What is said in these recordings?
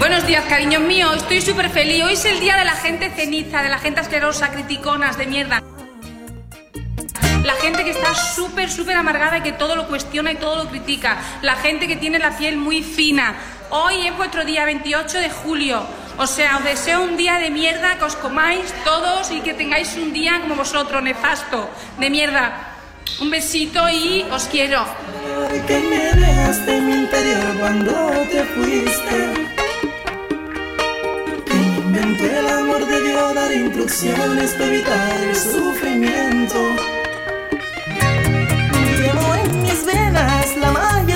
Buenos días, cariños míos. Estoy súper feliz. Hoy es el día de la gente ceniza, de la gente asquerosa, criticonas, de mierda. La gente que está súper, súper amargada y que todo lo cuestiona y todo lo critica. La gente que tiene la piel muy fina. Hoy es vuestro día 28 de julio. O sea, os deseo un día de mierda, que os comáis todos y que tengáis un día como vosotros, nefasto, de mierda. Un besito y os quiero. que me dejaste en mi interior cuando te fuiste. Inventé el amor debió dar instrucciones para evitar el sufrimiento. Llevo en mis venas la magia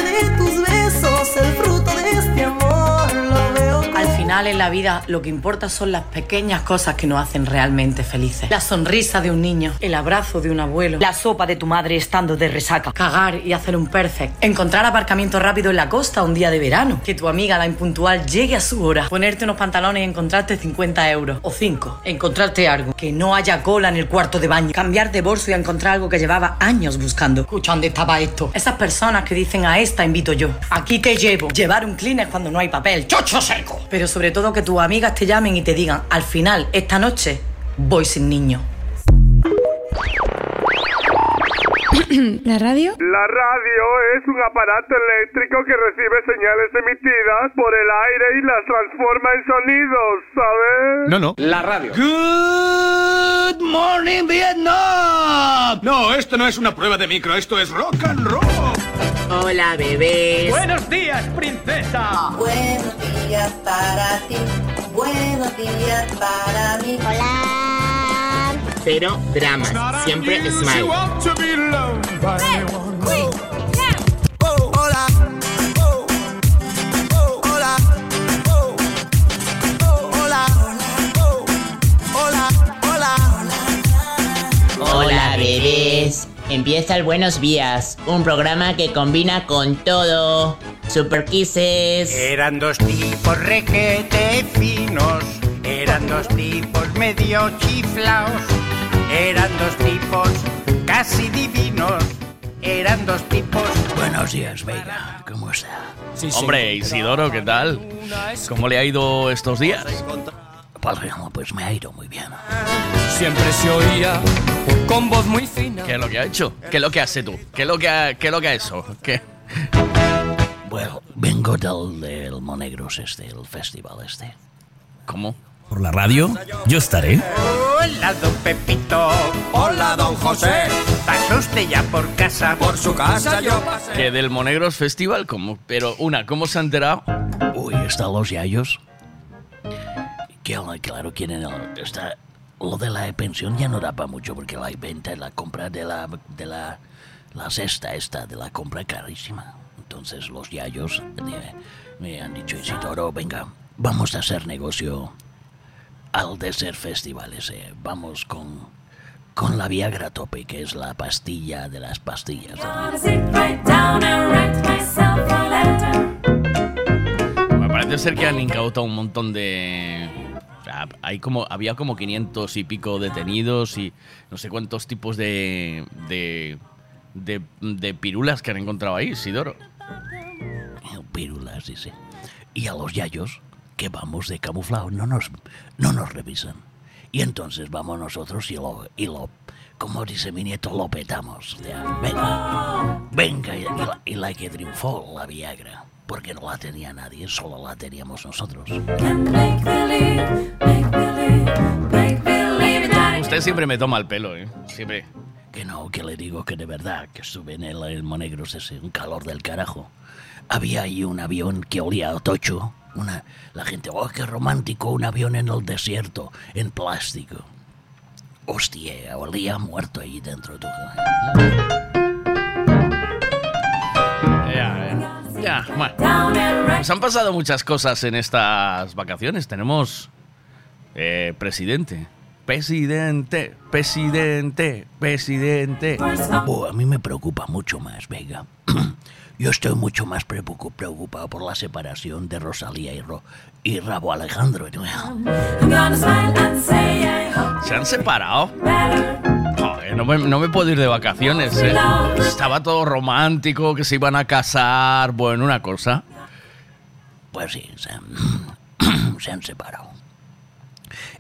en la vida lo que importa son las pequeñas cosas que nos hacen realmente felices. La sonrisa de un niño, el abrazo de un abuelo, la sopa de tu madre estando de resaca, cagar y hacer un perfect, encontrar aparcamiento rápido en la costa un día de verano, que tu amiga la impuntual llegue a su hora, ponerte unos pantalones y encontrarte 50 euros o 5, encontrarte algo, que no haya cola en el cuarto de baño, cambiar de bolso y encontrar algo que llevaba años buscando. Escucha, ¿dónde estaba esto? Esas personas que dicen a esta invito yo. Aquí te llevo. Llevar un Kleenex cuando no hay papel. ¡Chocho seco! Pero sobre todo que tus amigas te llamen y te digan, al final, esta noche, voy sin niño. ¿La radio? La radio es un aparato eléctrico que recibe señales emitidas por el aire y las transforma en sonidos, ¿sabes? No, no. La radio. Good morning, Vietnam. No, esto no es una prueba de micro, esto es rock and roll. Hola, bebés. Buenos días, princesa. Buenos días para ti, buenos días para mí. Hola. Cero dramas, siempre smile. Hola. Hola. Hola. Hola. Hola. Hola bebés. Empieza el Buenos Días, un programa que combina con todo. Super Kisses. Eran dos tipos requete finos, eran dos tipos medio chiflaos, eran dos tipos casi divinos, eran dos tipos... Buenos días, Vega. ¿Cómo está? Hombre, Isidoro, ¿qué tal? ¿Cómo le ha ido estos días? Pues me ha ido muy bien. Siempre se oía con voz muy fina. ¿Qué es lo que ha hecho? ¿Qué es lo que hace tú? ¿Qué es lo que ha, qué es lo que ha hecho? ¿Qué? Bueno, vengo del, del Monegros este, el festival este. ¿Cómo? Por la radio, yo estaré. Hola, don Pepito. Hola, don José. ¿Pasó usted ya por casa? Por su casa yo pasé. ¿Que del Monegros Festival? ¿Cómo? Pero, una, ¿cómo se ha enterado? Uy, están los yayos. Que, claro, quieren el- está, lo de la pensión ya no da para mucho porque la venta y la compra de la, de la, la cesta esta, de la compra carísima. Entonces los yayos eh, me han dicho, Isidoro, venga, vamos a hacer negocio al de ser festivales. eh, Vamos con, con la Viagra tope, que es la pastilla de las pastillas. Me parece ser que han incautado un montón de... hay como, había como 500 y pico detenidos y no sé cuántos tipos de, de, pirulas que han encontrado ahí, Isidoro. Pirulas, dice. Y a los yayos, que vamos de camuflado, no nos, no nos revisan. Y entonces vamos nosotros y lo, y lo como dice mi nieto, lo petamos. Venga, venga, y la, y la que triunfó, la Viagra. Porque no la tenía nadie, solo la teníamos nosotros. Usted siempre me toma el pelo, ¿eh? Siempre. Que no, que le digo que de verdad, que estuve en el, el Monegros ese, un calor del carajo. Había ahí un avión que olía a tocho Una, la gente, oh, qué romántico, un avión en el desierto, en plástico. Hostia, olía muerto ahí dentro. Ya, eh. Ya, bueno. Nos han pasado muchas cosas en estas vacaciones. Tenemos eh, presidente. Presidente, presidente, presidente. Oh, a mí me preocupa mucho más, Vega. Yo estoy mucho más preocup- preocupado por la separación de Rosalía y, Ro- y Rabo Alejandro. ¿Se han separado? No me, no me puedo ir de vacaciones. eh. Estaba todo romántico, que se iban a casar. Bueno, una cosa. Pues sí, se han, se han separado.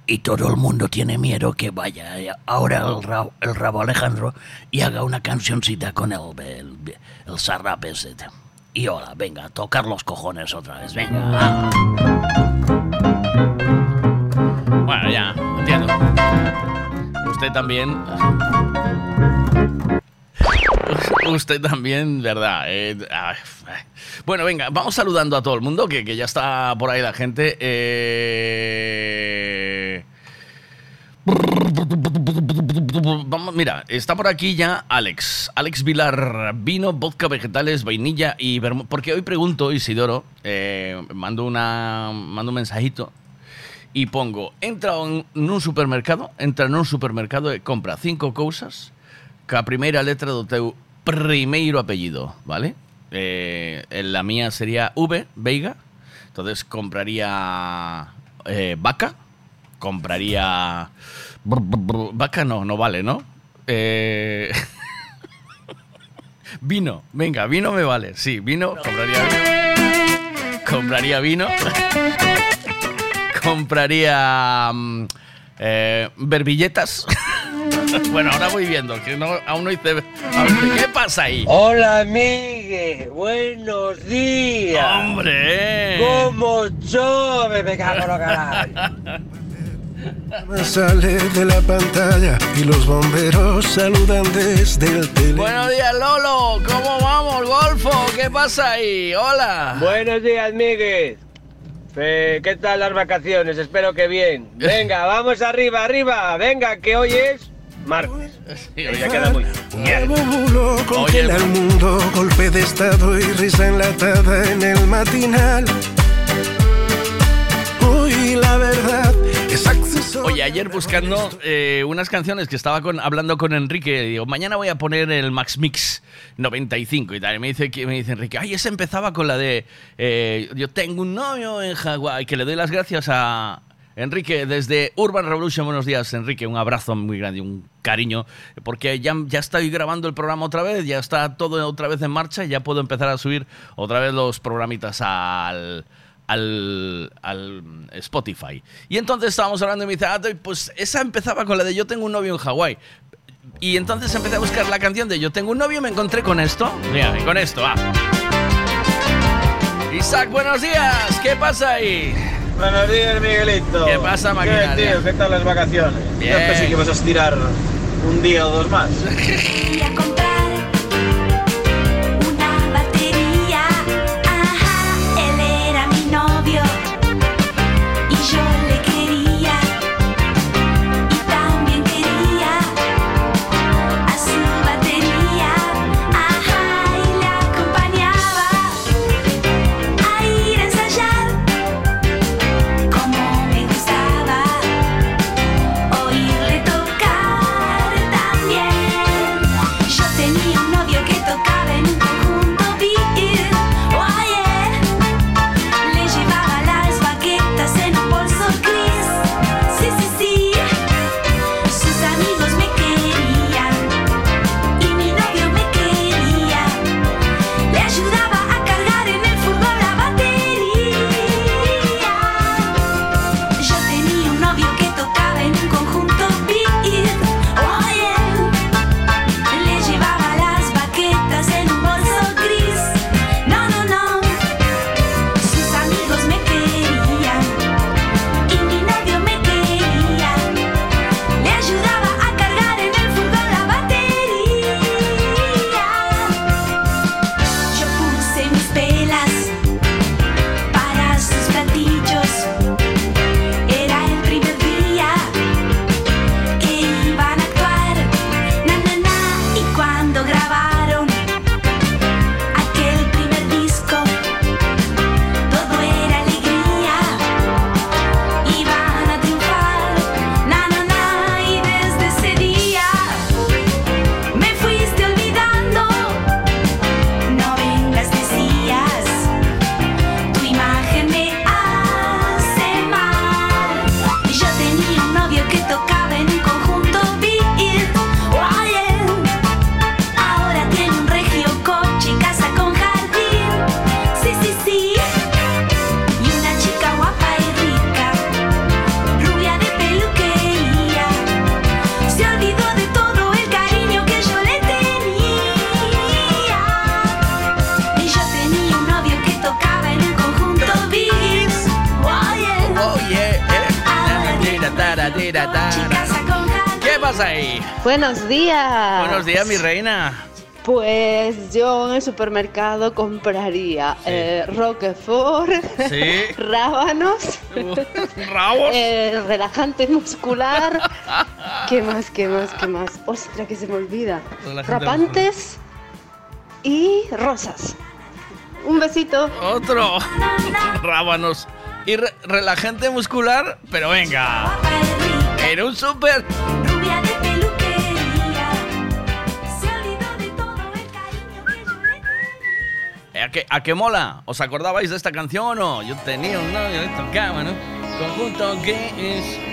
Y todo el mundo tiene miedo que vaya ahora el, Ra- el Rabo Alejandro y haga una cancioncita con el, el, el Sarrap. Y hola, venga, a tocar los cojones otra vez, venga. Bueno, ya. Usted también. Usted también, ¿verdad? Eh, bueno, venga, vamos saludando a todo el mundo, que, ya está por ahí la gente. Eh, Vamos, mira, está por aquí ya Alex. Alex Vilar, vino, vodka, vegetales, vainilla y vermú. Porque hoy pregunto, Isidoro, eh, mando, una, mando un mensajito y pongo, entra en un supermercado, entra en un supermercado e compra cinco cousas que a primeira letra do teu primeiro apellido, ¿vale? Eh, la mía sería V, Veiga. Entonces compraría eh, vaca, compraría... vaca no, no vale, ¿no? Eh, vino, venga, vino me vale. Sí, vino, compraría vino. Compraría vino. compraría mm, eh, verbilletas. bueno, ahora voy viendo, que no, aún no hice... ¿Qué pasa ahí? Hola, Migue. Buenos días. ¡Hombre! ¿Cómo chove? Me cago en lo caray. Sale de la pantalla y los bomberos saludan desde el tele. Buenos días, Lolo. ¿Cómo vamos, Golfo? ¿Qué pasa ahí? Hola. Buenos días, Migue. ¿Qué tal las vacaciones? Espero que bien. Venga, vamos arriba, arriba. Venga, que hoy es martes. Pero ya queda muy. Bulo congela el mundo, golpe de estado y risa enlatada en el matinal. Hoy la verdad. Oye, ayer buscando eh, unas canciones que estaba con, hablando con Enrique, digo, mañana voy a poner el Max Mix 95 y tal. Y me dice, me dice Enrique, ay, esa empezaba con la de eh, Yo tengo un novio en Hawái, que le doy las gracias a Enrique desde Urban Revolution. Buenos días, Enrique, un abrazo muy grande, un cariño, porque ya, ya estoy grabando el programa otra vez, ya está todo otra vez en marcha y ya puedo empezar a subir otra vez los programitas al al, al Spotify. Y entonces estábamos hablando y me dice, ah, pues esa empezaba con la de Yo tengo un novio en Hawái. Y entonces empecé a buscar la canción de Yo tengo un novio y me encontré con esto. Mira, y con esto, ah. Isaac, buenos días. ¿Qué pasa ahí? Buenos días, Miguelito. ¿Qué pasa, ¿Qué, maquinaria? tío? ¿Qué tal las vacaciones? Bien. Yo pensé que ibas a estirar un día o dos más. supermercado compraría eh, Roquefort, Sí. rábanos, ¿Rabos? eh, relajante muscular. ¿Qué más, qué más, qué más? Ostras, que se me olvida. Rapantes y rosas. Un besito. Otro. Rábanos. Y re- relajante muscular, pero venga. En un súper. ¿A qué, ¿A qué mola? ¿Os acordabais de esta canción o no? Yo tenía un novio que tocaba, ¿no? Conjunto que es.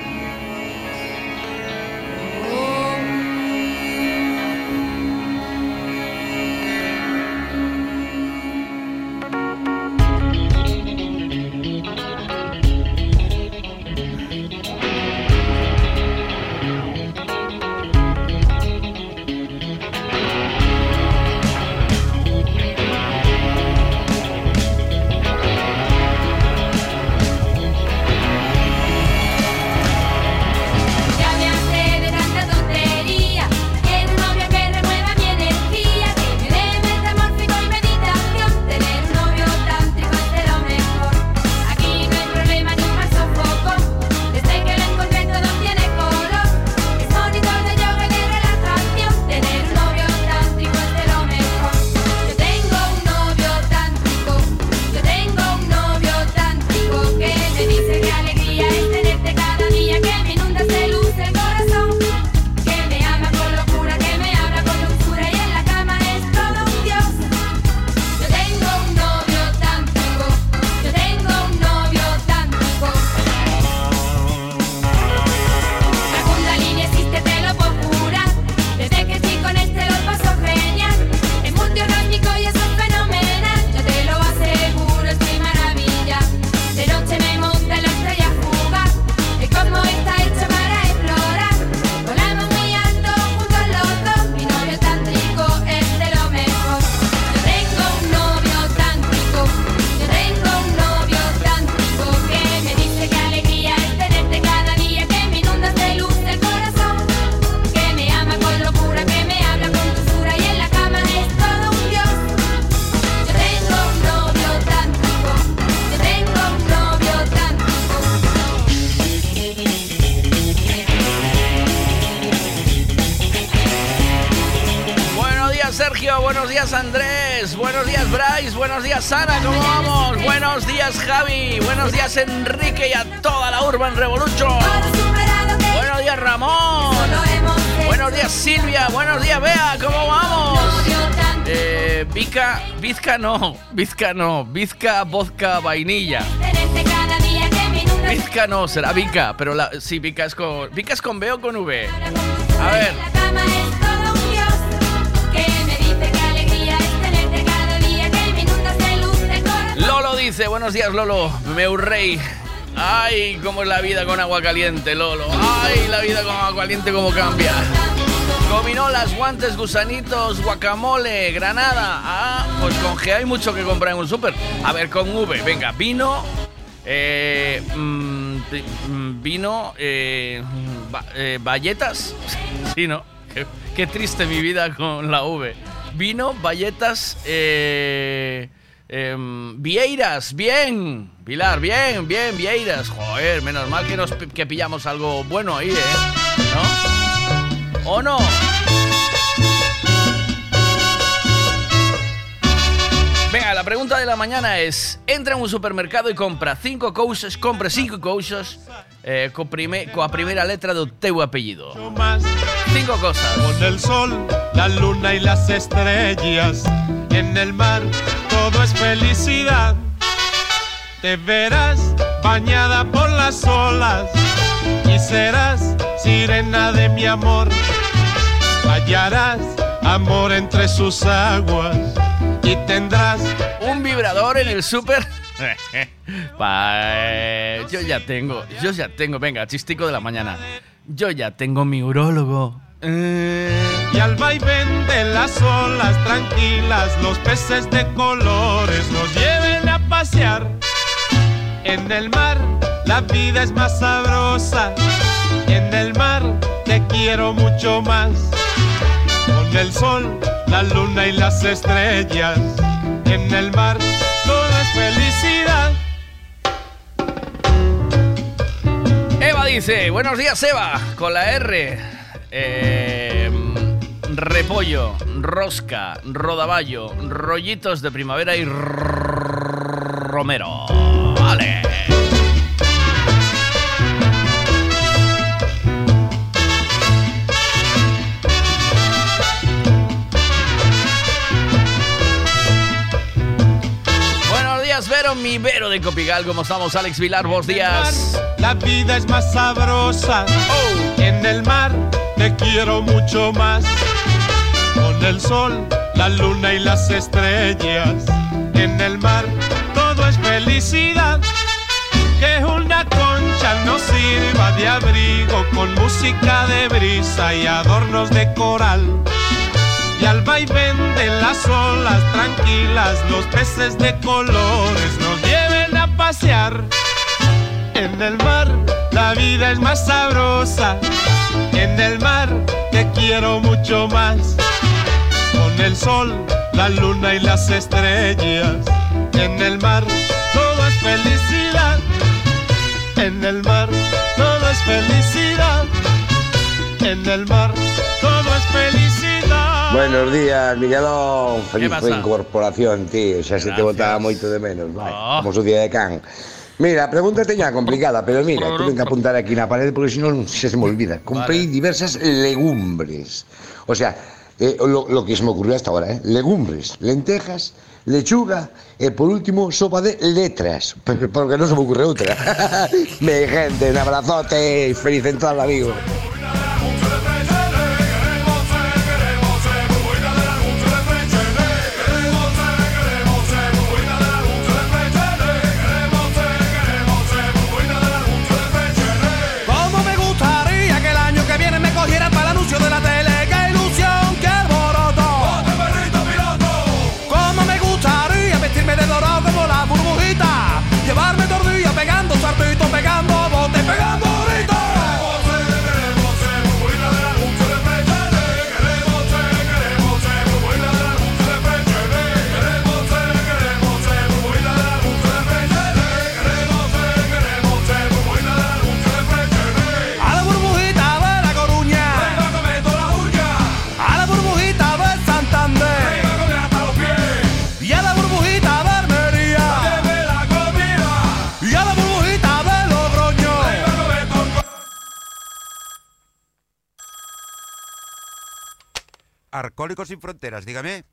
No, Vizca no, Vizca, vodka, vainilla. Vizca no, será Vika, pero la, sí, Vika es con, Vika es con B o con V. A ver. Lolo dice, buenos días Lolo, meu rey. Ay, cómo es la vida con agua caliente, Lolo. Ay, la vida con agua caliente, cómo cambia. Gominolas, guantes, gusanitos, guacamole, granada. Ah, pues con G hay mucho que comprar en un súper. A ver, con V, venga, vino, eh, mm, mm, vino, eh, ba- eh. Sí, ¿no? Qué, triste mi vida con la V. Vino, bayetas, eh, em, vieiras, bien. Pilar, bien, bien, vieiras. Joder, menos mal que nos que pillamos algo bueno ahí, ¿eh? ¿No? ¿O no? La pregunta de la mañana es: entra en un supermercado y compra cinco cousas, compra cinco cousas eh, co, prime, coa primeira letra do teu apellido. Cinco cosas. Con el sol, la luna y las estrellas. En el mar todo es felicidad. Te verás bañada por las olas y serás sirena de mi amor. Hallarás amor entre sus aguas y tendrás un vibrador en el súper. Eh, yo ya tengo, yo ya tengo, venga, chistico de la mañana. Yo ya tengo mi urólogo. Y al vaivén de las olas tranquilas, los peces de colores nos lleven a pasear. En el mar la vida es más sabrosa En el mar te quiero mucho más. Con el sol, la luna y las estrellas. En el mar todo es felicidad. Eva dice, buenos días Eva, con la R. Eh, repollo, rosca, rodaballo, rollitos de primavera y romero. Vale. Vero, mi Vero de Copigal. ¿Cómo estamos, Alex Vilar? Buenos días. La vida es más sabrosa. En el mar te quiero mucho más. Con el sol, la luna y las estrellas. En el mar todo es felicidad. Que una concha nos sirva de abrigo con música de brisa y adornos de coral. Y al vaivén de las olas tranquilas, los peces de colores nos lleven a pasear. En el mar la vida es más sabrosa. En el mar te quiero mucho más. Con el sol, la luna y las estrellas. En el mar todo es felicidad. En el mar todo es felicidad. En el mar todo es felicidad. Buenos días, Miguelón. Feliz incorporación, tío. Xa se Gracias. te botaba moito de menos, vai. Oh. Como día de can. Mira, a pregunta teña complicada, pero mira, tuve que apuntar aquí na parede porque senón se, se me olvida. Comprei vale. diversas legumbres. O sea, eh, lo, lo que se me ocurrió hasta ahora, eh, legumbres, lentejas, lechuga e por último sopa de letras, porque non se me ocurre outra. me gente, un abrazote, feliz entrada, amigo. Alcohólicos sin fronteras, dígame.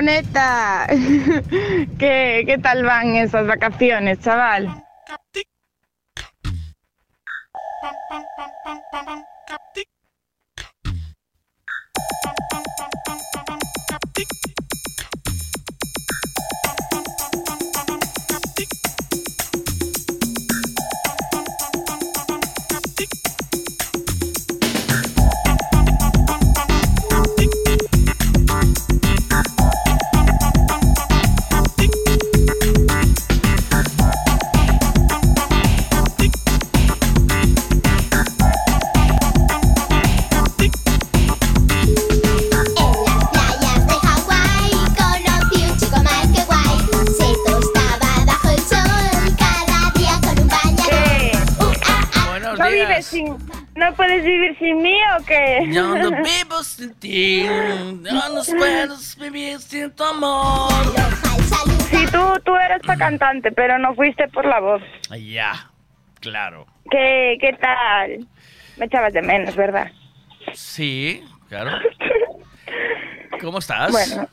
Vagoneta. ¿Qué, ¿Qué tal van esas vacaciones, chaval? Cantante, pero no fuiste por la voz. Ya, claro. ¿Qué, qué tal? Me echabas de menos, ¿verdad? Sí, claro. ¿Cómo estás? Bueno,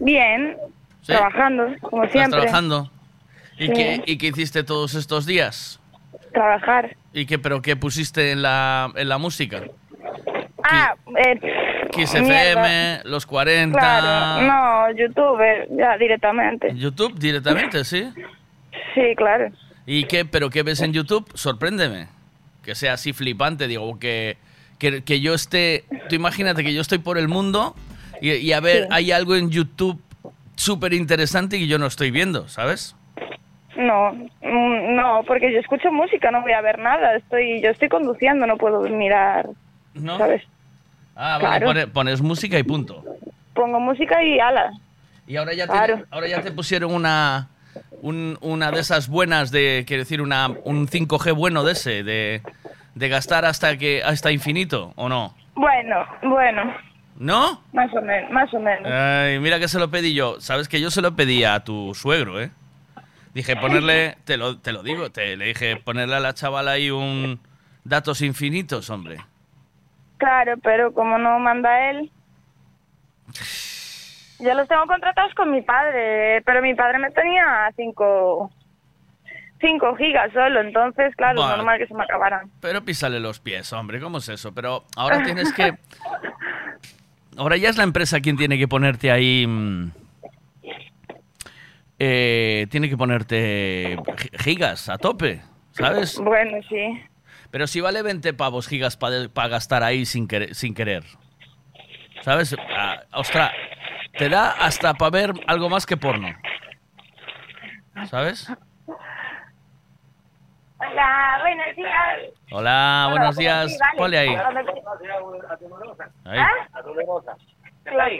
bien, Sí. trabajando, como ¿Estás siempre. trabajando? ¿Y, Sí. qué, ¿Y qué hiciste todos estos días? Trabajar. ¿Y qué, pero qué pusiste en la, en la música? Ah, eh, Kiss mierda. FM, Los 40... Claro, no, YouTube, eh, ya directamente. YouTube directamente, ¿sí? Sí, claro. ¿Y qué, pero qué ves en YouTube? Sorpréndeme. Que sea así flipante, digo, que, que, que yo esté... Tú imagínate que yo estoy por el mundo y, y a ver, Sí. hay algo en YouTube súper interesante y yo no estoy viendo, ¿sabes? No, mm, no, porque yo escucho música, no voy a ver nada. Estoy, yo estoy conduciendo, no puedo mirar, ¿No? ¿sabes? Ah, vale, Claro. pone- pones música y punto. Pongo música y ala. Y ahora ya, te, Claro. ahora ya te pusieron una, un- una de esas buenas de, quiero decir, una, un 5G bueno de ese, de, de gastar hasta que hasta infinito, ¿o no? Bueno, bueno, ¿No? más o menos, más o menos. Ay, mira que se lo pedí yo. Sabes que yo se lo pedí a tu suegro, ¿eh? Dije, ponerle, te lo, te lo digo, te, le dije, ponerle a la chavala ahí un datos infinitos, hombre. Claro, pero como no manda él. Yo los tengo contratados con mi padre, pero mi padre me tenía cinco, cinco gigas solo, entonces, claro, Bueno. es normal que se me acabaran. Pero písale los pies, hombre, ¿cómo es eso? Pero ahora tienes que... Ahora ya es la empresa quien tiene que ponerte ahí... mm, eh, tiene que ponerte gi- gigas a tope, ¿sabes? Bueno, sí. Pero si vale 20 pavos gigas para gastar ahí sin querer, sin querer. ¿Sabes? Ah, ostras, te da hasta para ver algo más que porno. ¿Sabes? Hola, buenos días. Hola, buenos días. Ponle ahí. Ahí. Claro.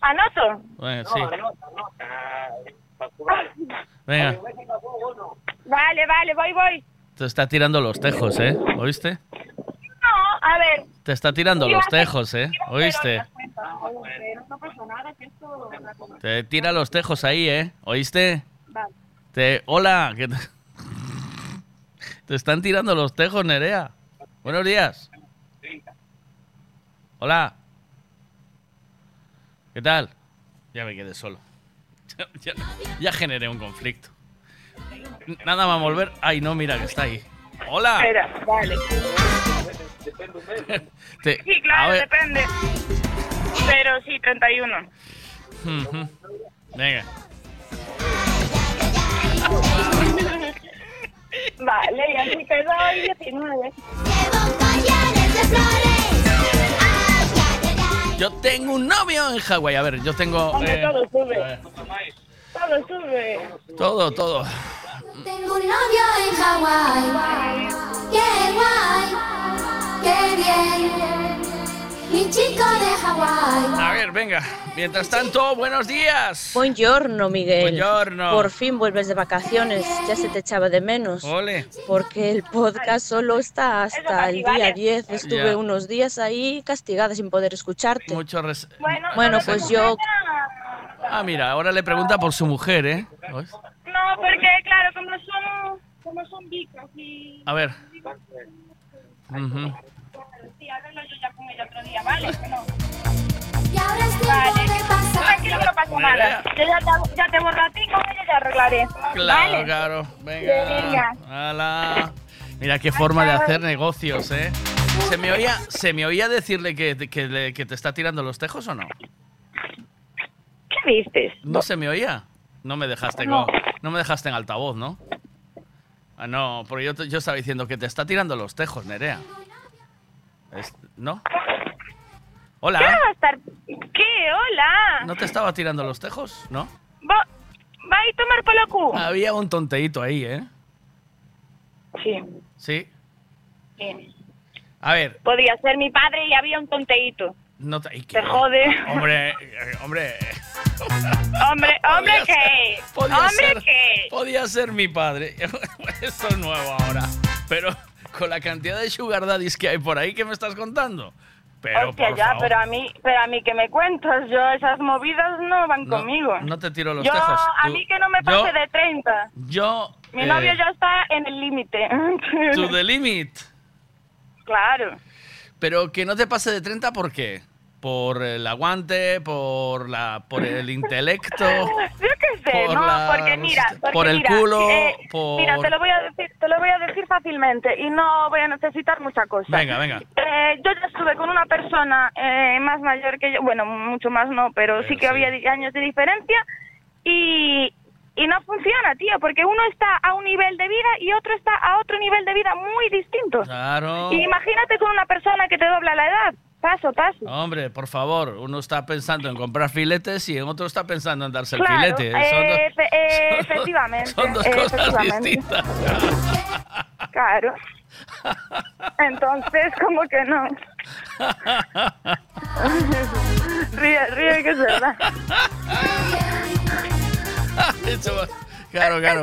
¿Anoto? Bueno, sí. Venga, Vale, vale, voy, voy. Te está tirando los tejos, ¿eh? ¿Oíste? No, a ver. Te está tirando los tejos, ¿eh? ¿Oíste? Te tira los tejos ahí, ¿eh? ¿Oíste? Vale. Te... Hola. te... te están tirando los tejos, Nerea. Buenos días. Hola. ¿Qué tal? Ya me quedé solo. ya, ya generé un conflicto. Nada va a volver. Ay, no, mira que está ahí. Hola. Espera, vale. Te- Sí, claro, depende. Pero sí, 31. Ujú. Venga. Vale, y así te doy 19. Yo tengo un novio en Hawái. A ver, yo tengo. Eh, todo sube. Todo sube. todo, todo. Tengo un novio en Hawái. ¡Qué guay! ¡Qué bien! Mi chico de Hawái. A ver, venga. Mientras tanto, buenos días. Buongiorno, Miguel. Buongiorno. Por fin vuelves de vacaciones. Ya se te echaba de menos. Ole. Porque el podcast solo está hasta el día 10. Estuve Ya. unos días ahí castigada sin poder escucharte. Mucho res- Bueno, pues yo Ah, mira, ahora le pregunta por su mujer, ¿eh? ¿Ves? No, porque claro, como son, como son bicos y... A ver. Ujú. Sí, háblalo yo ya con ella otro día, ¿vale? Que no. Y ahora es tiempo Vale. de pasar. Tranquilo que no pasa nada. Yo ya te, ya te borro a ti, con ella ya arreglaré. Claro, ¿Vale? claro. Venga. Venga. Mira qué forma de hacer negocios, ¿eh? ¿Se me oía, se me oía decirle que, te- que, que te está tirando los tejos o no? ¿Qué viste? ¿No se me oía? No me dejaste, No. co- no me dejaste en altavoz, ¿no? Ah, no, porque yo, yo estaba diciendo que te está tirando los tejos, Nerea. Es- ¿No? ¿Qué Hola. va a estar? ¿Qué? Hola. ¿No te estaba tirando los tejos? ¿No? Va, a ir a tomar por cu. Había un tonteíto ahí, ¿eh? Sí. Sí. sí. A ver, Podía ser mi padre y había un tonteíto. No te... que- jode. Hombre, eh, hombre... Hombre, hombre, podía Hombre, ser- ¿qué? Podía ser mi padre. Esto es nuevo ahora. Pero con la cantidad de sugar daddies que hay por ahí, ¿qué me estás contando? Pero, Hostia, por ya, favor, pero a mí, pero a mí que me cuentas, yo esas movidas no van no, conmigo. no te tiro los yo, tejos. a Tú- mí que no me yo- pase de 30. Yo... Mi eh, novio ya está en el límite. To the limit. Claro. Pero que no te pase de 30, ¿por qué? ¿Por el aguante? ¿Por, la, por el intelecto? Yo qué sé, Por no, la- porque mira, porque por el mira, culo, eh, por- mira, te lo voy a decir, te lo voy a decir fácilmente y no voy a necesitar mucha cosa. Venga, venga. Eh, yo ya estuve con una persona eh, más mayor que yo, bueno, mucho más no, pero, sí que había di- años de diferencia y, y no funciona, tío, porque uno está a un nivel de vida y otro está a otro nivel de vida muy distinto. Claro. Y imagínate con una persona que te dobla la edad, paso, paso. Hombre, por favor, uno está pensando en comprar filetes y el otro está pensando en darse el filete. eh, Son dos- eh, son- efectivamente. Son dos eh, cosas distintas. Claro. Entonces, como que no. ríe, ríe que es verdad. Claro, claro.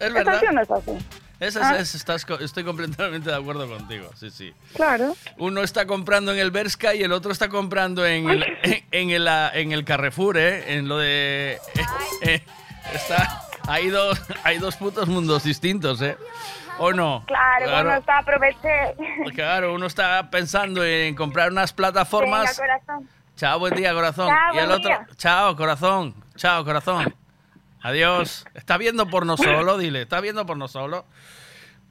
Es verdad. es así. Ah. es, es- estás estoy completamente de acuerdo contigo, sí, sí. Claro. Uno está comprando en el Berska y el otro está comprando en el, en, en el, ah, en el Carrefour, ¿eh? En lo de... eh, está, hay, dos, hay dos putos mundos distintos, ¿eh? ¿O no? Claro, bueno, está aproveché. Claro, uno está pensando en comprar unas plataformas. Venga, corazón. Chao, buen día, corazón. Chao, y el otro, día. chao, corazón. Chao, corazón. Adiós. ¿Está viendo porno solo? Dile, ¿está viendo porno solo?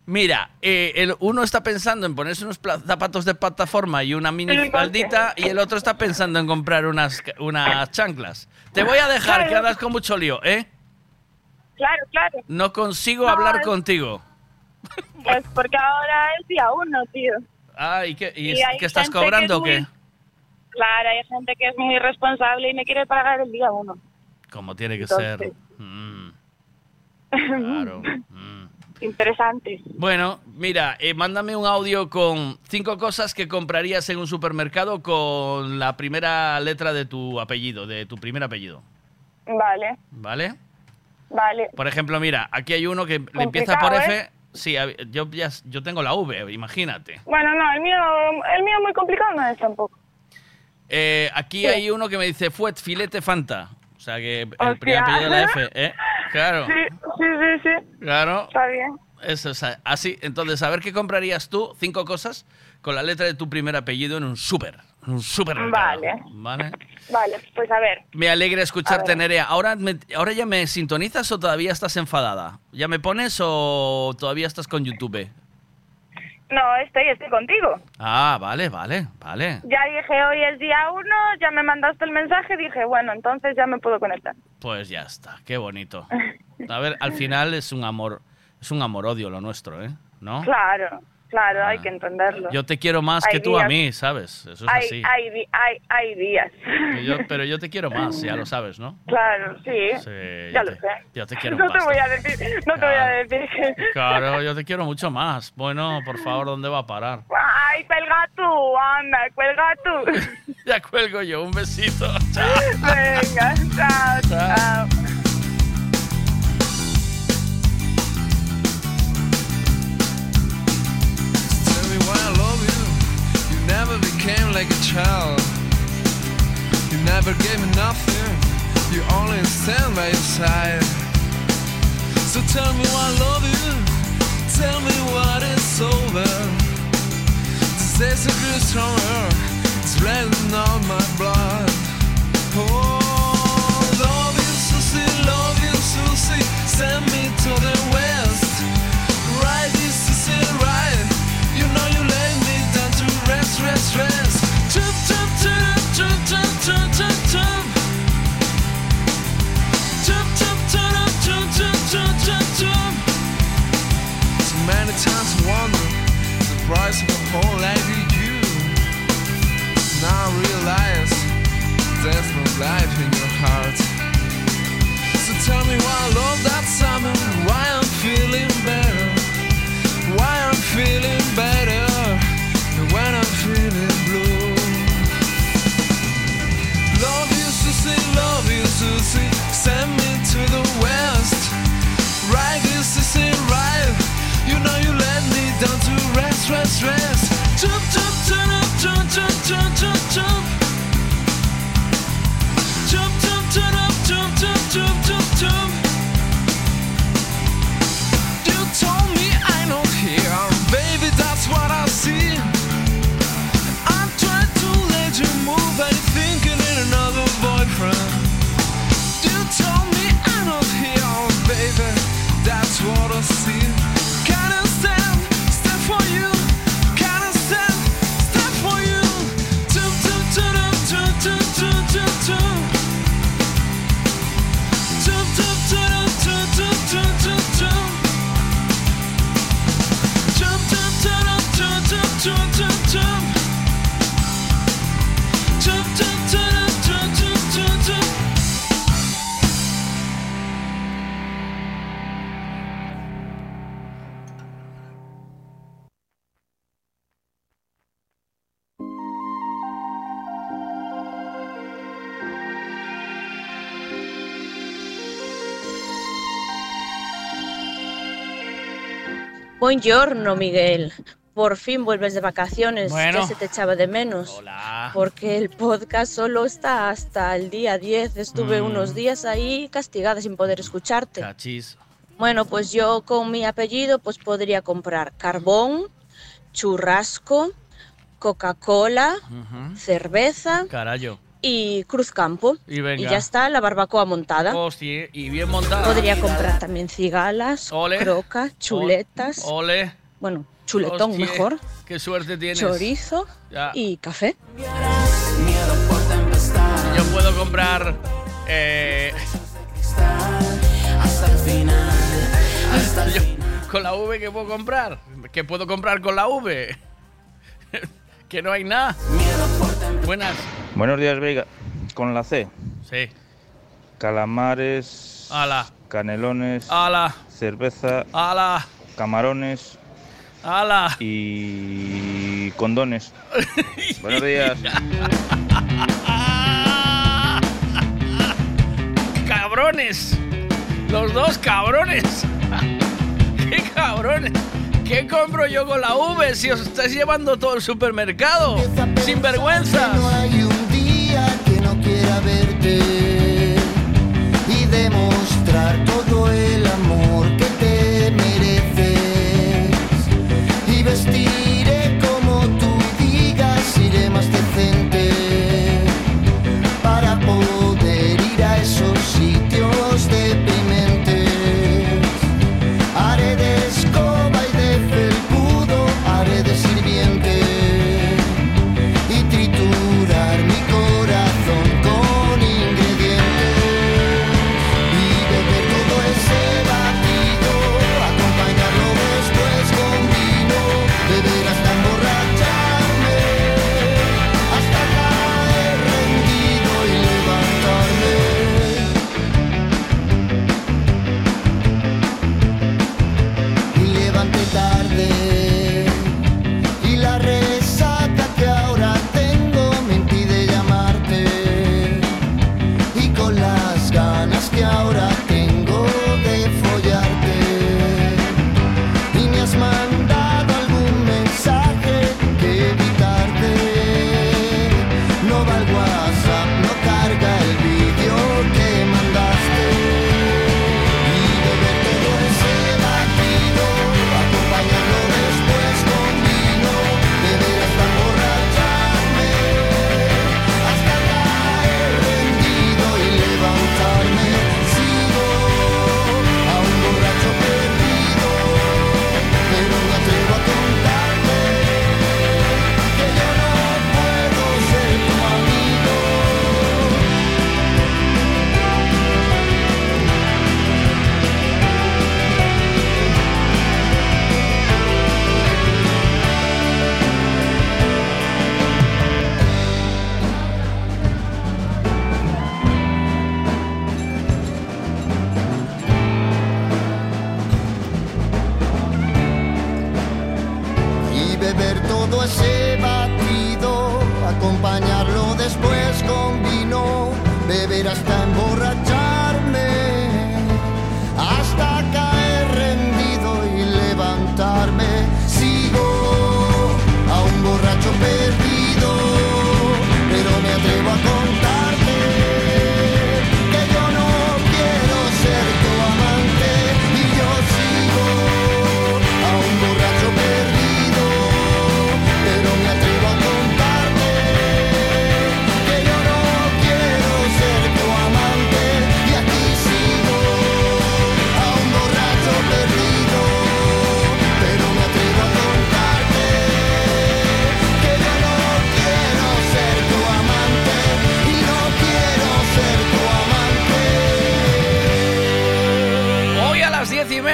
Mira, eh, el, uno está pensando en ponerse unos zapatos de plataforma y una mini Sí, faldita y el otro está pensando en comprar unas, unas chanclas. Te voy a dejar, que andas con mucho lío, ¿eh? Claro, claro. No consigo No, hablar es- contigo. Pues porque ahora es día uno, tío. Ah, ¿y qué, y Y es- hay qué estás que cobrando es o qué? muy- Claro, hay gente que es muy responsable y me quiere pagar el día uno. Como tiene que Entonces. ser. Mm, claro. mm. Interesante. Bueno, mira, eh, mándame un audio con cinco cosas que comprarías en un supermercado con la primera letra de tu apellido, de tu primer apellido, Vale, ¿vale? vale. Por ejemplo, mira, aquí hay uno que le empieza por Complicado, F. Sí, yo, ya, yo tengo la V, imagínate. Bueno, no, el mío, el mío muy complicado no es tampoco. Eh, aquí Sí. hay uno que me dice Fuet Filete Fanta. O sea que el primer apellido de la F, ¿eh? Claro, Sí, sí, sí, sí. claro. Está bien. Eso es así. Entonces, a ver qué comprarías tú, cinco cosas, con la letra de tu primer apellido en un súper. en Un súper. Vale. ¿Vale? Vale, pues a ver. Me alegra escucharte. Nerea. ¿Ahora, me- ¿Ahora ya me sintonizas o todavía estás enfadada? ¿Ya me pones o todavía estás con YouTube? No, estoy, estoy contigo. Ah, vale, vale, vale. Ya dije, hoy es día uno, ya me mandaste el mensaje, dije, bueno, entonces ya me puedo conectar. Pues ya está, qué bonito. A ver, al final es un amor, es un amor-odio lo nuestro, ¿eh? ¿No? Claro, claro, hay que entenderlo. Yo te quiero más Hay que tú a días- mí, ¿sabes? Eso es hay, así. hay, hay, hay días. Yo- pero yo te quiero más, ya lo sabes, ¿no? Claro, sí. Sí, ya lo te- sé. Yo te quiero no te bastante. voy a decir, no te voy a decir que... Claro, yo te quiero mucho más. Bueno, por favor, ¿dónde va a parar? Ay, cuelga tú, anda, cuelga tú. Ya cuelgo yo, un besito. Venga, chao, chao. Tell why I love you. You never became like a child. You never gave me nothing. You only stand by your side. So tell me why I love you. Tell me what it's over. This days are grew stronger. It's bleeding on my blood. Oh, wonder the price of a whole life with you. Now I realize there's no life in your heart. So tell me why I love that summer, why I'm Buongiorno, Miguel. Por fin vuelves de vacaciones. Bueno. Ya se te echaba de menos. Hola. Porque el podcast solo está hasta el día 10. Estuve Mm. unos días ahí castigada sin poder escucharte. Cachis. Bueno, pues yo con mi apellido pues podría comprar carbón, churrasco, Coca-Cola, cerveza Carayo. Y Cruzcampo. Y venga. ya está la barbacoa montada. Hostia, y bien montada. Podría comprar también cigalas, Ole. croca, chuletas. Ole. Bueno, chuletón Hostia, mejor. Qué suerte tienes. Chorizo Ya. y café. Yo puedo comprar. Eh, yo- con la V, ¿qué puedo comprar? ¿Qué puedo comprar con la V? que no hay nada. Buenas. Buenos días, Veiga. Con la C. Sí. Calamares. Ala. Canelones. Ala. Cerveza. Ala. Camarones. Ala. Y condones. Buenos días. ¡Cabrones! Los dos cabrones. ¡Qué cabrones! ¿Qué compro yo con la V si os estáis llevando todo el supermercado? ¡Sin vergüenza! Quiera verte y demostrar todo el amor que te mereces.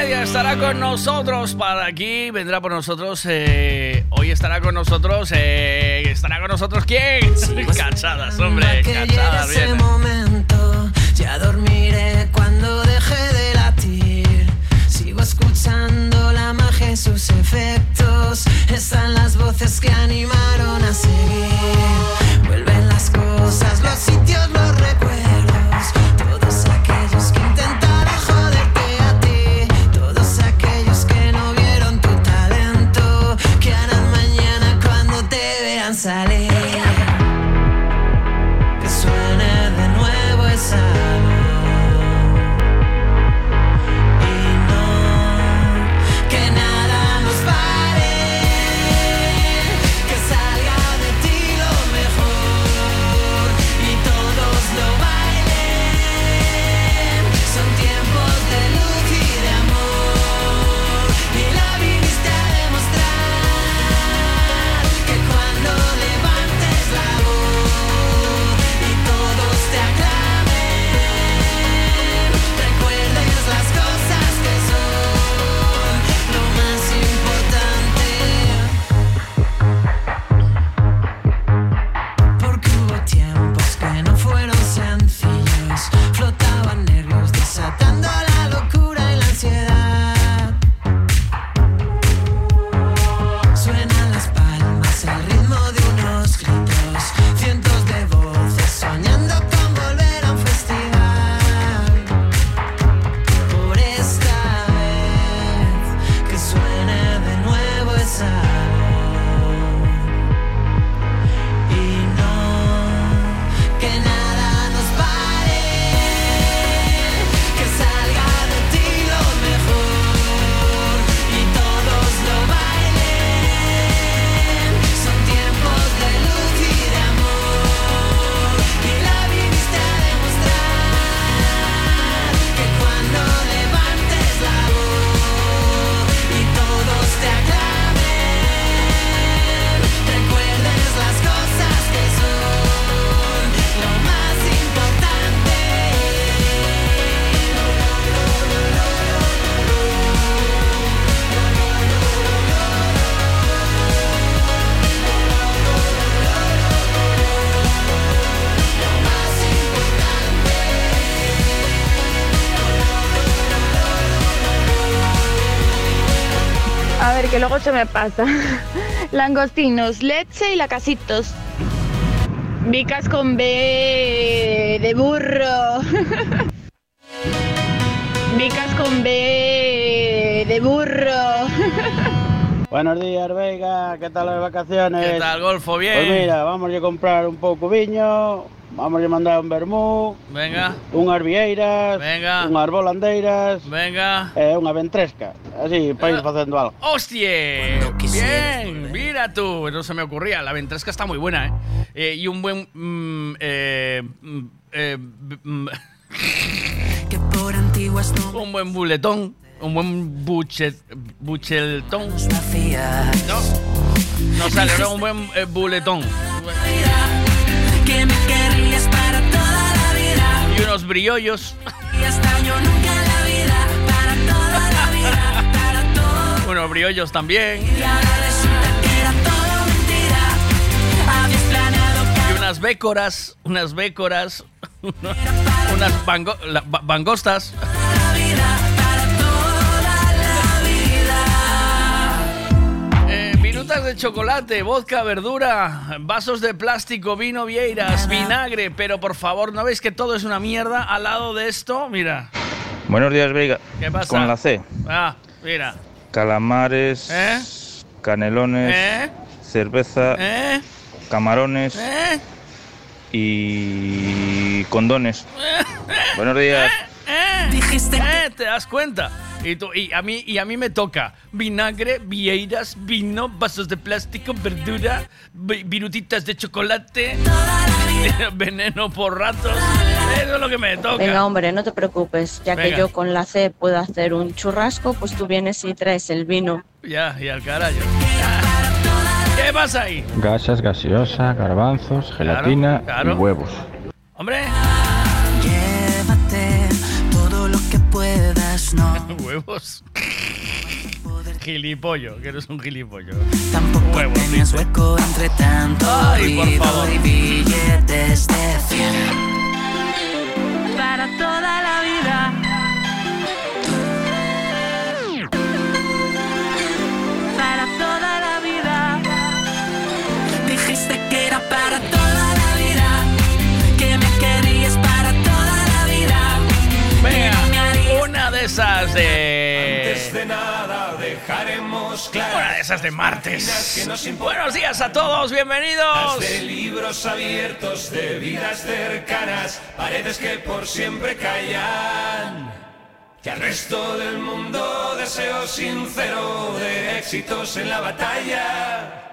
Media estará con nosotros para aquí, vendrá por nosotros. eh, hoy estará con nosotros. eh, ¿Estará con nosotros quién? Cachadas, hombre, que cachadas, ese bien. momento, ya dormiré cuando deje de latir. Sigo escuchando la magia y sus efectos. Están las voces que animaron a seguir. Vuelven las cosas, los se me pasa. Langostinos, leche y lacasitos. Vicas con B de burro. Vicas con B de burro. Buenos días, Vega. ¿Qué tal las vacaciones? ¿Qué tal, Golfo? Bien. Pues mira, vamos a comprar un pouco viño, vamos a mandar un vermú, Venga, unhas vieiras, Venga. unhas volandeiras, venga. e unha ventresca, así, para ir facendo algo. ¡Hostia! Bien, mira tú, no se me ocurría. La ventresca está muy buena, ¿eh? Eh, y un buen. mm, eh, mm, eh, mm, Por antiguas un buen buletón, un buen buchet, bucheltón. No, no sale, no, un buen eh, buletón. Que me querrías para toda la vida. Y unos briollos, Y hasta yo nunca en la vida, para toda la vida, para todo. unos briollos también. Y ahora resulta que era todo mentira. Habías planeado Y unas bécoras, unas bécoras, unas bango- la- ba- bangostas. De chocolate, vodka, verdura, vasos de plástico, vino, vieiras, vinagre. Pero por favor, ¿no veis que todo es una mierda al lado de esto? Mira. Buenos días, Vega. ¿Qué pasa? Con la C. Ah, mira. Calamares, ¿Eh? canelones, ¿Eh? cerveza, ¿Eh? camarones ¿Eh? y condones. Buenos días. ¿Eh? Dijiste ¿Eh? ¿Te das cuenta? Y, tú- y a mí, y a mí me toca vinagre, vieiras, vino, vasos de plástico, verdura, vi- virutitas de chocolate, veneno por ratos. Eso es lo que me toca. Venga, hombre, no te preocupes, ya Venga. que yo con la C puedo hacer un churrasco, pues tú vienes y traes el vino. Ya, y al carajo. ¿Qué pasa ahí? Gasas, gaseosa, garbanzos, gelatina claro. y huevos. Hombre. No. Huevos. Gilipollo, que eres un gilipollo. Tampoco Huevos, tenías dice. hueco entre tanto Ay, por ruido favor. y billetes de. Para toda la vida. Esas de. Antes de nada dejaremos claro. Una de esas de martes. Que. Buenos días a todos, bienvenidos. De libros abiertos, de vidas cercanas, paredes que por siempre callan. Que al resto del mundo deseo sincero de éxitos en la batalla.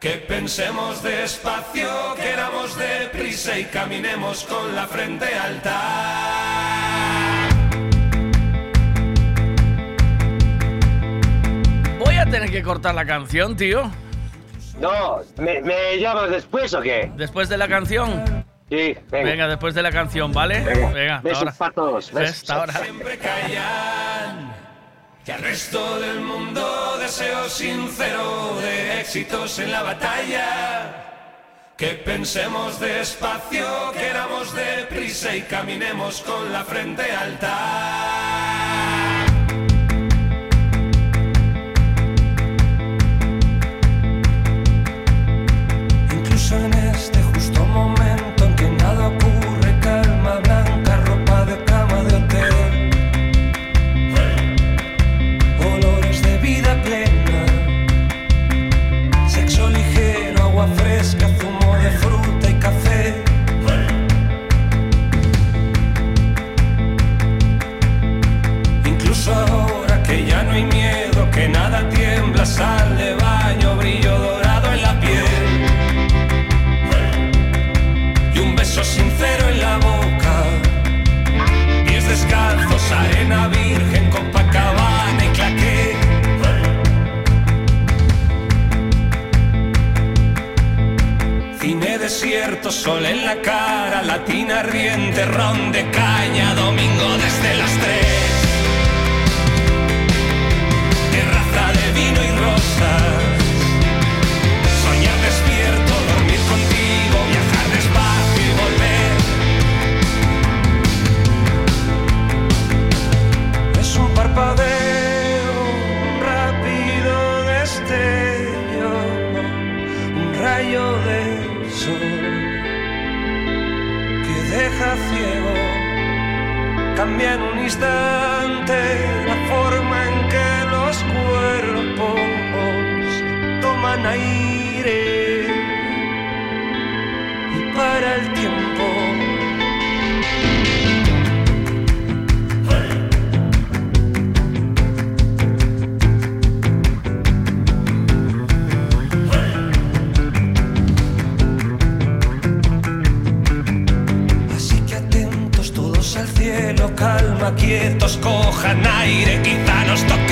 Que pensemos despacio, queramos deprisa y caminemos con la frente alta. Tener que cortar la canción, tío. No, ¿me, me llamas después o qué? Después de la canción. Sí, venga. después de la canción, ¿vale? Venga. hasta Besos ahora. para todos, besos. Hasta ahora. siempre callan. Que al resto del mundo deseo sincero de éxitos en la batalla. Que pensemos despacio, queramos deprisa y caminemos con la frente alta. Desierto, sol en la cara, latina riente, ron de caña, domingo desde las tres. Terraza de vino y rosas. Soñar despierto, dormir contigo, viajar despacio y volver. Es un parpadeo, que deja ciego. Cambia en un instante la forma en que los cuerpos toman aire y para el tiempo. Calma, quietos, cojan aire, quizá nos toque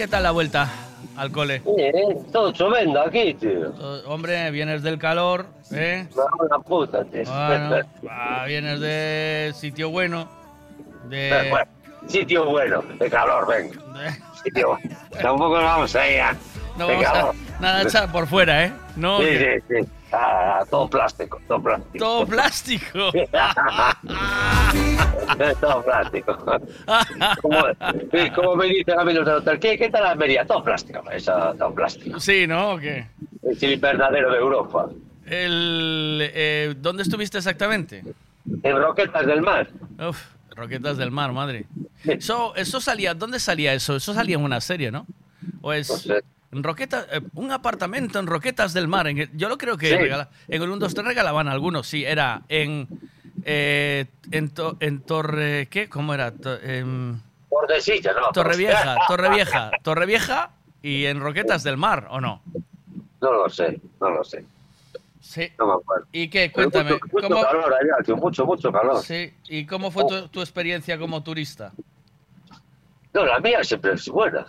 ¿Qué tal la vuelta al cole? Bien, todo chovendo aquí, tío. Todo- Hombre, vienes del calor, ¿eh? La puta, tío. Bueno, ah, vienes de sitio bueno, de... Bueno, sitio bueno, de calor, venga. Sitio bueno. Tampoco nos vamos a ir a... No de vamos a calor. nada echar por fuera, ¿eh? No, Sí, sí, sí. Ah, todo plástico, todo plástico. Todo plástico. todo plástico. como, como me dicen a mí los del hotel, ¿qué, qué tal Almería? Todo plástico, eso, todo plástico. Sí, ¿no? ¿O qué? Es el invernadero de Europa. El, eh, ¿Dónde estuviste exactamente? En Roquetas del Mar. Uf, Roquetas del Mar, madre. Eso, eso salía, ¿dónde salía eso? Eso salía en una serie, ¿no? O es en Roquetas, eh, un apartamento en Roquetas del Mar. en- yo lo creo que Sí. regala- en el 1, 2, 3 regalaban algunos, sí, era en eh, en, to- en Torre, ¿qué? ¿Cómo era? To- em, Tordesillas, no. Torrevieja, Torrevieja, Torrevieja ¿Y en Roquetas del Mar o no? No lo sé, no lo sé. Sí. No me acuerdo. ¿Y qué? Cuéntame. Mucho, mucho ¿cómo, calor allá, mucho, mucho calor. sí, ¿Y cómo fue tu, tu experiencia como turista? No, la mía siempre es buena.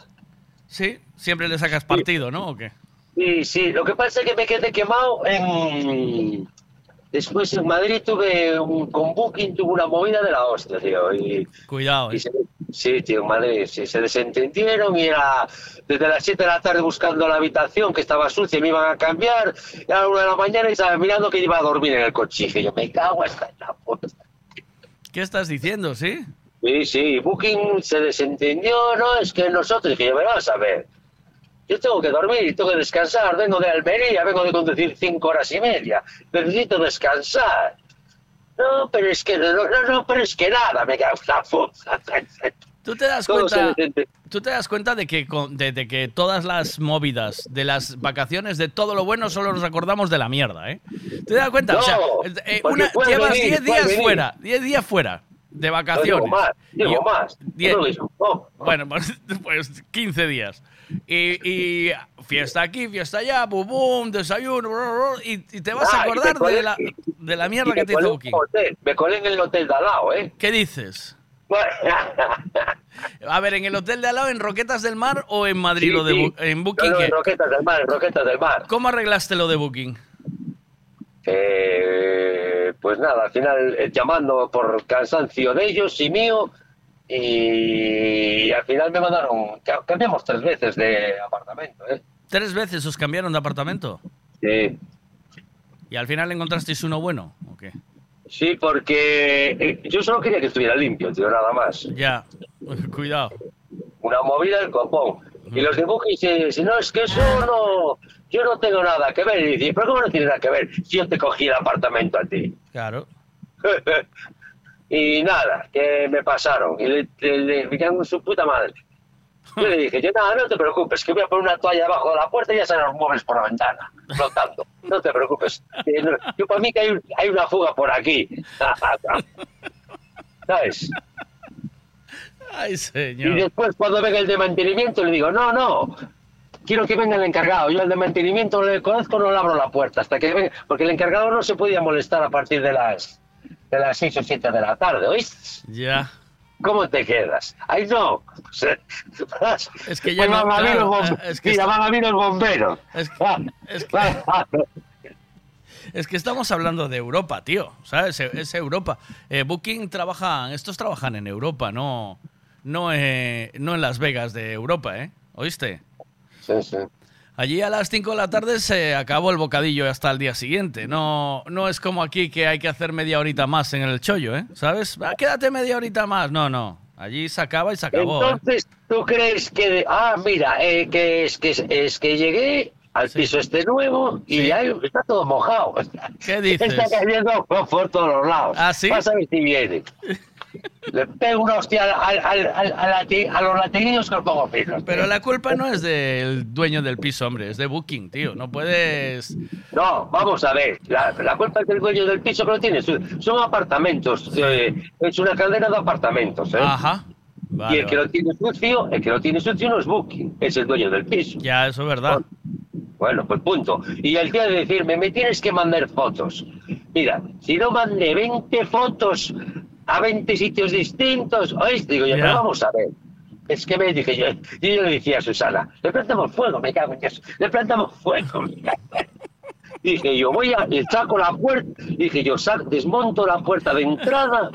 Sí, siempre le sacas partido, ¿no? ¿O qué? Sí, sí, lo que pasa es que me quedé quemado en... Después en Madrid tuve un, con Booking tuve una movida de la hostia, tío. Y, Cuidado, y ¿eh? se- sí, tío, en Madrid sí, se desentendieron y era desde las 7 de la tarde buscando la habitación que estaba sucia y me iban a cambiar. Y a la 1 de la mañana y estaba mirando que iba a dormir en el cochije. Yo me cago hasta en la puta. ¿Qué estás diciendo, sí? Sí, sí, Booking se desentendió, no, es que nosotros, dije yo, me vas a ver. Yo tengo que dormir, tengo que descansar, vengo de Almería, vengo de conducir cinco horas y media, necesito descansar. No, pero es que, no, no, no, pero es que nada, me puta. ¿Tú te das cuenta, tú te das cuenta de que de, de que todas las movidas de las vacaciones de todo lo bueno solo nos acordamos de la mierda, ¿eh? ¿Te das cuenta? o sea, No, eh, porque una- llevas venir, 10 puede días venir. fuera, 10 días fuera de No vacaciones. digo más, digo Y- más. diez- No no. Bueno, pues, pues 15 días. Y, y fiesta aquí, fiesta allá, bum, bum, desayuno, y, y te vas a Ah, acordar colé- de la, de la mierda que te hizo hotel, me colé en el hotel de al lado, ¿eh? ¿Qué dices? A ver, ¿en el hotel de al lado, en Roquetas del Mar o en Madrid Sí, lo de sí. En Booking? No, no, qué? en Roquetas del Mar, en Roquetas del Mar. ¿Cómo arreglaste lo de Booking? Eh, pues nada, al final eh, llamando por cansancio de ellos y mío y al final me mandaron, ca- cambiamos tres veces de apartamento, ¿eh? ¿Tres veces os cambiaron de apartamento? Sí, ¿Y al final encontrasteis uno bueno? ¿O qué? sí, porque eh, yo solo quería que estuviera limpio, tío, nada más. Ya, cuidado. Una movida del copón. Y los Booking dicen, si no, es que eso no, yo no tengo nada que ver. Y dice, pero ¿cómo no tiene nada que ver si yo te cogí el apartamento a ti? Claro. y nada, que me pasaron. Y le, le, le me su puta madre. Yo le dije, yo nada, no te preocupes, que voy a poner una toalla debajo de la puerta y ya salen los muebles por la ventana, flotando. No te preocupes. Yo para mí que hay, hay una fuga por aquí. ¿Sabes? Ay, Y señor. después cuando venga el de mantenimiento le digo, no, no, quiero que venga el encargado. Yo al de mantenimiento no le conozco, no le abro la puerta hasta que venga, porque el encargado no se podía molestar a partir de las de las 6 o 7 de la tarde, ¿oíste? Ya. ¿Cómo te quedas? ¡Ay, no! Es que ya Pues no- van a los bom- es que Mira, está- van a venir los bomberos. Es Es que estamos hablando de Europa, tío. ¿Sabes? Es es Europa. Eh, Booking trabajan, estos trabajan en Europa, no, no, eh, no en Las Vegas de Europa, ¿eh? ¿Oíste? Sí, sí. Allí a las 5 de la tarde se acabó el bocadillo hasta el día siguiente. No, no es como aquí que hay que hacer media horita más en el chollo, ¿eh? ¿Sabes? Va, quédate media horita más. No, no. Allí se acaba y se acabó. ¿eh? Entonces, ¿tú crees que... Ah, mira, eh, que es que, es que llegué al piso este nuevo y ya está todo mojado. ¿Qué dices? Está cayendo por todos los lados. ¿Ah, sí? Ver si viene. Le pego una hostia al, al, al- al lati- a los latiguillos que los pongo finos. Pero la culpa no es del dueño del piso, hombre. Es de Booking, tío. No puedes... No, vamos a ver. La, la culpa es del dueño del piso que lo tiene. Son apartamentos. eh, es una cadena de apartamentos. ¿eh? Ajá. Vale, y el que vale. lo tiene sucio, el que lo tiene sucio no es Booking, es el dueño del piso. Ya, eso es verdad. Bueno, pues punto. Y el día de decirme, me tienes que mandar fotos. Mira, si no mandé 20 fotos a 20 sitios distintos, ¿oíste? Digo yo, pero vamos a ver. Es que me dije yo, y yo le decía a Susana, le plantamos fuego, me cago en Dios, le plantamos fuego, me cago en Dije yo, voy a, y saco la puerta, dije yo, sac- desmonto la puerta de entrada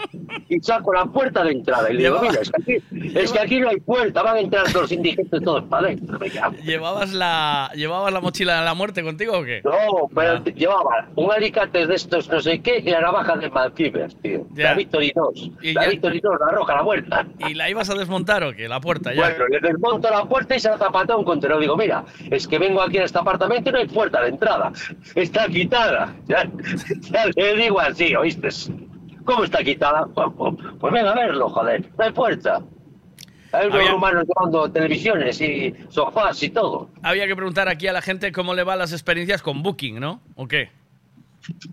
y saco la puerta de entrada. Y le digo, mira, es que, aquí, es que aquí no hay puerta, van a entrar los indigentes todos para adentro. ¿Llevabas la, ¿Llevabas la mochila de la muerte contigo o qué? No, pero llevaba un alicate de estos no sé qué y la navaja de Malkiver, tío. Ya. La Victorinos. Y La ya- Victorinos, la roja, la vuelta. ¿Y la ibas a desmontar o qué? La puerta ya. Bueno, le desmonto la puerta y se la zapateo un contenedor. Digo, mira, es que vengo aquí a este apartamento y no hay puerta de entrada. Está quitada. Ya, ya le digo así, ¿oíste? ¿Cómo está quitada? Pues, pues- pues venga a verlo, joder. No hay puerta. Hay unos rumanos llevando televisiones y sofás y todo. Había que preguntar aquí a la gente cómo le van las experiencias con Booking, ¿no? ¿O qué?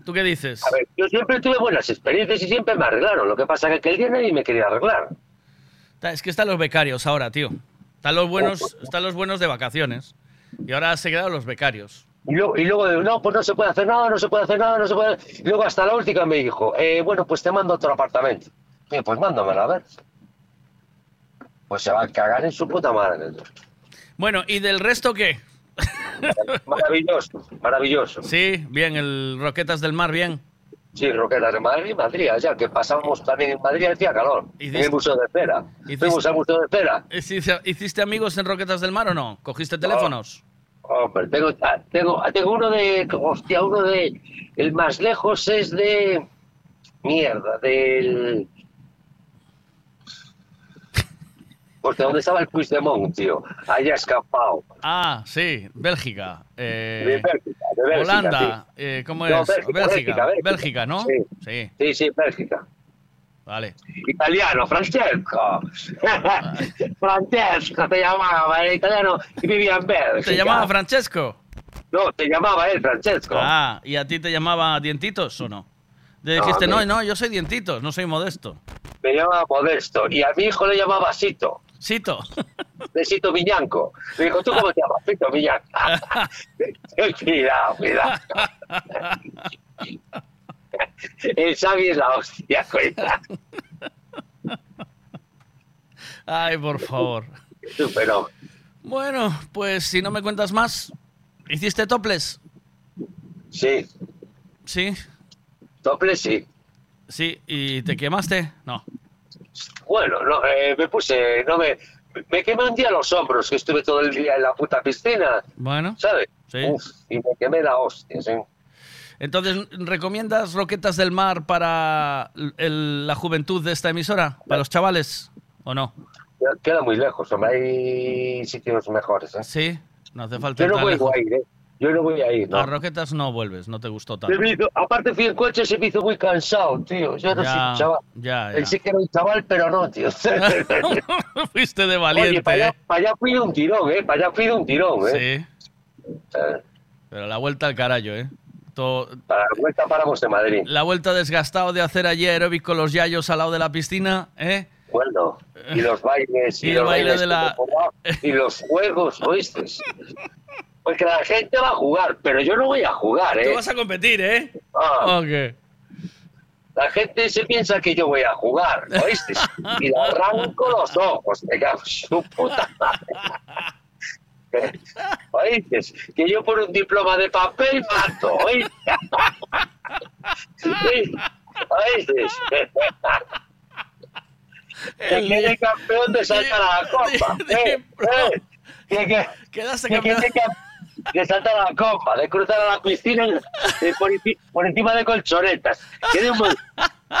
¿Tú qué dices? A ver, yo siempre tuve buenas experiencias y siempre me arreglaron. Lo que pasa es que aquel día nadie me quería arreglar. Es que están los becarios ahora, tío. Están los buenos, están los buenos de vacaciones. Y ahora se quedan los becarios. Y luego, y luego, no, pues no se puede hacer nada, no se puede hacer nada, no se puede. Y luego hasta la última me dijo, eh, bueno, pues te mando otro apartamento. Y pues mándamelo, a ver. Pues se va a cagar en su puta madre. Bueno, ¿y del resto qué? Maravilloso, maravilloso. Sí, bien, el Roquetas del Mar, bien. Sí, Roquetas de Madrid, Madrid, allá, que pasamos también en Madrid, hacía calor. En el Museo de Cera. Fuimos al Museo de Cera. ¿Hiciste, amigos en Roquetas del Mar o no? ¿Cogiste teléfonos? Hombre, tengo, tengo, tengo uno de, hostia, uno de, el más lejos es de, mierda, del, hostia, ¿dónde estaba el Puigdemont, tío? Allá escapado. Ah, sí, Bélgica. eh, De Bélgica, de Bélgica, Holanda, sí. eh, ¿cómo No, es? Bélgica, Bélgica, Bélgica. Bélgica, ¿no? Sí. Sí, Sí, sí, Bélgica. Vale. Italiano, Francesco. Francesco te llamaba, era italiano y vivía en Bélgica. ¿Te llamaba Francesco? No, te llamaba él, Francesco. Ah, ¿y a ti te llamaba Dientitos o no? Le dijiste, no, mí- no, yo soy Dientitos, no soy modesto. Me llamaba Modesto y a mi hijo le llamaba Sito. Sito. De Sito Viñanco. Me dijo, ¿tú cómo te llamas? Sito Viñanco. cuidado, cuidado. El Xavi es la hostia, cuidado. Ay, por favor. Bueno, pues si no me cuentas más, ¿hiciste toples? Sí. ¿Sí? Toples sí. Sí, ¿y te quemaste? No. Bueno, no, eh, me puse, no me, me quemé un día los hombros, que estuve todo el día en la puta piscina, Bueno, ¿sabes? Sí. Uf, y me quemé la hostia, sí. Entonces, ¿recomiendas Roquetas del Mar para el- la juventud de esta emisora? ¿Para los chavales o no? Queda- muy lejos, hombre, hay sitios mejores, ¿eh? Sí, no hace falta Yo no voy lejos. a ir, ¿eh? Yo no voy a ir, ¿no? A Roquetas no vuelves, no te gustó tanto. hizo- aparte fui en coche, se me hizo muy cansado, tío. Yo no Ya, soy un chaval. ya, ya. Pensé que era un chaval, pero no, tío. Fuiste de valiente, Oye, para allá, ¿eh? para allá fui de un tirón, ¿eh? Para allá fui de un tirón, ¿eh? Sí, Eh, pero la vuelta al carallo, ¿eh? To- Para la vuelta paramos de Madrid. La vuelta desgastado de hacer ayer aeróbic con los yayos al lado de la piscina, ¿eh? Bueno, y los bailes, y, los baile bailes de la- que y los juegos, ¿oíste? Porque la gente va a jugar, pero yo no voy a jugar, Tú ¿eh? vas a competir, ¿eh? Ah, Ok. la gente se piensa que yo voy a jugar, ¿oíste? Y le arranco los ojos, me cago su puta madre. ¿Oíste? Que yo por un diploma de papel mato, ¿oíste? ¿Oíste? Que quede campeón de saltar a la copa. ¿eh? ¿eh? Que, que, Quedaste que campeón. de saltar a la copa, de cruzar a la piscina de por, enci- por encima de colchonetas. Quede,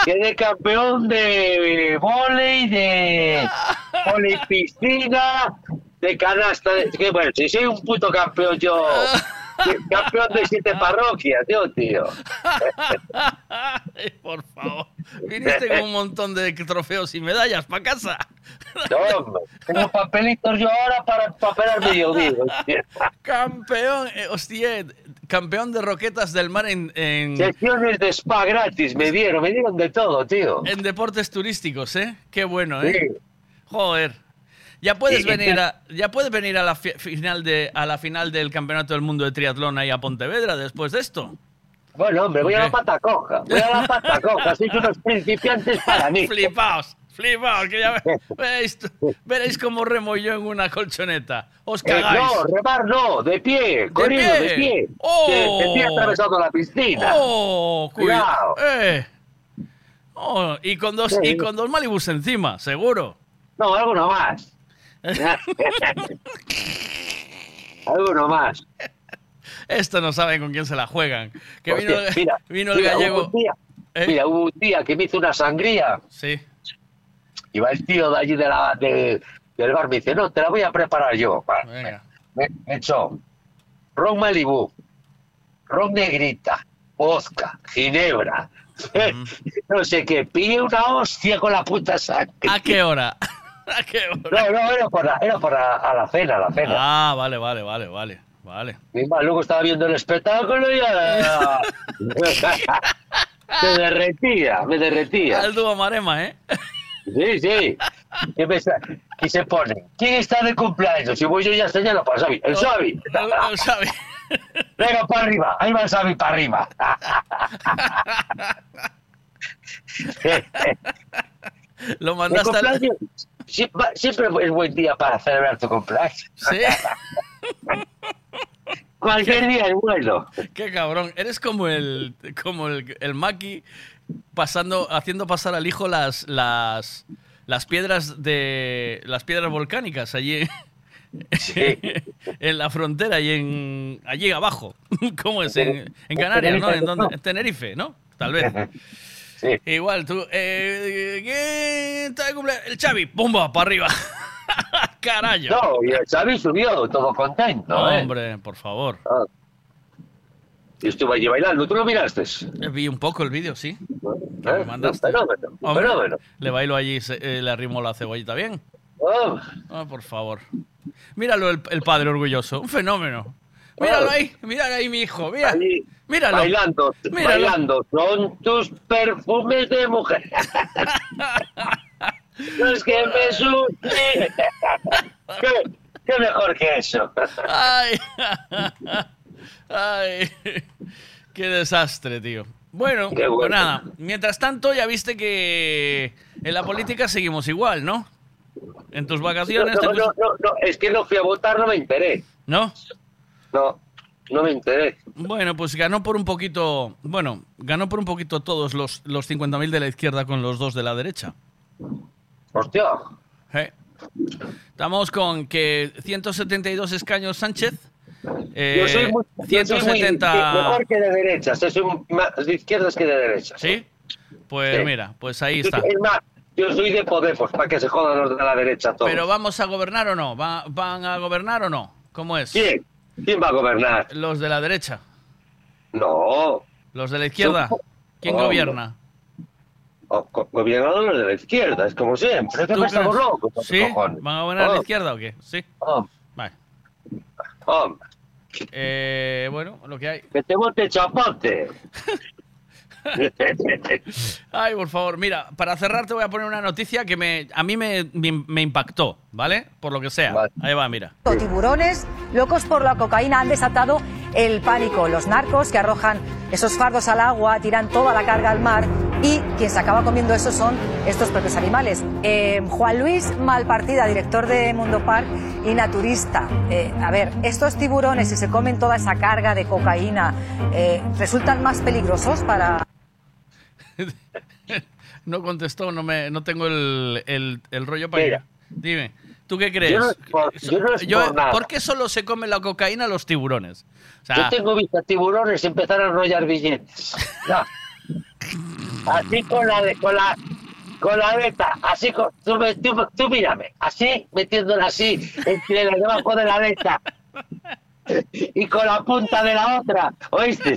quede campeón de volei, de volei piscina, de canasta. De, que bueno, si soy un puto campeón yo, campeón de siete parroquias, yo, tío. Por favor. Viniste con un montón de trofeos y medallas para casa. No, hombre, tengo papelitos yo ahora para papelar medio vivo. Campeón, eh, hostia, campeón de roquetas del mar en, en, Sesiones de spa gratis me dieron, me dieron de todo, tío. en deportes turísticos, ¿eh? Qué bueno, ¿eh? Sí. Joder. Ya puedes venir a, ya puedes venir a la fi- final de a la final del Campeonato del Mundo de Triatlón ahí a Pontevedra después de esto. Bueno, hombre, voy a la pata coja. Voy a la pata coja. Sois unos principiantes para mí. Flipaos, flipaos, que ya ve- veréis, veréis cómo remo yo en una colchoneta. Os Eh, cagáis. no, remar no, de pie, corriendo, de pie? pie. Oh. De, de pie atravesando la piscina. Oh, cuidado. Cuidado. Eh. Oh, y con dos y con dos Malibus encima, seguro. No, alguno más. alguno más. Esto no saben con quién se la juegan. Que Hostia, vino, mira, vino el mira, gallego. Hubo un día, ¿Eh? Mira, hubo un día que me hizo una sangría. Sí. Y va el tío de allí de la, de- del bar, me dice, no, te la voy a preparar yo. Venga. Me, me echó ron Malibu, ron negrita, vodka, ginebra, no sé qué, pillé una hostia con la puta sangre. ¿A qué hora? No, no, era por la, era por la, a la cena, a la cena. Ah, vale, vale, vale, vale. Vale. Mi luego estaba viendo el espectáculo y ya... me derretía, me derretía. Al dúo Marema, ¿eh? Sí, sí. ¿Qué, qué se pone? ¿Quién está de cumpleaños? Si voy yo ya señalo para Xavi. El Xavi. El Xavi. Venga, para arriba. Ahí va el Xavi para arriba. Lo El mandaste al... siempre es buen día para celebrar tu cumpleaños. Sí. Cualquier día es bueno. Qué cabrón. Eres como el como el, el Maki pasando haciendo pasar al hijo las las las piedras de las piedras volcánicas allí en la frontera y en allí abajo. ¿Cómo es? En, en Canarias, ¿no? ¿En? En Tenerife, ¿no? Tal vez. Igual tú. Eh, ¿Quién está de cumpleaños? El Xavi. ¡Pumba! Para arriba. Carayo. No, y el Xavi subió, todo contento. ¿eh? Hombre, por favor. Y estuve allí bailando. ¿Tú lo miraste? Eh, Vi un poco el vídeo, sí. ¿Eh? me mandaste. Un fenómeno, un Hombre, fenómeno. Le bailo allí, se- eh, le arrimo la cebollita bien. Oh, Ah, por favor. Míralo, el, el padre orgulloso. Un fenómeno. Míralo ahí, míralo ahí, mi hijo. Mira, míralo. Bailando, Míralo. bailando. Son tus perfumes de mujer. Los que me suben. ¿Qué, qué mejor que eso? Ay, ay, qué desastre, tío. Bueno, pues nada. Mientras tanto, ya viste que en la política seguimos igual, ¿no? En tus vacaciones. No, te no, pus- no, no, es que no fui a votar, no me enteré. ¿No? No, no me enteré. Bueno, pues ganó por un poquito. Bueno, ganó por un poquito todos los, los 50.000 de la izquierda con los dos de la derecha. Hostia. Eh. Estamos con que 172 escaños Sánchez. eh, yo soy, muy, yo soy muy- 170. mejor que de derechas. Yo soy más de izquierdas que de derechas. ¿Sí? Pues Sí. mira, pues ahí está. Es más, yo soy de Podemos, para que se jodan los de la derecha todos. Pero vamos a gobernar o no? ¿Va- ¿Van a gobernar o no? ¿Cómo es? ¿Quién? ¿Quién va a gobernar? Los de la derecha. No. Los de la izquierda. ¿Quién gobierna? O- go- Gobiernan los de la izquierda, es como siempre. ¿Qué ¿Tú me estamos locos? ¿Sí? cojones? ¿Van a gobernar a la Oh, izquierda o qué? Sí. oh, Vale. oh, Eh, bueno, lo que hay. que te bote chapote. Ay, por favor, mira, para cerrar te voy a poner una noticia que me, a mí me, me- me impactó, ¿vale? Por lo que sea. Ahí va, mira. Tiburones locos por la cocaína han desatado el pánico. Los narcos que arrojan esos fardos al agua, tiran toda la carga al mar y quien se acaba comiendo eso son estos propios animales. Eh, Juan Luis Malpartida, director de Mundo Park y naturista. Eh, a ver, estos tiburones, si se comen toda esa carga de cocaína, eh, ¿resultan más peligrosos para...? No contestó, no me, no tengo el, el- el rollo para Mira. Dime, ¿tú qué crees? Yo no por- yo no es por nada. ¿Por qué solo se come la cocaína los tiburones? O sea, Yo tengo visto a tiburones empezar a enrollar billetes. No. Así con la de, con la con la aleta, así con, tú, me- tú- tú mírame, así metiéndola así entre la debajo de la aleta y con la punta de la otra, ¿oíste?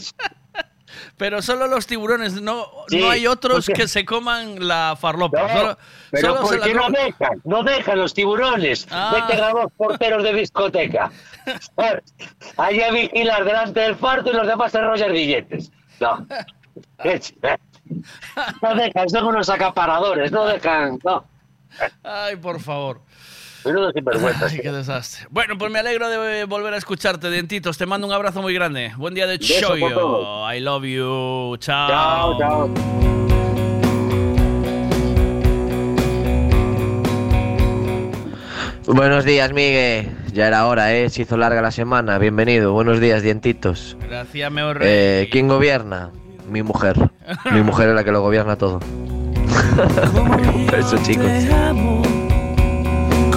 Pero solo los tiburones, no, Sí, no hay otros porque- que se coman la farlopa. No, solo, pero solo se ¿por qué la no dejan? No dejan los tiburones. Ah. Meten a dos porteros de discoteca. Allí a vigilar delante del fardo y los demás enrollar billetes. No. No dejan, son unos acaparadores, no dejan, no. Ay, por favor. Menudo sinvergüenzas. Ay, qué desastre. Bueno, pues me alegro de volver a escucharte, Dientitos. Te mando un abrazo muy grande. Buen día de Beso por Choyo. todos. I love you. Chao. Chao, chao. Buenos días, Miguel. Ya era hora, ¿eh? Se hizo larga la semana. Bienvenido. Buenos días, dientitos. Gracias, meo rey. Eh, ¿Quién gobierna? Mi mujer. Mi mujer es la que lo gobierna todo. Eso, chicos.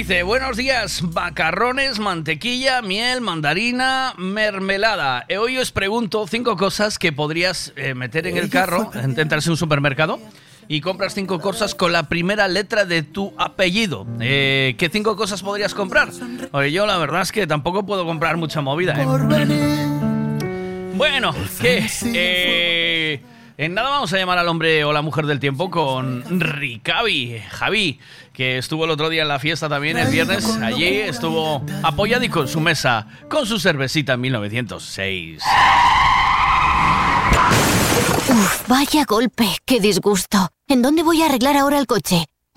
Dice, buenos días, macarrones, mantequilla, miel, mandarina, mermelada. Eh, Hoy os pregunto cinco cosas que podrías eh, meter en el carro, entrarse en un supermercado y compras cinco cosas con la primera letra de tu apellido. Eh, ¿Qué cinco cosas podrías comprar? Oye, yo la verdad es que tampoco puedo comprar mucha movida. ¿eh? Bueno, ¿qué? Eh, en nada vamos a llamar al hombre o la mujer del tiempo con Ricavi, Javi, que estuvo el otro día en la fiesta también, el viernes. Allí estuvo apoyadico en su mesa con su cervecita en 1906. Uf, vaya golpe, qué disgusto. ¿En dónde voy a arreglar ahora el coche?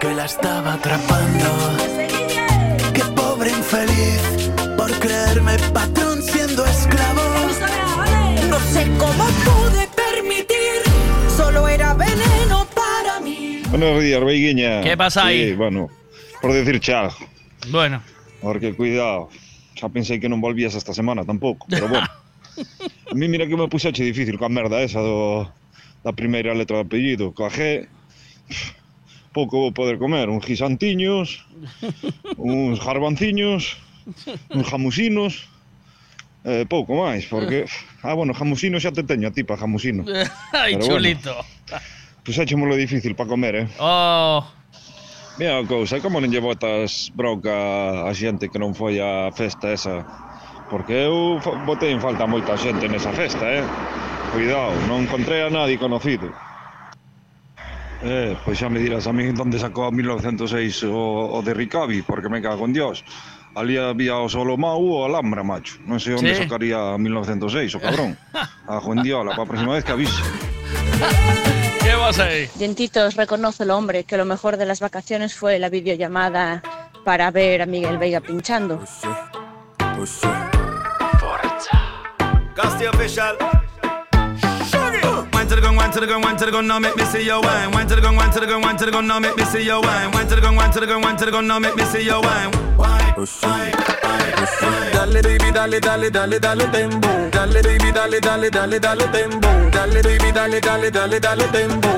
Que la estaba atrapando. Qué pobre infeliz por creerme patrón siendo esclavo. No sé cómo pude permitir, solo era veneno para mí. Buenos días, Beiguiña. ¿Qué pasa ahí? Sí, bueno, por decir chao. Bueno. Porque cuidado, xa pensei que non volvías esta semana tampouco, pero bueno. A mí mira que me puxeche difícil coa merda esa do, da primeira letra do apellido. Coa G, pouco vou poder comer, uns guisantiños, uns garbanciños, uns jamusinos, eh, pouco máis, porque... Ah, bueno, jamusino xa te teño a ti pa jamusino. Ai, Pero chulito. Bueno, pois pues difícil para comer, eh? Oh... Mira a cousa, como non lle botas bronca a xente que non foi a festa esa? Porque eu botei en falta moita xente nesa festa, eh? Cuidado, non encontrei a nadie conocido. Eh, pois xa me dirás a mí onde sacou a 1906 o, o de Ricavi, porque me cago en Dios. Ali había o Solomau ou o Alhambra, macho. Non sei onde Sí. sacaría a 1906, o cabrón. A Juan Diola, para a próxima vez que avise. ¿Qué vas ahí? Dientitos, reconoce el hombre que lo mejor de las vacaciones fue la videollamada para ver a Miguel Veiga pinchando. Gusty official. Wine to the gun, wine to the gun, wine to the gun, now make me see your wine. Wine to the gun, wine to the gun, wine to the gun, now make me see your wine. Wine to the gun, wine to the gun, wine to the gun, now make me see your wine. Wine, wine, wine. Dale baby, dale, dale, dale, dale tembo. Dale baby, dale, dale, dale, dale tembo. Dale baby, dale, dale, dale, dale tembo.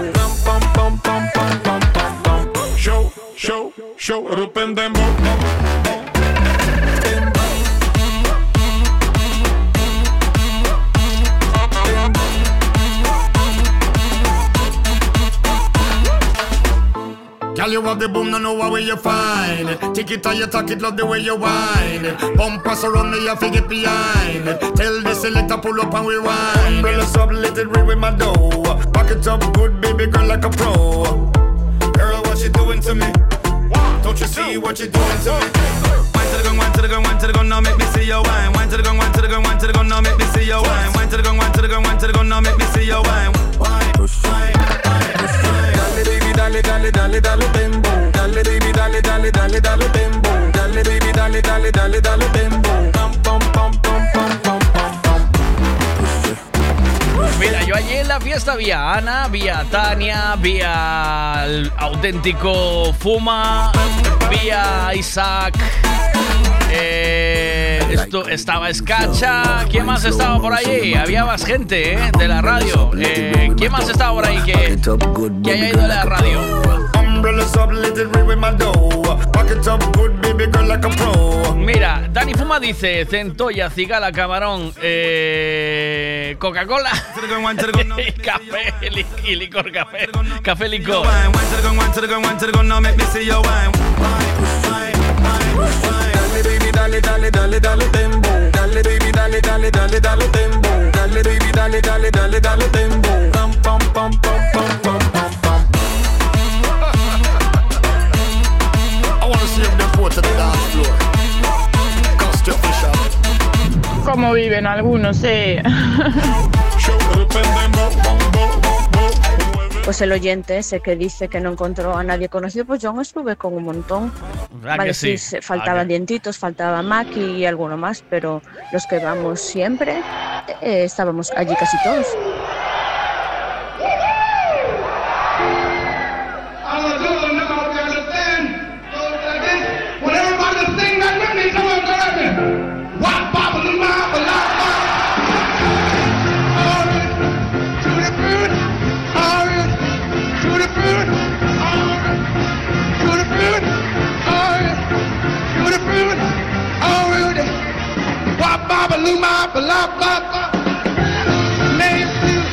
Pam pam pam pam pam pam pam pam. Show, show, show, rupen dembo. Girl, you have the boom, no know where you find. Take it or you talk it, love the way you whine it. Bump us around me, you figure behind. Tell the selector pull up and rewind. Umbrella sub, let it with my dough. Back it up good, baby girl, like a pro. Girl, what you doing to me? Don't you see what you're doing to me? Wine to the gun, wine to the gun, wine to the gun, now make me see your wine. Wine to the gun, wine to the gun, wine to the gun, now make me see your wine. Wine to the gun, wine to the gun, wine to the gun, now make me see your wine. Wine, wine, Dale dale, dale, dale, tembo. Dale baby, dale, dale, dale, dale tembo. Dale baby, dale, dale, dale, dale tembo. Pam pam pam pam. Mira, yo allí en la fiesta vi a Ana, vi Tania, vi al auténtico Fuma, vi Isaac. Eh, esto, estaba Escacha. ¿Quién más estaba por allí? Había más gente eh, de la radio. Eh, ¿Quién más estaba por ahí que, que haya ido a la radio? Mira, Dani Fuma dice centolla, cigala, camarón, eh, Coca-Cola, café li- y licor café, café licor. Dale baby, dale, dale, dale, dale tembo. Dale baby, dale, dale, dale, dale tembo. Dale baby, dale, dale, dale, dale tembo. Pam, pam, pam, pam, pam, pam, pam, pam. I wanna see them to the dance floor. Your fish. ¿Cómo viven algunos, eh? Pues el oyente ese que dice que no encontró a nadie conocido, pues yo estuve con un montón. ¿Verdad Vale, que sí? se- faltaban ¿A que- dientitos, faltaba Maki y alguno más, pero los que vamos siempre eh, estábamos allí casi todos.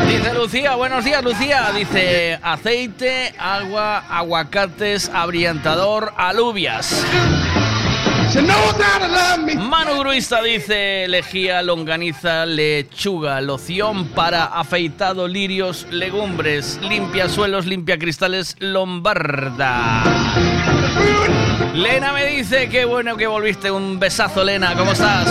Dice Lucía, buenos días Lucía, dice aceite, agua, aguacates, abrillantador, alubias. Manu Gruista dice lejía, longaniza, lechuga, loción para afeitado, lirios, legumbres, limpia suelos, limpia cristales, lombarda. Lena me dice, qué bueno que volviste, un besazo Lena, ¿cómo estás?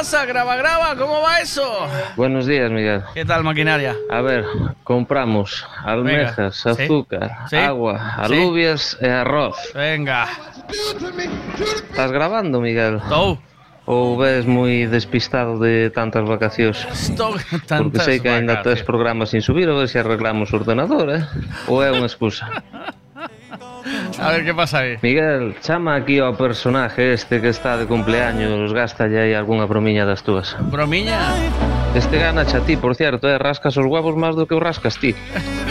Pasa? Graba, graba, ¿cómo va eso? Buenos días, Miguel. ¿Qué tal, maquinaria? A ver, compramos almejas, ¿sí? azúcar, ¿Sí? agua, ¿Sí? alubias e arroz. Venga. Estás grabando, Miguel? Estou. Ou ves moi despistado de tantas vacacións? Estou Porque tantas sei que ainda tes programas sin subir, a ver se arreglamos o ordenador, eh? Ou é unha excusa? A ver que pasa aí. Miguel, chama aquí ao personaje este que está de cumpleaños, gástalle aí algunha bromiña das túas. Bromiña? Este gana a ti, por cierto, eh, rascas os huevos máis do que o rascas ti.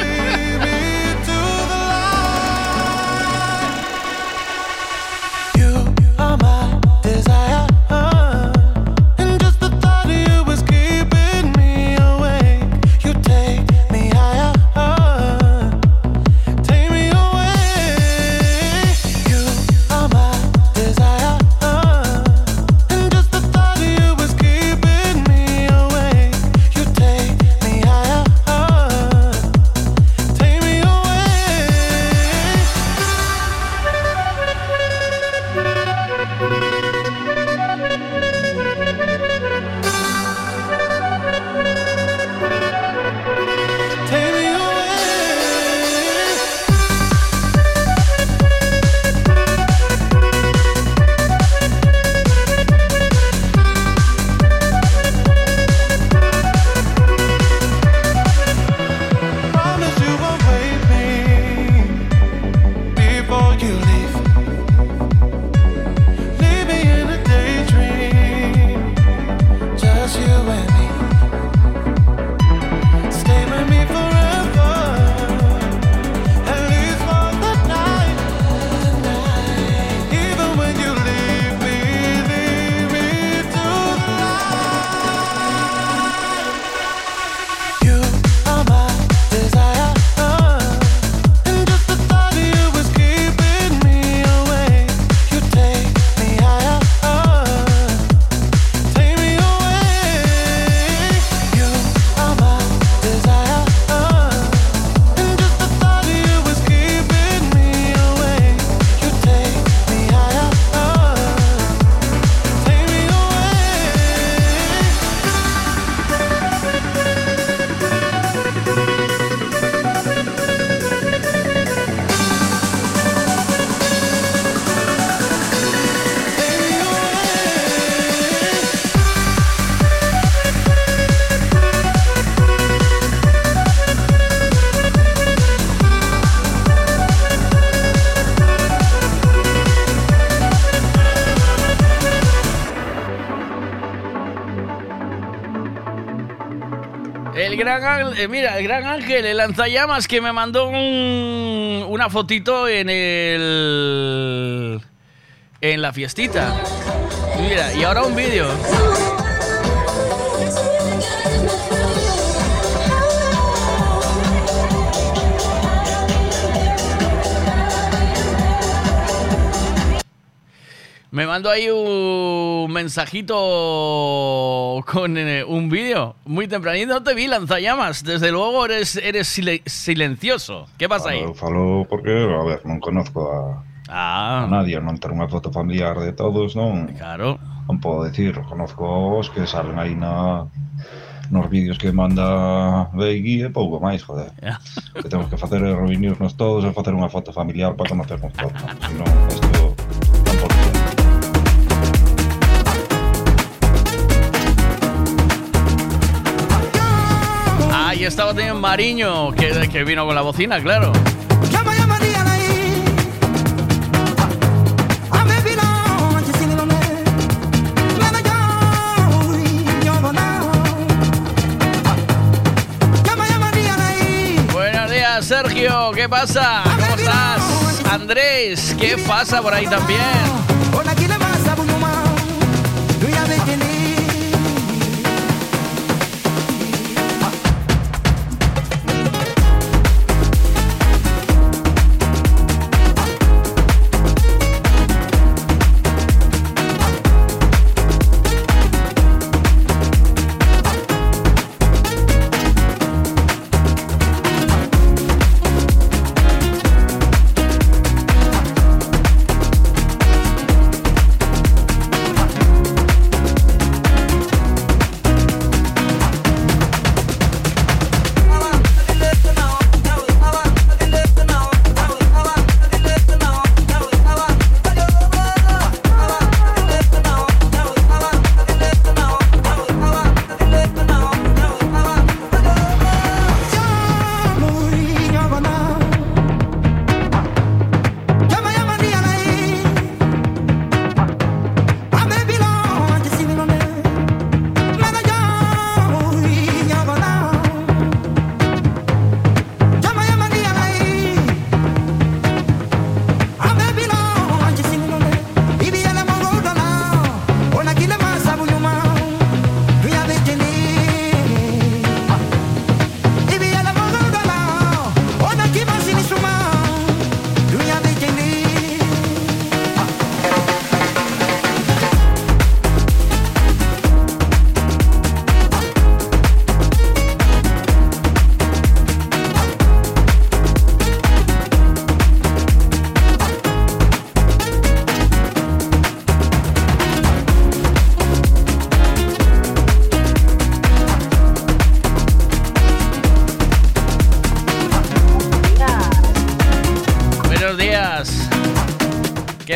eh, mira, el gran Ángel, el lanzallamas que me mandó un- una fotito en el en la fiestita. Mira, y ahora un vídeo. Me mandó ahí un mensajito con eh, un vídeo muy tempranito. No te vi, lanzallamas. Desde luego eres, eres sile- silencioso. ¿Qué pasa ahí? Falo, porque, a ver, non conozco a, Ah. a nadie, non ter unha foto familiar de todos, non? Claro. Non podo decir, conozco os que salen aí na nos vídeos que manda Beigui e pouco máis, joder. O que temos que facer é reunirnos todos e facer unha foto familiar para conocernos todos. Non, Ahí estaba también Mariño, que, que vino con la bocina, claro. Buenos días, Sergio. ¿Qué pasa? ¿Cómo estás? Andrés, ¿qué pasa por ahí también?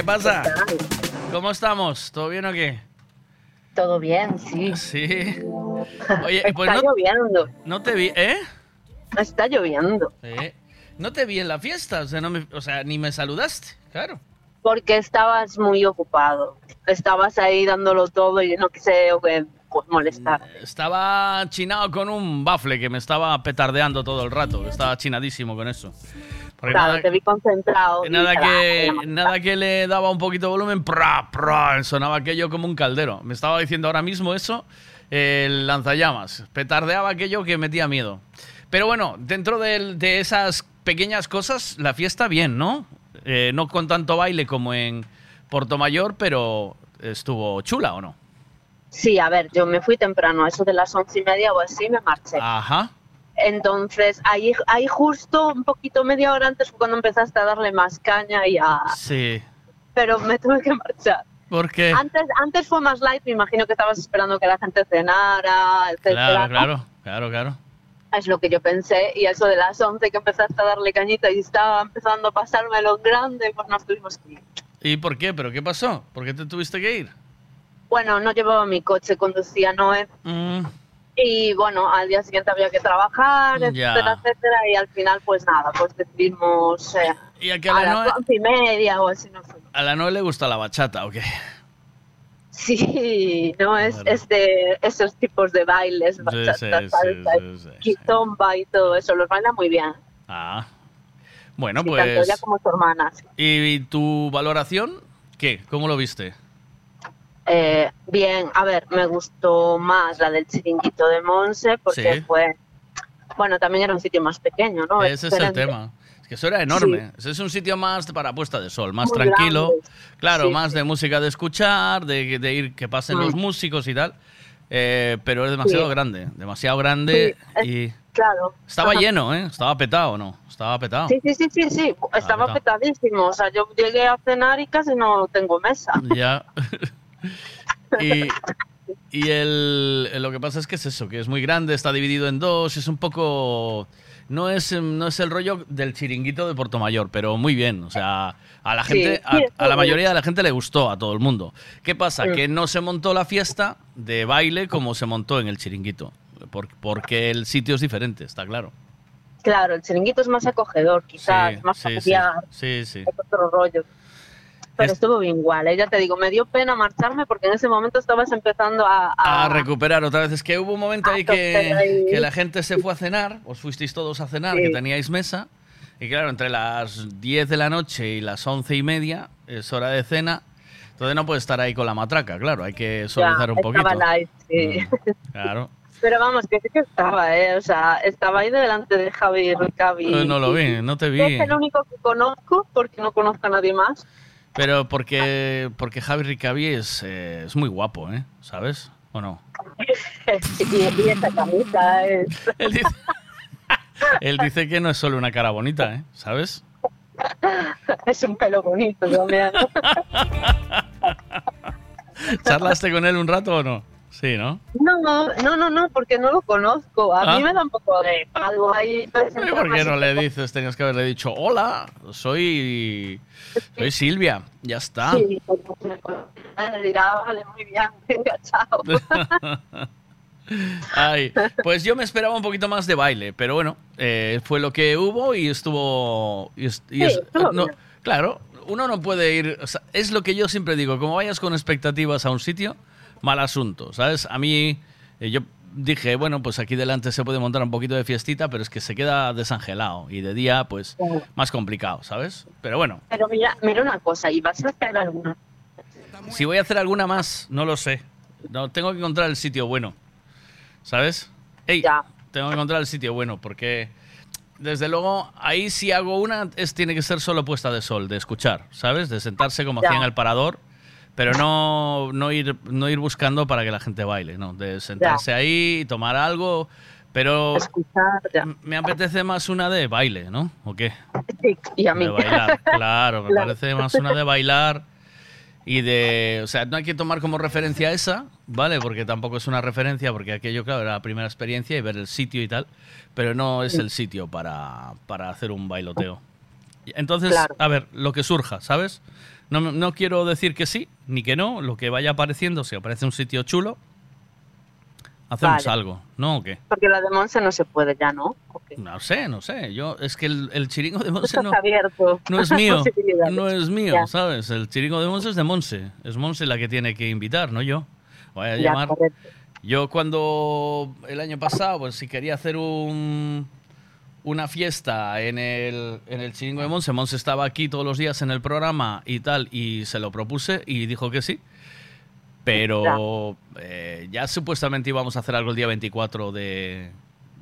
¿Qué pasa? ¿Cómo estamos? ¿Todo bien o qué? Todo bien, sí. Sí. Oye, Está pues no, lloviendo. no te vi, ¿eh? Está lloviendo. Sí. No te vi en la fiesta, o sea, no me- o sea, ni me saludaste, claro. Porque estabas muy ocupado. Estabas ahí dándolo todo y no quise eh, molestar. Estaba chinado con un bafle que me estaba petardeando todo el rato. Estaba chinadísimo con eso. Porque Claro, nada, te vi concentrado. nada dije, "Ah, que, nada que le daba un poquito de volumen, ¡pra, pra! sonaba aquello como un caldero. Me estaba diciendo ahora mismo eso, el lanzallamas. Petardeaba aquello que metía miedo. Pero bueno, dentro del- de, esas pequeñas cosas, la fiesta bien, ¿no? Eh, no con tanto baile como en Mayor, pero estuvo chula, ¿o no? Sí, a ver, yo me fui temprano, eso de las once y media o así me marché. Ajá. Entonces, ahí, ahí justo un poquito media hora antes fue cuando empezaste a darle más caña y a... Sí. Pero me tuve que marchar. ¿Por qué? Antes, antes fue más light, me imagino que estabas esperando que la gente cenara, etcétera. Claro, claro, claro, claro. Es lo que yo pensé, y eso de las 11 que empezaste a darle cañita y estaba empezando a pasármelo grande, pues nos tuvimos que ir. ¿Y por qué? ¿Pero qué pasó? ¿Por qué te tuviste que ir? Bueno, no llevaba mi coche, conducía Noé. Mm, Y bueno, al día siguiente había que trabajar, Ya. etcétera, etcétera, y al final pues nada, pues decidimos eh, ¿Y a, que a a, la las once y media o así, no a la Noe le gusta la bachata o qué? Sí, no es, es de esos tipos de bailes, bachata, sí, kizomba y todo eso, los baila muy bien. Ah. Bueno, Sí, tanto pues. ella como su hermana. ¿Y tu valoración? ¿Qué? ¿Cómo lo viste? Eh, bien, a ver, me gustó más la del chiringuito de Monse porque Sí. fue, bueno, también era un sitio más pequeño, ¿no? Ese es el tema. Es que eso era enorme. Ese es un sitio más para puesta de sol, más Muy tranquilo. grande. Claro, Sí, más de música de escuchar, de, de ir que pasen los músicos y tal. Eh, pero es demasiado Sí. grande, demasiado grande y Claro. estaba Ajá. lleno, ¿eh? Estaba petado, ¿no? Estaba petado. Sí, sí, sí, sí, sí, estaba petado. petadísimo. O sea, yo llegué a cenar y casi no tengo mesa. Ya. y y el, lo que pasa es que es eso, que es muy grande, está dividido en dos, es un poco... No es, no es el rollo del chiringuito de Portomayor, pero muy bien. O sea, a la gente, a, sí, a la mayoría de la gente le gustó, a todo el mundo. ¿Qué pasa? Mm. Que no se montó la fiesta de baile como se montó en el chiringuito. por- porque el sitio es diferente, está claro. Claro, el chiringuito es más acogedor, quizás, más familiar, Sí, sí. es otro rollo. Pero estuvo bien igual, ¿eh? ya te digo, me dio pena marcharme porque en ese momento estabas empezando a... a- a recuperar otra vez. Es que hubo un momento ahí tocar ahí. que, que la gente se fue a cenar, os fuisteis todos a cenar, Sí. que teníais mesa, y claro, entre las 10 de la noche y las 11 y media es hora de cena, entonces no puedes estar ahí con la matraca, claro, hay que ya, suavizar un poquito. Mm. light, sí. Claro. Pero vamos, que sí que estaba, ¿eh? O sea, estaba ahí delante de Javi Ricavi. Eh, no lo vi, no te vi. Es el único que conozco porque no conozco a nadie más. Pero porque, porque Javi Ricavi es, eh, es muy guapo, ¿eh? ¿Sabes? ¿O no? y, y esa camisa es... Él dice, él dice que no es solo una cara bonita, ¿eh? ¿Sabes? es un pelo bonito también. ¿Charlaste con él un rato o no? Sí, ¿no? No, no, no, no, porque no lo conozco. A Ah. mí me da un poco de algo ahí. ¿Y ¿Por qué no le dices? Tenías que haberle dicho, hola, soy, soy Silvia. Ya está. Sí, le dirá, vale, muy bien, chao. Ay, pues yo me esperaba un poquito más de baile, pero bueno, eh, fue lo que hubo y estuvo... y es- y Sí, es- estuvo no, bien. claro, uno no puede ir... o sea, es lo que yo siempre digo, como vayas con expectativas a un sitio, mal asunto, ¿sabes? A mí, eh, yo dije, bueno, pues aquí delante se puede montar un poquito de fiestita, pero es que se queda desangelado y de día, pues, más complicado, ¿sabes? Pero bueno, Pero mira, mira una cosa, ¿y vas a hacer alguna? si voy a hacer alguna más, no lo sé. No, tengo que encontrar el sitio bueno. ¿Sabes? Ey, tengo que encontrar el sitio bueno porque desde luego ahí si hago una es tiene que ser solo puesta de sol, de escuchar, ¿sabes? De sentarse como Ya. hacía en el parador, pero no, no ir no ir buscando para que la gente baile, no, de sentarse ahí y tomar algo, pero m- me apetece más una de baile, ¿no? ¿O qué? Sí, y a mí. De bailar, claro, me Claro. parece más una de bailar y de, o sea, no hay que tomar como referencia esa, ¿vale? Porque tampoco es una referencia, porque aquello, claro, era la primera experiencia y ver el sitio y tal, pero no es el sitio para, para hacer un bailoteo. Entonces, Claro. a ver, lo que surja, ¿sabes? No, no quiero decir que sí, ni que no, lo que vaya apareciendo, si aparece un sitio chulo, hacemos Vale. algo, ¿no? ¿O qué? Porque la de Monse no se puede ya, ¿no? No sé, no sé. Yo, es que el, el chiringo de Monse no, no es mío. No es mío, Ya. ¿sabes? El chiringo de Monse es de Monse. Es Monse la que tiene que invitar, no yo. Voy a Ya, llamar. correcto. Yo cuando el año pasado, pues si quería hacer un, una fiesta en el, en el chiringo de Monse, Monse estaba aquí todos los días en el programa y tal, y se lo propuse y dijo que sí. Pero eh, ya supuestamente íbamos a hacer algo el día 24 de,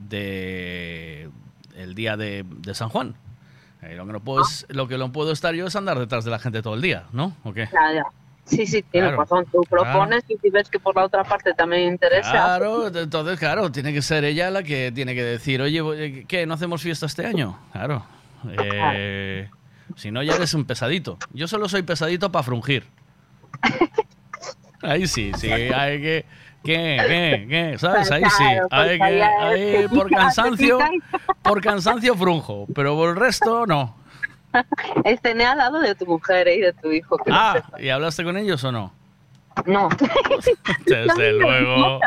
de el día de, de San Juan. Eh, lo, que no puedo es- lo que no puedo estar yo es andar detrás de la gente todo el día, ¿no? ¿O qué? Ya, ya. Sí, sí, tienes Claro, razón. Tú propones y si ves que por la otra parte también interesa. Claro, entonces, claro, tiene que ser ella la que tiene que decir, oye, voy- ¿qué? ¿No hacemos fiesta este año? Claro. Eh, si no, ya eres un pesadito. Yo solo soy pesadito para frungir. Ahí sí, sí, hay que... ¿Qué? ¿Qué? ¿Qué? ¿Sabes? Ahí sí. Claro, Hay que, te por cansancio, y- por cansancio frunjo, pero por el resto no. Este al lado de tu mujer ¿eh? y de tu hijo. que Ah. ¿y hablaste con ellos o no? No. Desde luego.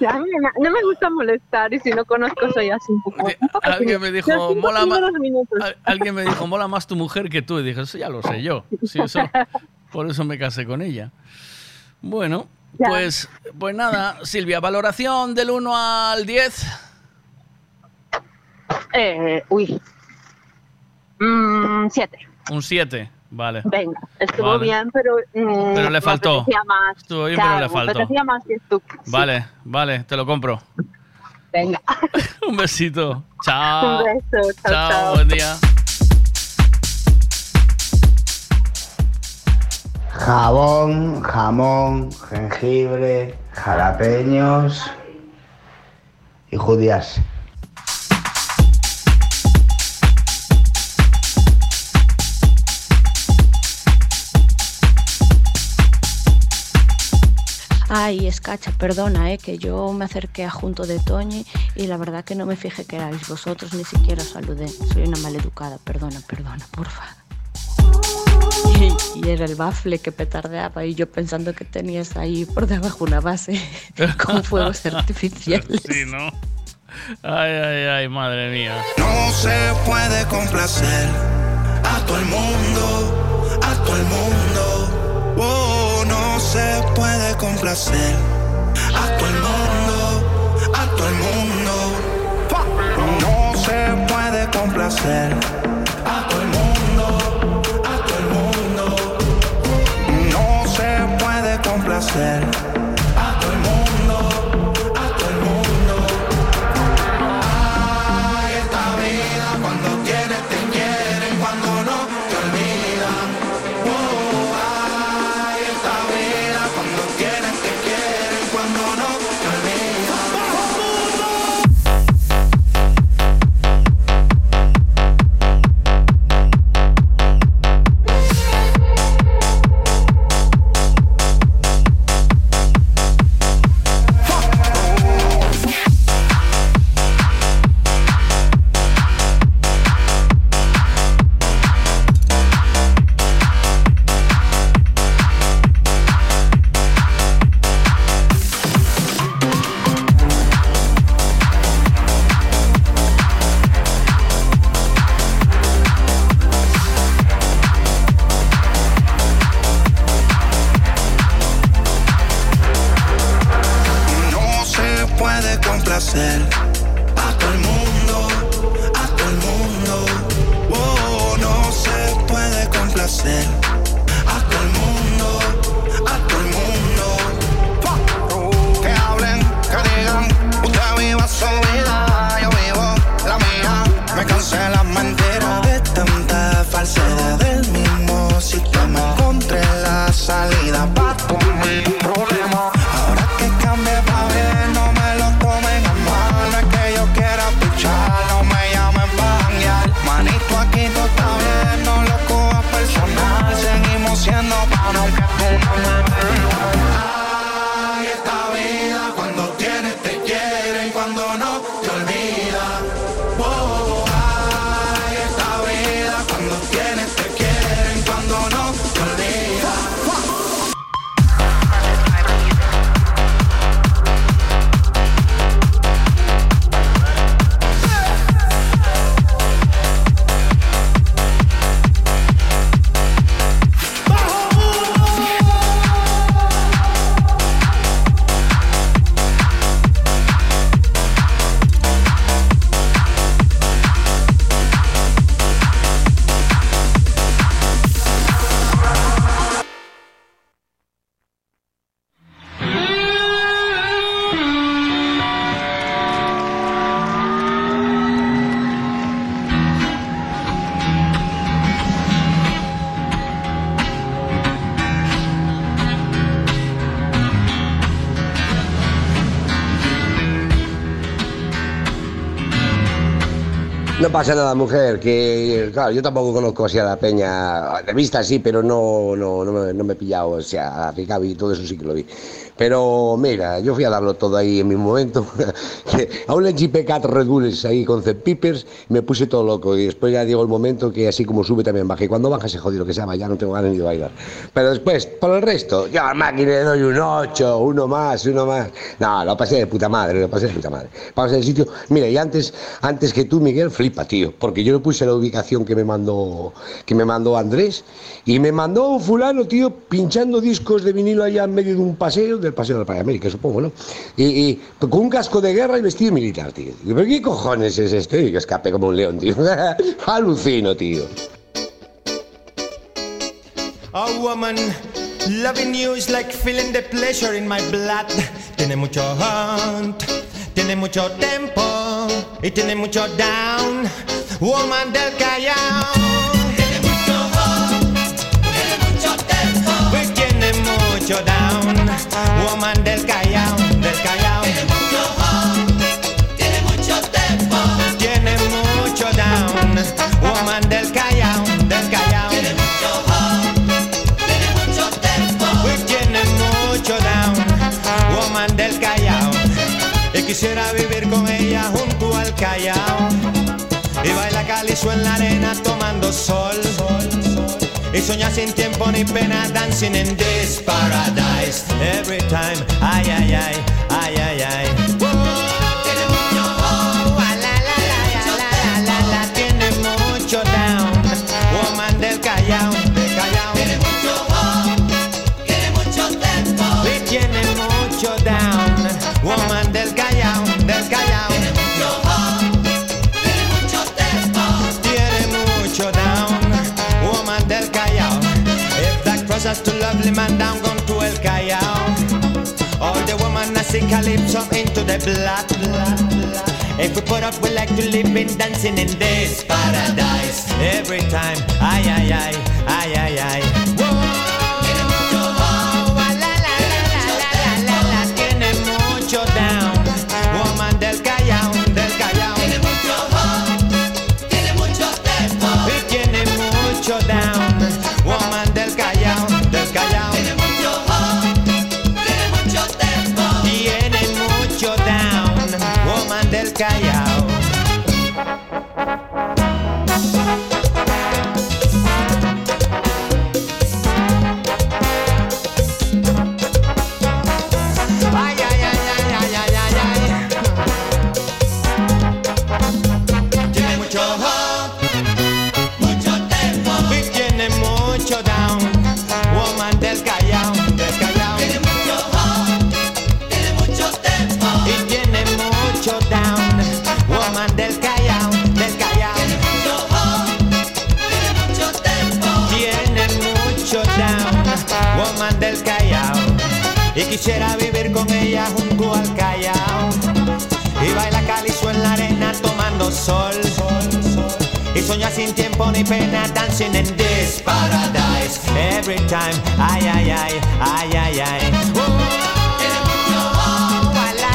Me- no me gusta molestar y si no conozco soy así un poco. un poco Alguien me dijo, mola más. Alguien me dijo, mola más tu mujer que tú. Y dije, eso ya lo sé yo. Sí, eso, Por eso me casé con ella. Bueno, Ya. pues, pues nada, Silvia, valoración del 1 al 10. Eh, uy. Mm, siete. Un 7, vale. Venga, estuvo Vale. bien, pero. mm, Pero le faltó. más. Estuvo bien, pero le faltó. Me apetecía más que tú. Vale, vale, te lo compro. Venga. Un besito. Chao. Un beso. Chao, Chao, chao. buen día. Jabón, jamón, jengibre, jalapeños y judías. Ay, escacha, perdona, eh, que yo me acerqué a junto de Toñi y la verdad que no me fijé que erais vosotros, ni siquiera os saludé. Soy una maleducada, perdona, perdona, porfa. Y, y era el bafle que petardeaba y yo pensando que tenías ahí por debajo una base con fuegos artificiales. Sí, ¿no? Ay, ay, ay, madre mía. No se puede complacer a todo el mundo, a todo el mundo. Oh, se puede complacer a todo el mundo, a todo el mundo. No se puede complacer a todo el mundo, a todo el mundo. No se puede complacer pasa nada, mujer, que claro, yo tampoco conozco así a la peña, de vista sí, pero no, no, no, me, no me he pillado, o sea, a Ricavi todo eso sí que lo vi. Pero mira, yo fui a darlo todo ahí en mi momento, a un GP4 Red Bulls ahí con Pipers, me puse todo loco y después ya llegó el momento que así como sube también bajé. Cuando baja se jodido que se llama, ya no tengo ganas ni de bailar. Pero después, por el resto, yo a máquina le doy un 8, uno más, uno más. No, lo pasé de puta madre, lo pasé de puta madre. Vamos al sitio, mira, y antes, antes que tú, Miguel, flipa, tío, porque yo le puse la ubicación que me mandó que me mandó Andrés y me mandó un fulano, tío, pinchando discos de vinilo allá en medio de un paseo, del paseo de la América, supongo, ¿no? Y, y con un casco de guerra y vestido militar, tío. ¿Pero qué cojones es esto? Y que escape como un león, tío. Alucino, tío. Oh woman, loving you is like feeling the pleasure in my blood. Tiene mucho hunt, tiene mucho tempo y tiene mucho down. Woman del Callao. Mucho down. Woman del Callao, del Callao. Quisiera vivir con ella junto al Callao. Y baila calizo en la arena tomando sol. Y soñar sin tiempo ni pena, dancing in this paradise. Every time, ay, ay, ay, ay, ay, ay. Us to lovely man down, gone to el Callao. All the woman I sing calypso into the blood. If we put up, we like to live in dancing in this paradise. Every time, ay, ay, ay, ay, ay, ay. Quisiera vivir con ella junto al Callao Y baila calizo en la arena tomando sol Y soñar sin tiempo ni pena Dancing in this paradise Every time, ay, ay, ay, ay, ay, ay oh, la,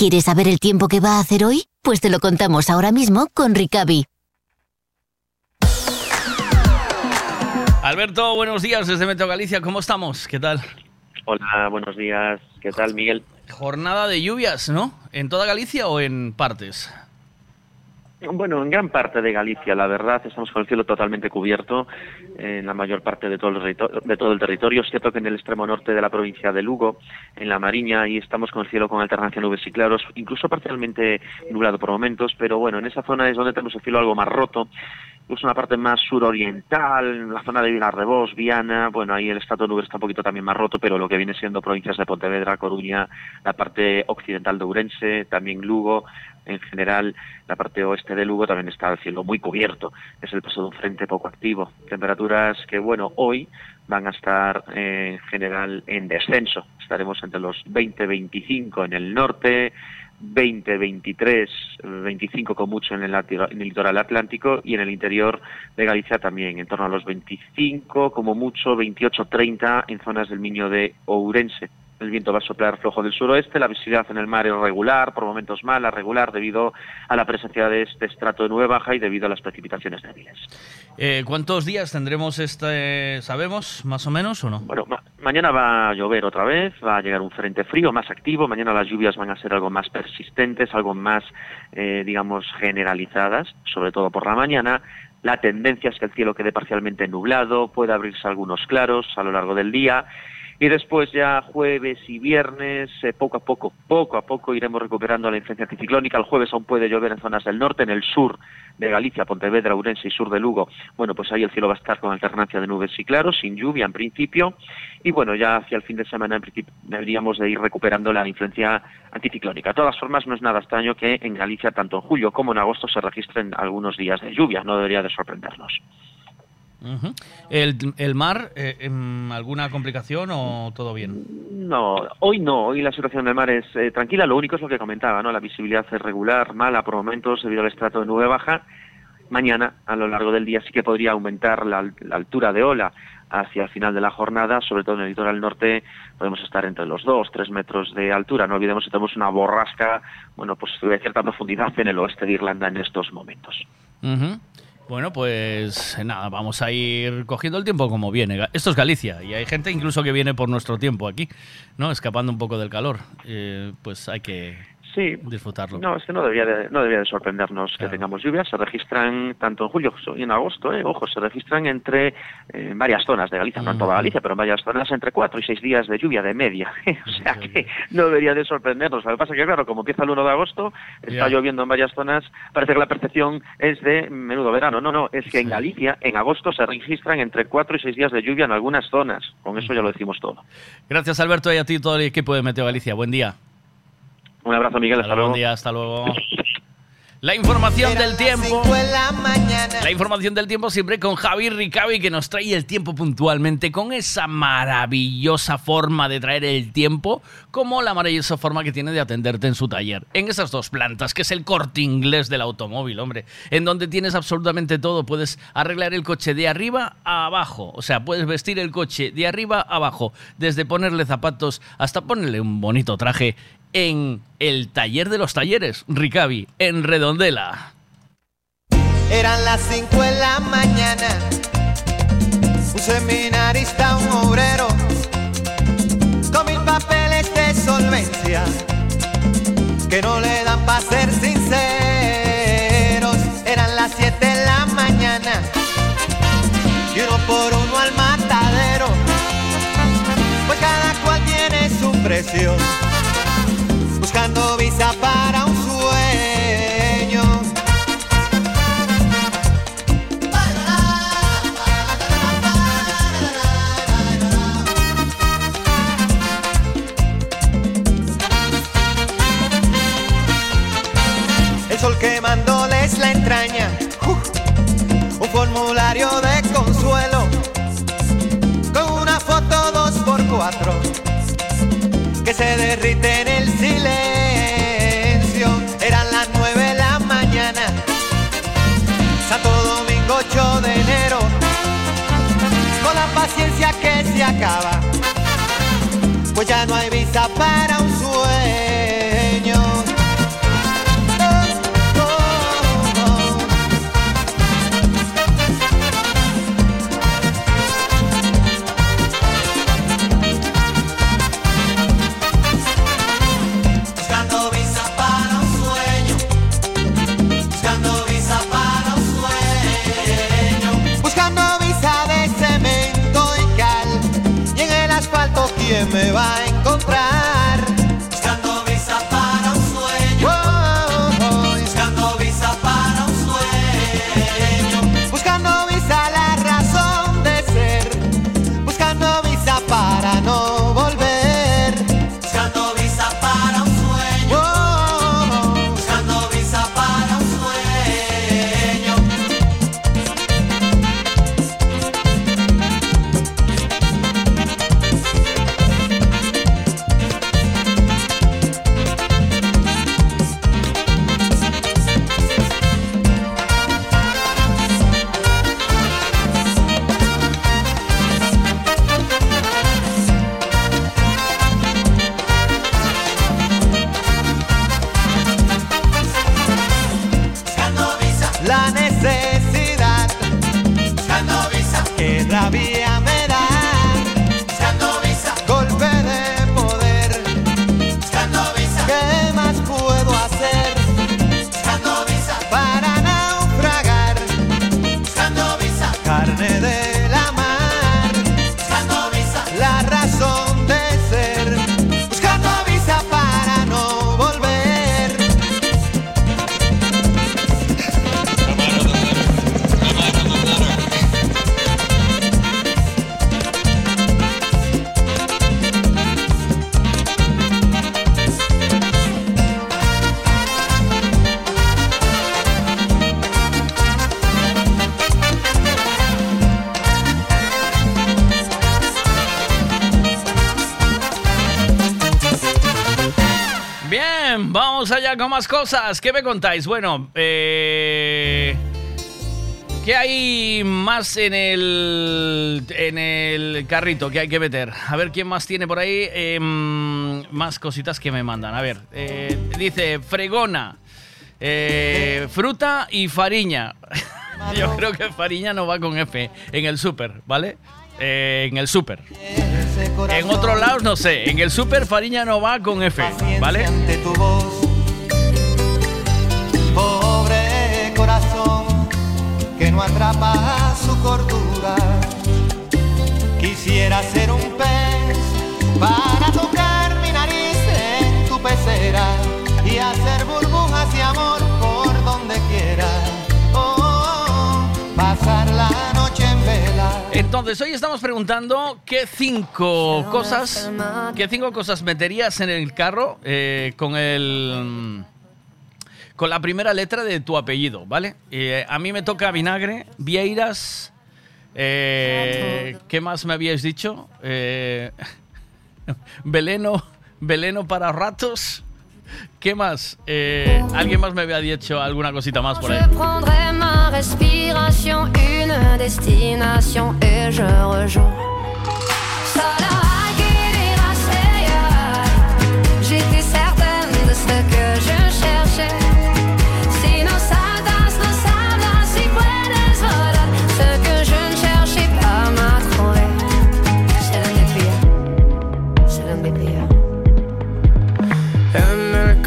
¿Quieres saber el tiempo que va a hacer hoy? Pues te lo contamos ahora mismo con Ricavi. Alberto, buenos días desde Metro Galicia. ¿Cómo estamos? ¿Qué tal? Hola, buenos días. ¿Qué tal, Miguel? Jornada de lluvias, ¿no? ¿En toda Galicia o en partes? Bueno, en gran parte de Galicia, la verdad, estamos con el cielo totalmente cubierto en la mayor parte de todo el, de todo el territorio. Es cierto que en el extremo norte de la provincia de Lugo, en la Mariña, ahí estamos con el cielo con alternancia nubes y claros, incluso parcialmente nublado por momentos, pero bueno, en esa zona es donde tenemos el cielo algo más roto. En la parte más suroriental, en la zona de Vilarrebós, Viana, bueno, ahí el estado de nubes está un poquito también más roto, pero lo que viene siendo provincias de Pontevedra, Coruña, la parte occidental de Ourense, también Lugo, en general la parte oeste de Lugo también está el cielo muy cubierto, es el paso de un frente poco activo. Temperaturas que, bueno, hoy van a estar eh, en general en descenso. Estaremos entre los 20-25 en el norte, 20, 23, 25 con mucho en el, en el litoral atlántico y en el interior de Galicia también, en torno a los 25, como mucho 28, 30 en zonas del Miño de Ourense. El viento va a soplar flojo del suroeste, la visibilidad en el mar es regular, por momentos mala, regular, debido a la presencia de este estrato de nube baja y debido a las precipitaciones débiles. Eh, ¿Cuántos días tendremos este, sabemos, más o menos, o no? Bueno, ma- mañana va a llover otra vez, va a llegar un frente frío más activo, mañana las lluvias van a ser algo más persistentes, algo más, eh, digamos, generalizadas, sobre todo por la mañana. La tendencia es que el cielo quede parcialmente nublado, puede abrirse algunos claros a lo largo del día. Y después ya jueves y viernes, eh, poco a poco, poco a poco iremos recuperando la influencia anticiclónica. El jueves aún puede llover en zonas del norte, en el sur de Galicia, Pontevedra, Ourense y sur de Lugo. Bueno, pues ahí el cielo va a estar con alternancia de nubes y claros, sin lluvia en principio. Y bueno, ya hacia el fin de semana en principio deberíamos de ir recuperando la influencia anticiclónica. De todas formas, no es nada extraño que en Galicia, tanto en julio como en agosto, se registren algunos días de lluvia. No debería de sorprendernos. ¿El, el mar, eh, em, alguna complicación o todo bien? No, hoy no. Hoy la situación del mar es eh, tranquila. Lo único es lo que comentaba, ¿no? La visibilidad es regular, mala por momentos debido al estrato de nube baja. Mañana, a lo largo del día, sí que podría aumentar la, al- la altura de ola hacia el final de la jornada, sobre todo en el litoral norte, podemos estar entre los 2, 3 metros de altura. No olvidemos que tenemos una borrasca, bueno, pues de cierta profundidad en el oeste de Irlanda en estos momentos. Bueno, pues nada, vamos a ir cogiendo el tiempo como viene. Esto es Galicia y hay gente incluso que viene por nuestro tiempo aquí, ¿no? Escapando un poco del calor. Eh, pues hay que Sí. disfrutarlo. No, es que no debería de, no debería de sorprendernos que tengamos lluvias. Se registran tanto en julio y en agosto, eh, ojo, se registran entre eh, varias zonas de Galicia, no en toda Galicia, pero en varias zonas entre cuatro y seis días de lluvia de media. o sea que no debería de sorprendernos. Lo que pasa es que, claro, como empieza el 1 de agosto, está lloviendo en varias zonas, parece que la percepción es de menudo verano. No, no, es que en Galicia, en agosto, se registran entre cuatro y seis días de lluvia en algunas zonas. Con eso ya lo decimos todo. Gracias Alberto y a ti y todo el equipo de Meteo Galicia. Buen día. Un abrazo, Miguel. Hasta Buen luego. día, hasta luego. La información del tiempo. La información del tiempo siempre con Javi Ricavi que nos trae el tiempo puntualmente con esa maravillosa forma de traer el tiempo como la maravillosa forma que tiene de atenderte en su taller. En esas dos plantas, que es el corte inglés del automóvil, hombre, en donde tienes absolutamente todo. Puedes arreglar el coche de arriba a abajo, o sea, puedes vestir el coche de arriba a abajo, desde ponerle zapatos hasta ponerle un bonito traje en el taller de los talleres, Ricavi, en Redondela. Eran las 5 de la mañana. Un seminarista, un obrero, con mil papeles de solvencia, que no le dan para ser sinceros. Eran las 7 de y uno por uno al matadero. Pues cada cual tiene su precio, buscando visa para un sueño. El sol quemándoles la entraña, ¡uf! un formulario de se derrite en el silencio. Eran las nueve de la mañana, Santo Domingo 8 de enero, con la paciencia que se acaba, pues ya no hay visa para cosas. ¿Qué me contáis? Bueno, eh, ¿qué hay más en el, en el carrito que hay que meter? A ver quién más tiene por ahí. em, más cositas que me mandan. A ver, eh, dice fregona, eh, fruta y fariña. Yo creo que fariña no va con F en el súper, ¿vale? Eh, en el súper. En otros lados no sé. En el super Fariña no va con F, ¿vale? Atrapa su cordura. Quisiera ser un pez para tocar mi nariz en tu pecera y hacer burbujas de amor por donde quiera. Oh, oh, oh, pasar la noche en vela. Entonces, hoy estamos preguntando qué cinco cosas, qué cinco cosas meterías en el carro eh, con el con la primera letra de tu apellido, ¿vale? Eh, a mí me toca vinagre, vieiras, eh, ¿qué más me habíais dicho? Eh, veleno, veleno para ratos. ¿Qué más? Eh, ¿Alguien más me había dicho alguna cosita más por ahí? Je prendrai ma respiration, une destination et je rejoins.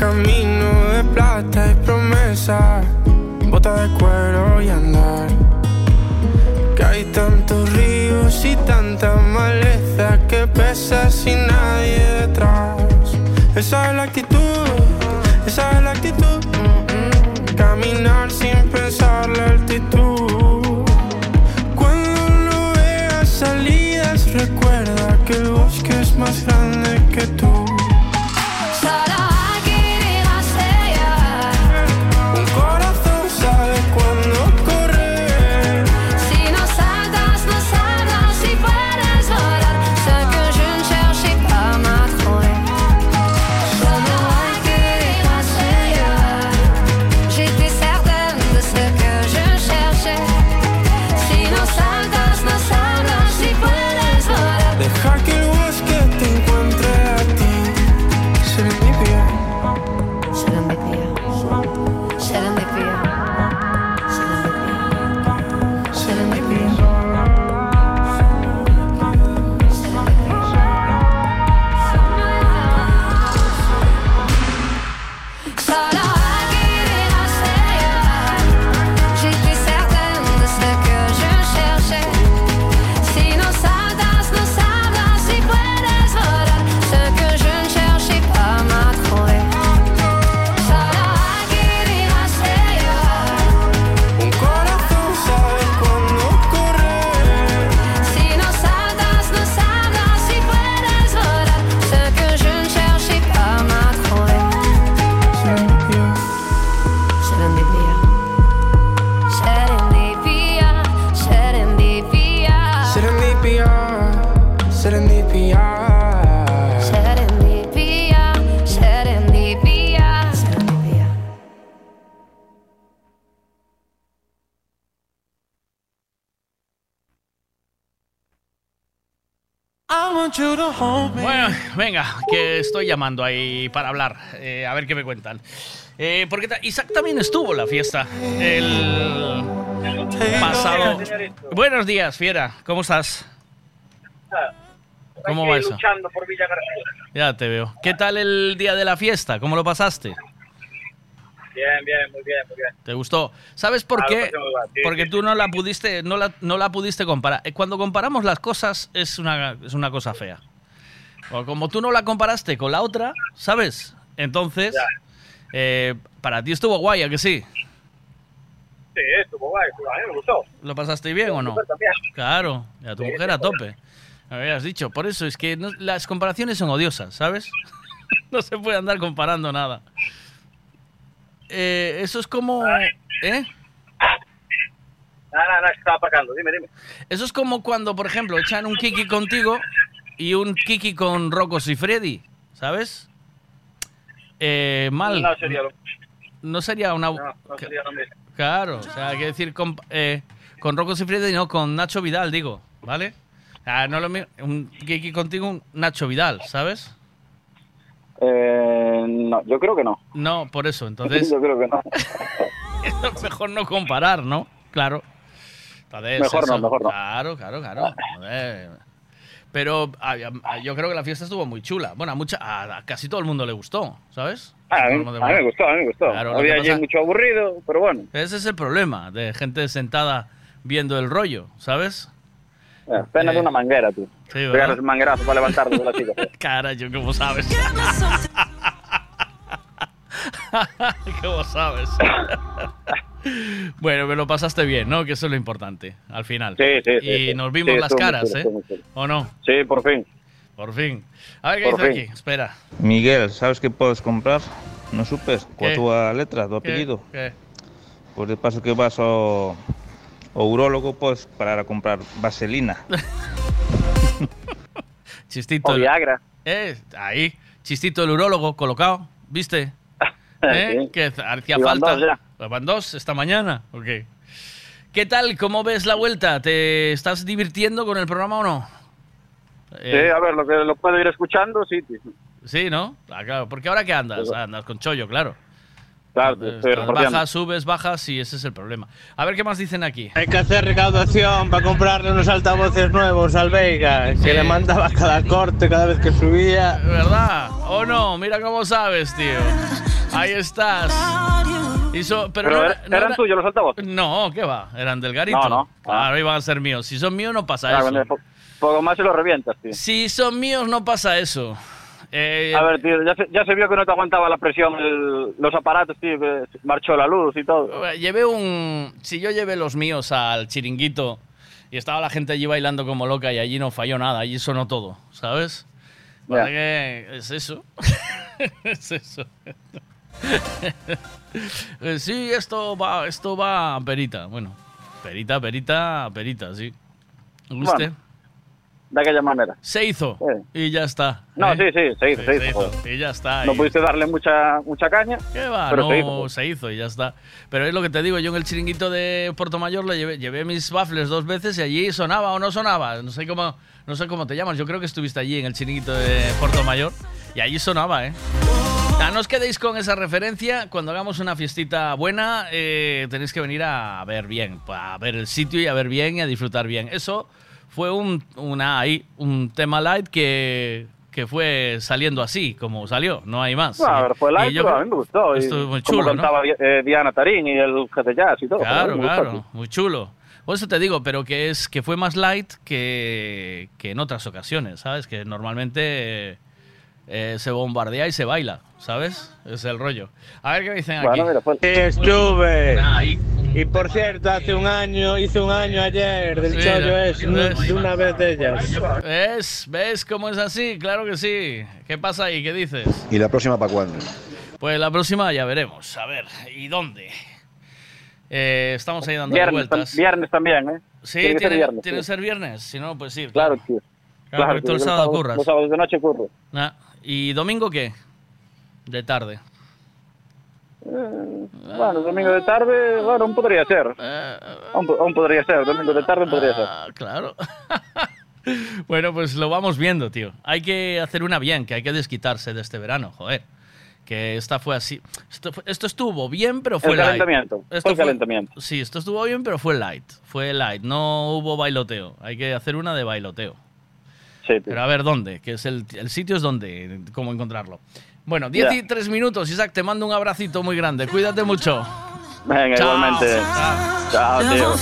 Camino de plata y promesa, bota de cuero y andar. Caíste tantos ríos y tanta maleza que pesa sin nadie detrás. Esa es la actitud, Bueno, venga, que estoy llamando ahí para hablar. eh, a ver qué me cuentan. Eh, porque Isaac también estuvo en la fiesta el pasado. Buenos días, Fiera. ¿Cómo estás? ¿Cómo va eso? por Villa. Ya te veo. ¿Qué tal el día de la fiesta? ¿Cómo lo pasaste? Bien, bien, muy bien, muy bien. ¿Te gustó? ¿Sabes por Ah, qué? sí, Porque sí, tú no la pudiste, no la, no la pudiste comparar. Eh, Cuando comparamos las cosas es una, es una cosa fea. O como tú no la comparaste con la otra, ¿sabes? Entonces, eh, para ti estuvo guay, ¿a que sí? Sí, estuvo guay, a mí me gustó. ¿Lo pasaste bien o no? Claro, y a tu mujer a tope. Me habías dicho. Por eso es que no- las comparaciones son odiosas, ¿sabes? no se puede andar comparando nada. Eh, eso es como... ¿Eh? Nada, nada, nada, estaba aparcando, dime, dime. Eso es como cuando, por ejemplo, echan un Kiki contigo y un Kiki con Rocos y Freddy, ¿sabes? Eh, mal. No sería lo, No sería una... no, no sería lo mismo. Claro, o sea, hay que decir con, eh, con Rocos y Freddy, no, con Nacho Vidal, digo, ¿vale? Ah, no lo mi- un Kiki contigo, un Nacho Vidal, ¿sabes? Eh, no, yo creo que no. No, por eso, entonces yo creo que no. es mejor no comparar, ¿no? Claro. Entonces, Mejor no, mejor no. Claro, claro, claro. Joder. Pero ah, ah, yo creo que la fiesta estuvo muy chula. Bueno, a, mucha, a, a casi todo el mundo le gustó, ¿sabes? Ah, a, mí, el a me gustó, a mí me gustó. Claro, Había allí pasa- mucho aburrido, pero bueno. Ese es el problema de gente sentada viendo el rollo, ¿sabes? Eh, pena Eh, de una manguera, tú. Sí, ¿verdad? Pegar ese manguerazo para levantarte de la silla. Carayo, ¿cómo sabes? ¿Cómo sabes? bueno, me lo pasaste bien, ¿no? Que eso es lo importante, al final. Sí, sí, sí, Y sí. nos vimos Sí, las caras, chulo, ¿eh? ¿O no? Sí, por fin. Por fin. A ver qué Por dice fin. aquí. Espera. Miguel, sabes que puedes comprar? No supes ¿Qué? coa túa letra do ¿Qué? apellido. ¿Qué? Pois de paso que vas ao, ao urólogo, podes parar a comprar vaselina. Chistito. O Viagra. Eh, ahí. Chistito el urólogo colocado, ¿viste? ¿Eh? Sí. Que hacía falta. dos ya. Pues Van dos esta mañana. Ok. ¿Qué tal? ¿Cómo ves la vuelta? ¿Te estás divirtiendo con el programa o no? Sí, a ver, lo que lo puedo ir escuchando, sí. sí. Sí, ¿no? Ah, claro. Porque ahora qué andas? Ah, Andas con chollo, claro. Claro, bajas, subes, bajas y ese es el problema. A ver qué más dicen aquí. Hay que hacer recaudación para comprarle unos altavoces nuevos al Veiga, que le mandaba cada corte cada vez que subía. ¿Verdad? ¿O no? Mira cómo sabes, tío. Ahí estás. Hizo, pero, Pero no er- no eran tuyos los altavoces. No, ¿qué va? Eran del garito. No, no. Claro, iban a ser míos. Si son míos no pasa Ah, eso. poco más se lo revientas, tío. Si son míos no pasa eso. Eh, A ver, tío, ya se, ya se vio que no te aguantaba la presión el- los aparatos, tío, que marchó la luz y todo. Eh, Llevé un. Si yo llevé los míos al chiringuito y estaba la gente allí bailando como loca y allí no falló nada, allí sonó todo, ¿sabes? Pasa que es eso. es eso. Sí, esto va, esto va perita. Bueno, perita, perita, perita, sí. ¿Usted? Bueno, de aquella manera. Se hizo y ya está. No, ¿eh? sí, sí, se hizo, se hizo. Y ya está. No y- pudiste darle mucha mucha caña, ¿Qué va? pero no, se hizo. se hizo y ya está. Pero es lo que te digo, yo en el chiringuito de Puerto Mayor le llevé, llevé mis baffles dos veces y allí sonaba o no sonaba. No sé cómo, no sé cómo te llamas. Yo creo que estuviste allí en el chiringuito de Puerto Mayor y allí sonaba, ¿eh? Ah, no os quedéis con esa referencia. Cuando hagamos una fiestita buena, eh, tenéis que venir a ver bien, a ver el sitio y a ver bien y a disfrutar bien. Eso fue un, una, ahí, un tema light que, que fue saliendo así, como salió. No hay más. Bueno, a ver, fue live, pero a mí me gustó. y Estuvo muy como chulo, ¿no? cantaba eh, Diana Tarín y el GT Jazz y todo. Claro, me gustó, claro, tío. muy chulo. Por eso te digo, pero que es que fue más light que, que en otras ocasiones, ¿sabes? Que normalmente eh, se bombardea y se baila, ¿sabes? Es el rollo. A ver qué me dicen aquí. Sí, estuve. Y por cierto, hace un año, hice un año ayer del Sí, chollo ¿no? es, de una vez de ellas. ¿Ves? ¿Ves cómo es así? Claro que sí. ¿Qué pasa ahí? ¿Qué dices? ¿Y la próxima para cuándo? Pues la próxima ya veremos. A ver, ¿y dónde? Eh, estamos ahí dando Viernes, tam- vueltas. viernes también, ¿eh? Sí, Tiene que ser viernes, tiene que sí. ser viernes. Si no, pues sí. Claro, tío. Claro, porque tío, tú el los sábado curras. Los sábados de noche curro. Ah, ¿Y domingo qué? De tarde. Eh, bueno, domingo de tarde, bueno, aún podría ser. Aún, aún podría ser, domingo de tarde podría ser. Ah, claro. bueno, pues lo vamos viendo, tío. Hay que hacer una bien, que hay que desquitarse de este verano, joder. Que esta fue así. Esto, fue- esto estuvo bien, pero fue El light. calentamiento, fue Esto el calentamiento. Sí, esto estuvo bien, pero fue light. Fue light. No hubo bailoteo. Hay que hacer una de bailoteo. Pero a ver dónde, que es el, el sitio es donde, cómo encontrarlo. Bueno, 10 y Ya. 3 minutos, Isaac, te mando un abracito muy grande. Cuídate mucho. Venga, Chao. igualmente. Chao, tío.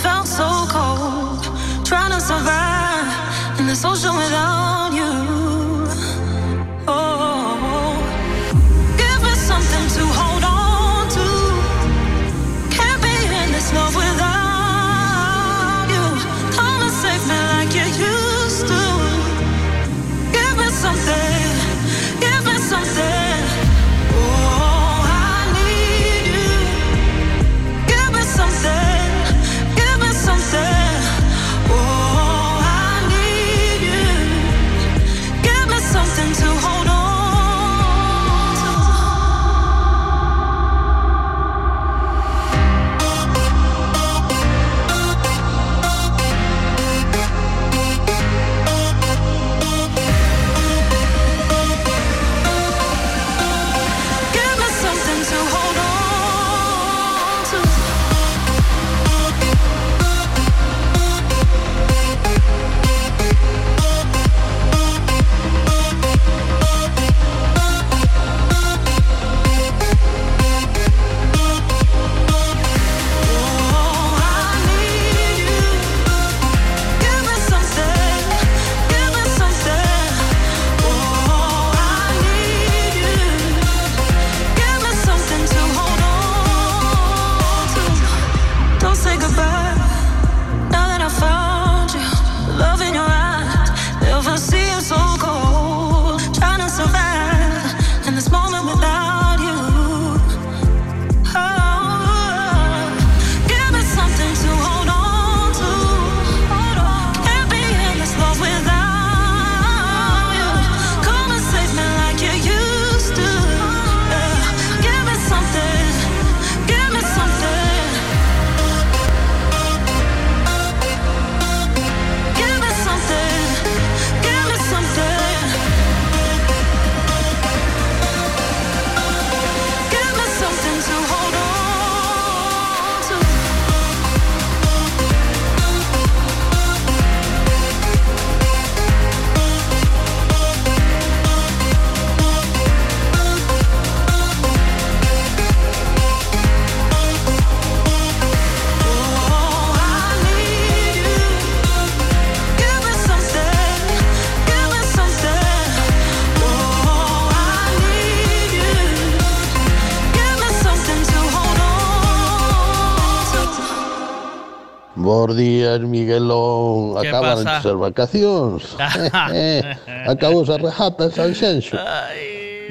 Bos días, Miguelón. Acabaron as vacacións. Acabou a rejata en San Xenxo.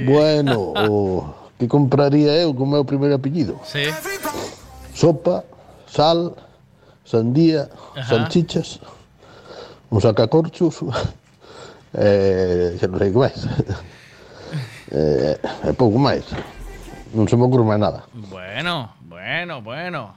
Bueno, o que compraría eu co meu primeiro apellido? Sí. Sopa, sal, sandía, Ajá. salchichas, un sacacorchos, eh, xa non sei que máis. eh, e pouco máis. Non se me ocurre máis nada. Bueno, bueno, bueno.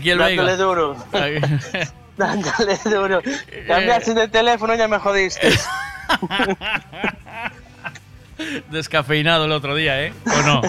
Aquí el Dándole duro. Dándole duro. Cambiaste de teléfono ya me jodiste. Descafeinado el otro día, ¿eh? ¿O no?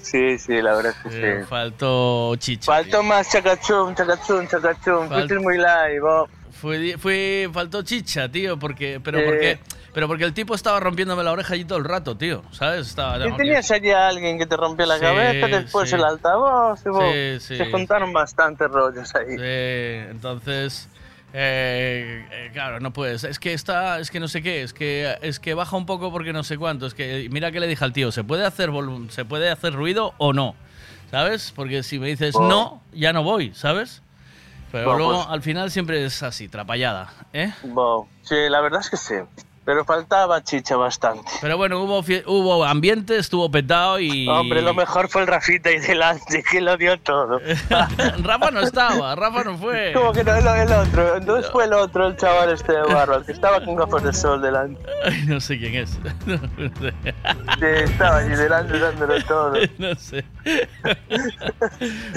Sí, sí, la verdad es que Eh, sí. Faltó chicha. Faltó más chacachum, chacachum, chacachum. Fuiste muy live, oh. Fue, fue, faltó chicha, tío, porque, pero Eh. porque, pero porque el tipo estaba rompiéndome la oreja allí todo el rato, tío, ¿sabes? Estaba, Y tenías allí a alguien que te rompió la Sí, cabeza, después sí. el altavoz, y vos- Sí, se juntaron bastantes rollos ahí. Sí, entonces, eh, eh, claro, no puedes. Es que está, es que no sé qué, es que es que baja un poco porque no sé cuánto. Es que mira que le dije al tío, se puede hacer volum- se puede hacer ruido o no, ¿sabes? Porque si me dices Oh. no, ya no voy, ¿sabes? Pero luego pues- al final siempre es así, trapallada, ¿eh? Bo, sí, la verdad es que sí. Pero faltaba chicha bastante. Pero bueno, hubo, hubo ambiente, estuvo petado y... Hombre, lo mejor fue el Rafita ahí delante, que lo dio todo. Rafa no estaba, Rafa no fue. ¿Cómo que no? El, el otro. Entonces fue el otro, el chaval este de barba, el que estaba con gafas de sol delante. Ay, no sé quién es. No, sé. Sí, estaba allí delante dándolo todo. No sé.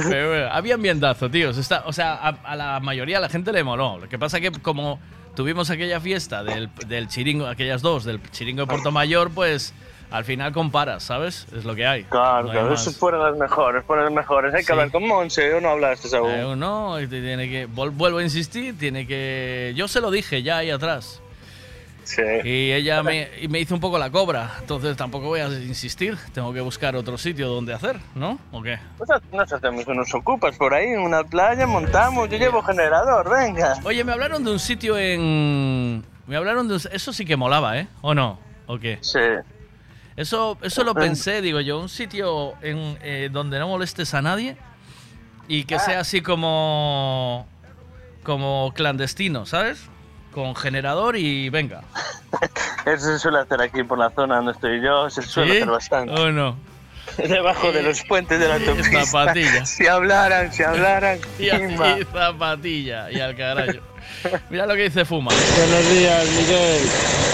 Pero bueno, había ambientazo, tío. O sea, a, a la mayoría de la gente le moló. Lo que pasa que como tuvimos aquella fiesta del, del chiringo, aquellas dos, del chiringo de Puerto Mayor, pues al final comparas, ¿sabes? Es lo que hay. Claro, No claro, esos fueron las mejores, fueron las mejores. Hay que Sí. hablar con Monse, ¿o no hablaste aún? Eh, no, y te tiene que, vuelvo a insistir, tiene que... Yo se lo dije ya ahí atrás. Sí. Y ella me, y me hizo un poco la cobra, entonces tampoco voy a insistir, tengo que buscar otro sitio donde hacer, ¿no? ¿O qué? Pues nos hacemos unos ocupas por ahí, en una playa, montamos, yo llevo generador, venga. Oye, me hablaron de un sitio en... Me hablaron de... un- Eso sí que molaba, ¿eh? ¿O no? ¿O qué? Sí. Eso, eso lo pensé, digo yo, un sitio en, eh, donde no molestes a nadie y que sea así como... Como clandestino, ¿sabes? Con generador y venga. Eso se suele hacer aquí por la zona donde estoy yo, se suele ¿Sí? hacer bastante. ¿O no? Debajo de los puentes de la autopista. Zapatilla. Si hablaran, si hablaran. Y, y zapatilla y al carajo. Mira lo que dice Fuma. Buenos días, Miguel.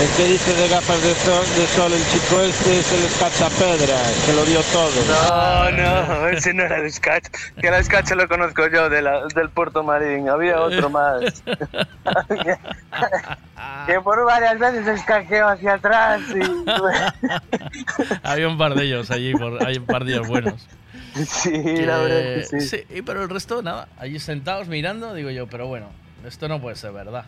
El que dice de gafas de sol, de sol el chico este es el escachapedra, que lo dio todo. No, no, ese no era el escacha. Que el escacha lo conozco yo de la- del Puerto Marín. Había otro más. que por varias veces escaqueó hacia atrás y... Había un par de ellos allí, por, hay un par de ellos buenos. Sí, la verdad que sí. y pero el resto nada, allí sentados mirando, digo yo, pero bueno, esto no puede ser verdad.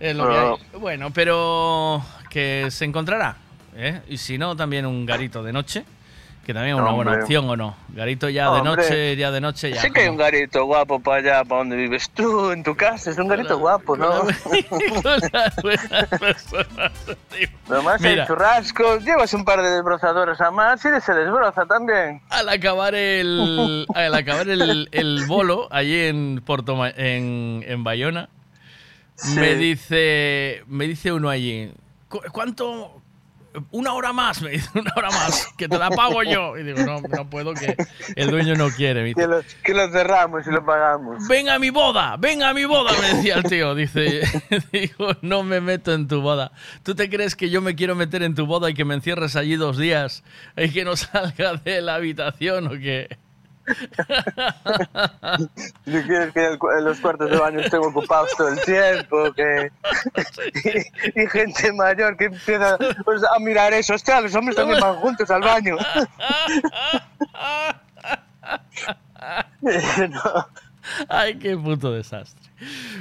Es lo que No. hay. Bueno, pero que se encontrará. ¿eh? Y si no, también un garito de noche, que también es una buena Hombre. opción o no. Garito ya de Hombre. noche, ya de noche, ya. Sí que hay un garito guapo para allá, para donde vives tú, en tu casa. Es un garito guapo, ¿no? Nomás Mira. hay churrascos, llevas un par de desbrozadores a más y se desbroza también. Al acabar el, al acabar el, el bolo, allí en Porto, en, en Bayona, me dice me dice uno allí, "¿Cu- ¿cuánto? Una hora más, me dice, una hora más, que te la pago yo. Y digo, no, no puedo, que el dueño no quiere. Que lo, que lo cerramos y lo pagamos. ven a mi boda, ven a mi boda, me decía el tío. Dice, digo, no me meto en tu boda. ¿Tú te crees que yo me quiero meter en tu boda y que me encierres allí dos días y que no salga de la habitación o qué? ¿Tú quieres que el los cuartos de baño estén ocupados todo el tiempo? Que... y, y gente mayor que empieza pues, a mirar eso. Hostia, los hombres también van juntos al baño. No. Ay, qué puto desastre.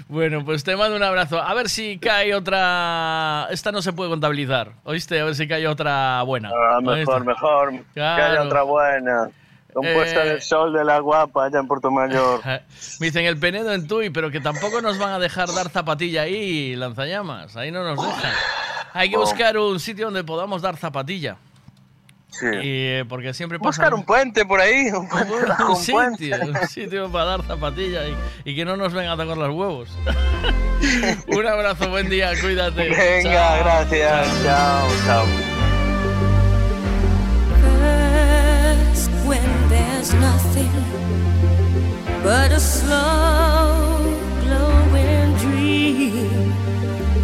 Bueno, pues te mando un abrazo. A ver si cae otra. Esta no se puede contabilizar. ¿Oíste? A ver si cae otra buena. Ah, ¿Oíste? mejor, mejor. Que Claro. haya otra buena. Compuesta Eh. del sol de la guapa allá en Puerto Mayor. Me dicen el Penedo en Tui, pero que tampoco nos van a dejar dar zapatilla ahí, lanzallamas. Ahí no nos dejan. Hay que buscar un sitio donde podamos dar zapatilla. Sí. Y, eh, porque siempre pasa. Buscar un puente por ahí. Un puente un un sitio, un sitio para dar zapatilla y, y que no nos vengan a tocar los huevos. un abrazo, buen día, cuídate. Venga, Chao. gracias. Chao, chao. There's nothing but a slow glowing dream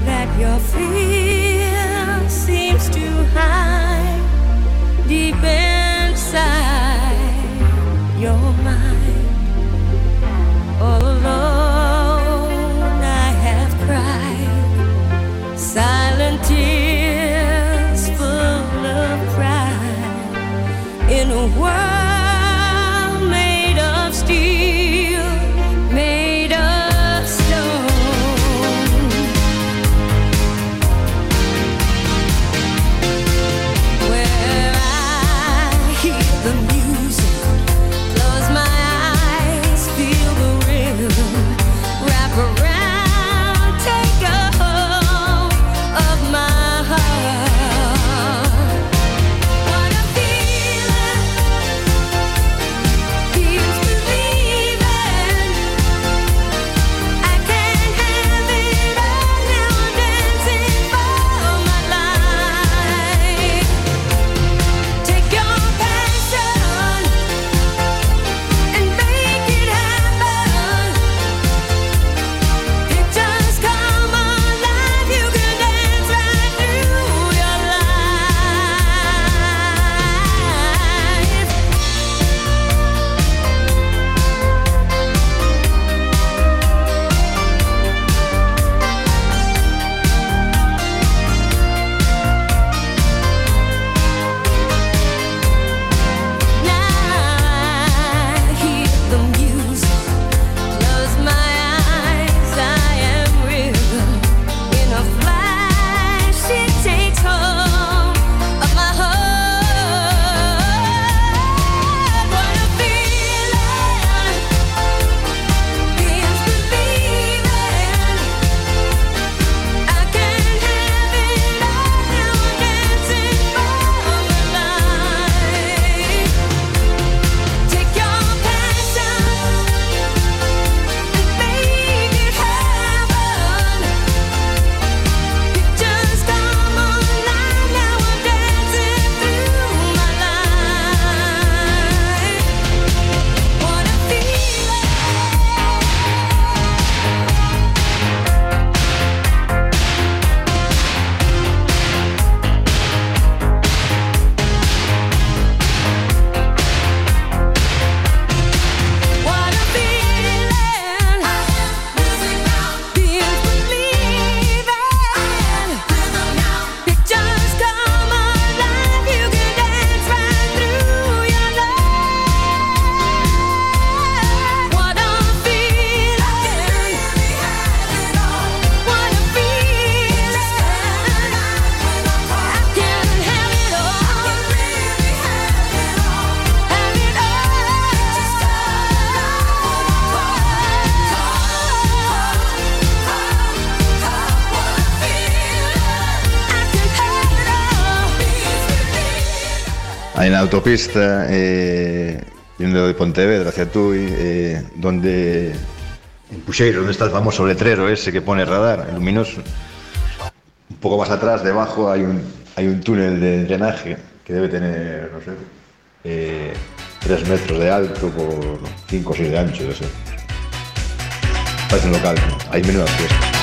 that your fear seems to hide deep inside your mind. All alone, autopista eh, yendo de Pontevedra hacia Tui, eh, donde en Puxeiro, donde está el famoso letrero ese que pone radar, luminoso. Un poco más atrás, debajo, hay un, hay un túnel de drenaje que debe tener, no sé, eh, 3 metros de alto por 5 o 6 de ancho, no sé. Parece un local, hay menuda fiesta.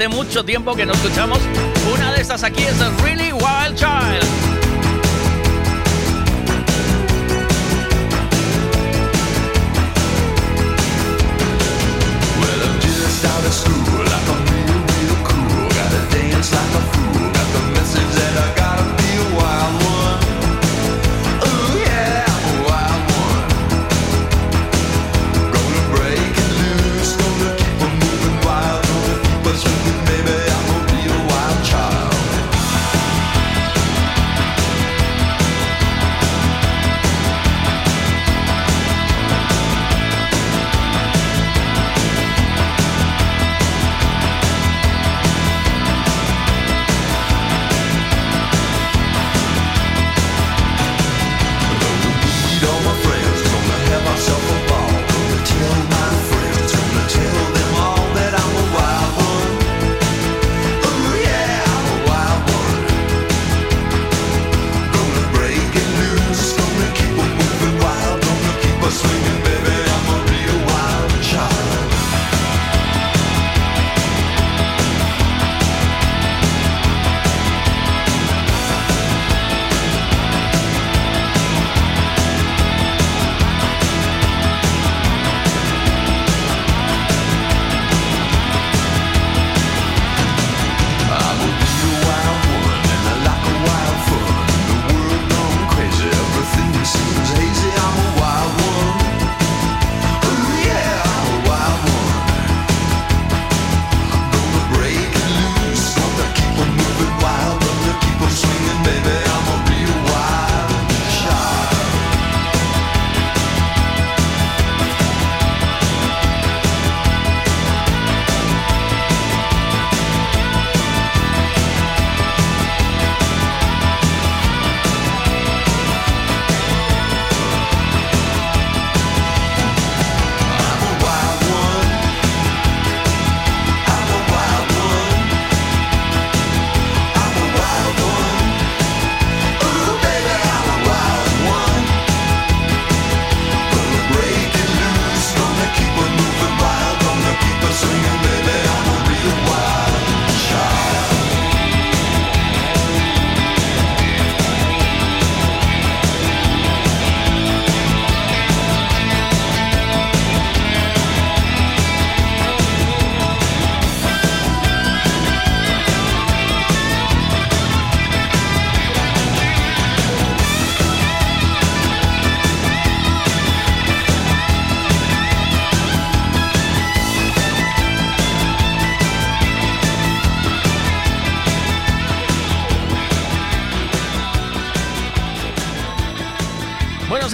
hace mucho tiempo que no escuchamos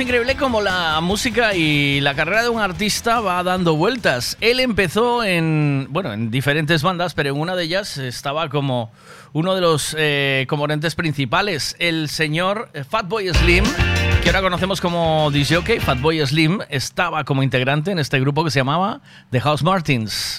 increíble como la música y la carrera de un artista va dando vueltas. Él empezó en, bueno, en diferentes bandas, pero en una de ellas estaba como uno de los eh, componentes principales, el señor Fatboy Slim, que ahora conocemos como DJ Fatboy Slim, estaba como integrante en este grupo que se llamaba The House Martins.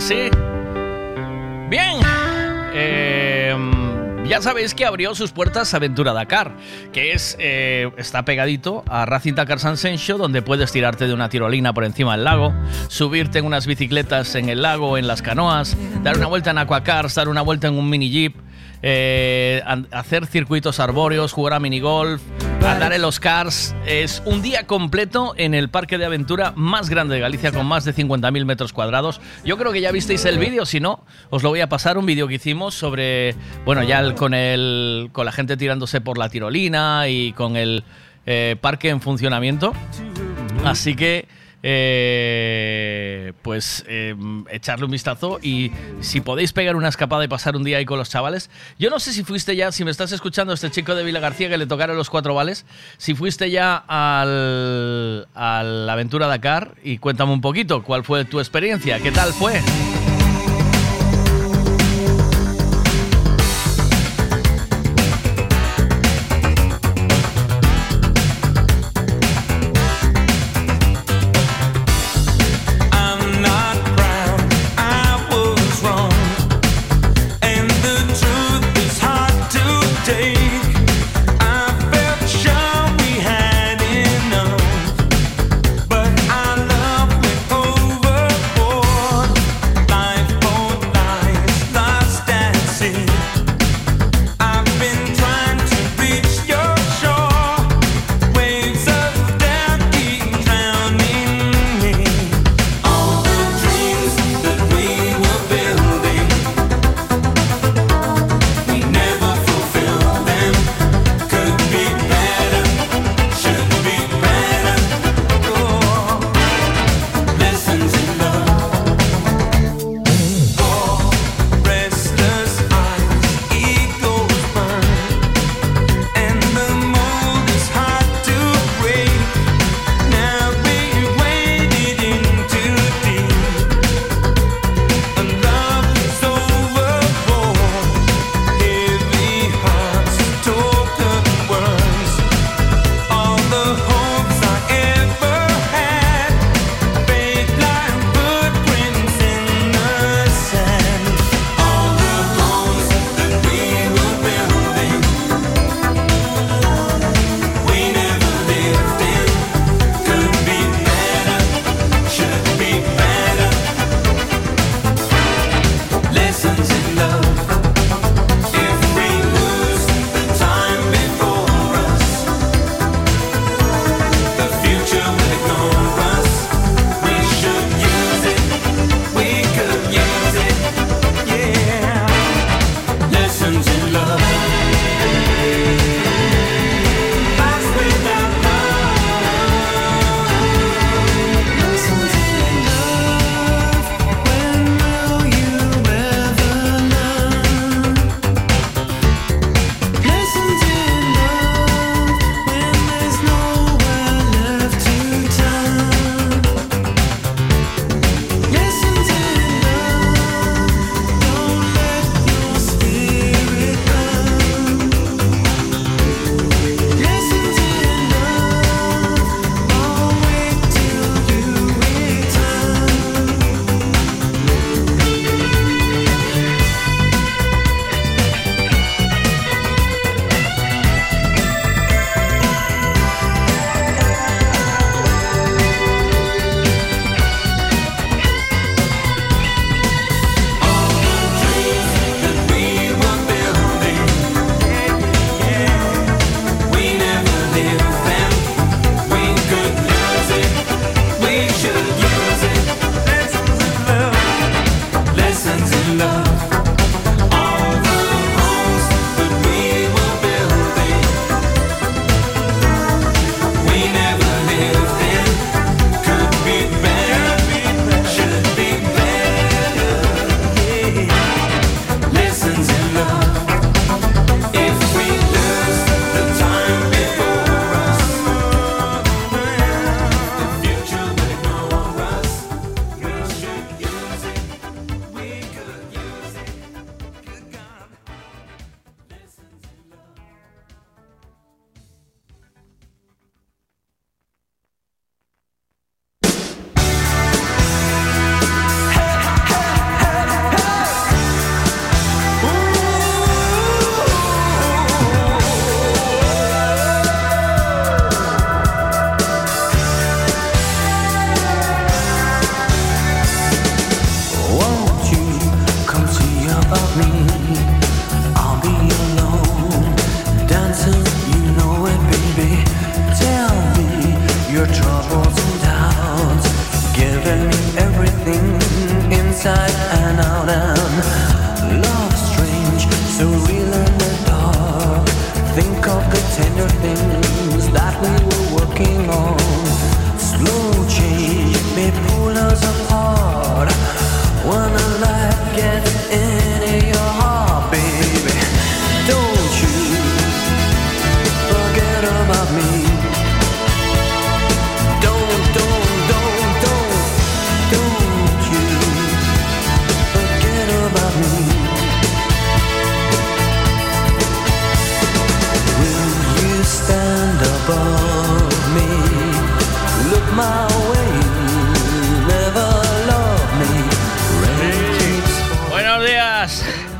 Sí. Bien. eh, ya sabéis que abrió sus puertas Aventura Dakar, que es eh, está pegadito a Racing Dakar San Sencho, donde puedes tirarte de una tirolina por encima del lago, subirte en unas bicicletas en el lago, en las canoas, dar una vuelta en aquacars, dar una vuelta en un mini jeep. eh, hacer circuitos arbóreos, jugar a minigolf, andar en los cars. Es un día completo en el parque de aventura más grande de Galicia, con más de 50.000 metros cuadrados. Yo creo que ya visteis el vídeo, si no, os lo voy a pasar, un vídeo que hicimos sobre, bueno, ya el- con, el, con la gente tirándose por la tirolina y con el eh, parque en funcionamiento. Así que, eh, pues, eh, echarle un vistazo y si podéis pegar una escapada y pasar un día ahí con los chavales. Yo no sé si fuiste ya, si me estás escuchando, este chico de Vila García que le tocaron los cuatro vales, si fuiste ya al, a la aventura Dakar y cuéntame un poquito cuál fue tu experiencia, qué tal fue.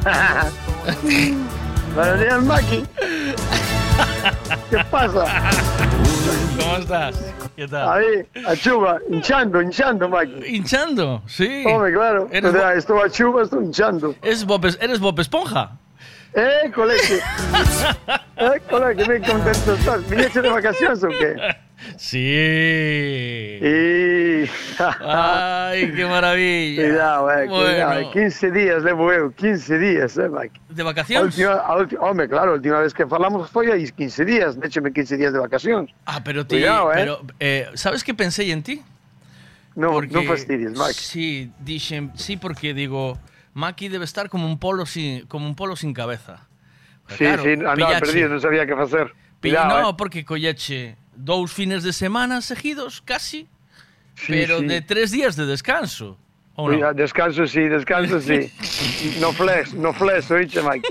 Buenos días, Maki. ¿Qué pasa? ¿Cómo estás? ¿Qué tal? Ahí, a Chuba, hinchando, hinchando, Maki. ¿Hinchando? Sí. Hombre, claro. O sea, esto a Chuba, estoy hinchando. ¿Eres Bob, ¿Eres Bob Esponja? Eh, colegio. eh, colegio, qué contento estás. ¿Viniste de vacaciones o qué? Sí. Y... Ay, qué maravilla. Cuidado, eh, cuidado. Bueno. 15 días levo eu, 15 días, eh, Maki. De A vacacións? última, a última, home, claro, a última vez que falamos foi aí 15 días, décheme 15 días de vacacións. Ah, pero ti, Cuidado, eh. pero eh, sabes que pensei en ti? No, non fastidies, Maki. Sí, dixen, sí porque digo, Maki debe estar como un polo sin como un polo sin cabeza. Pero Sí, claro, sí, andaba pillache. perdido, non sabía que facer. Cuidado, no, eh. porque colleche dous fines de semana seguidos, casi, sí, pero sí. de tres días de descanso. Ou no? Descanso sí, descanso sí. no flex, no flex, oíche, Mike.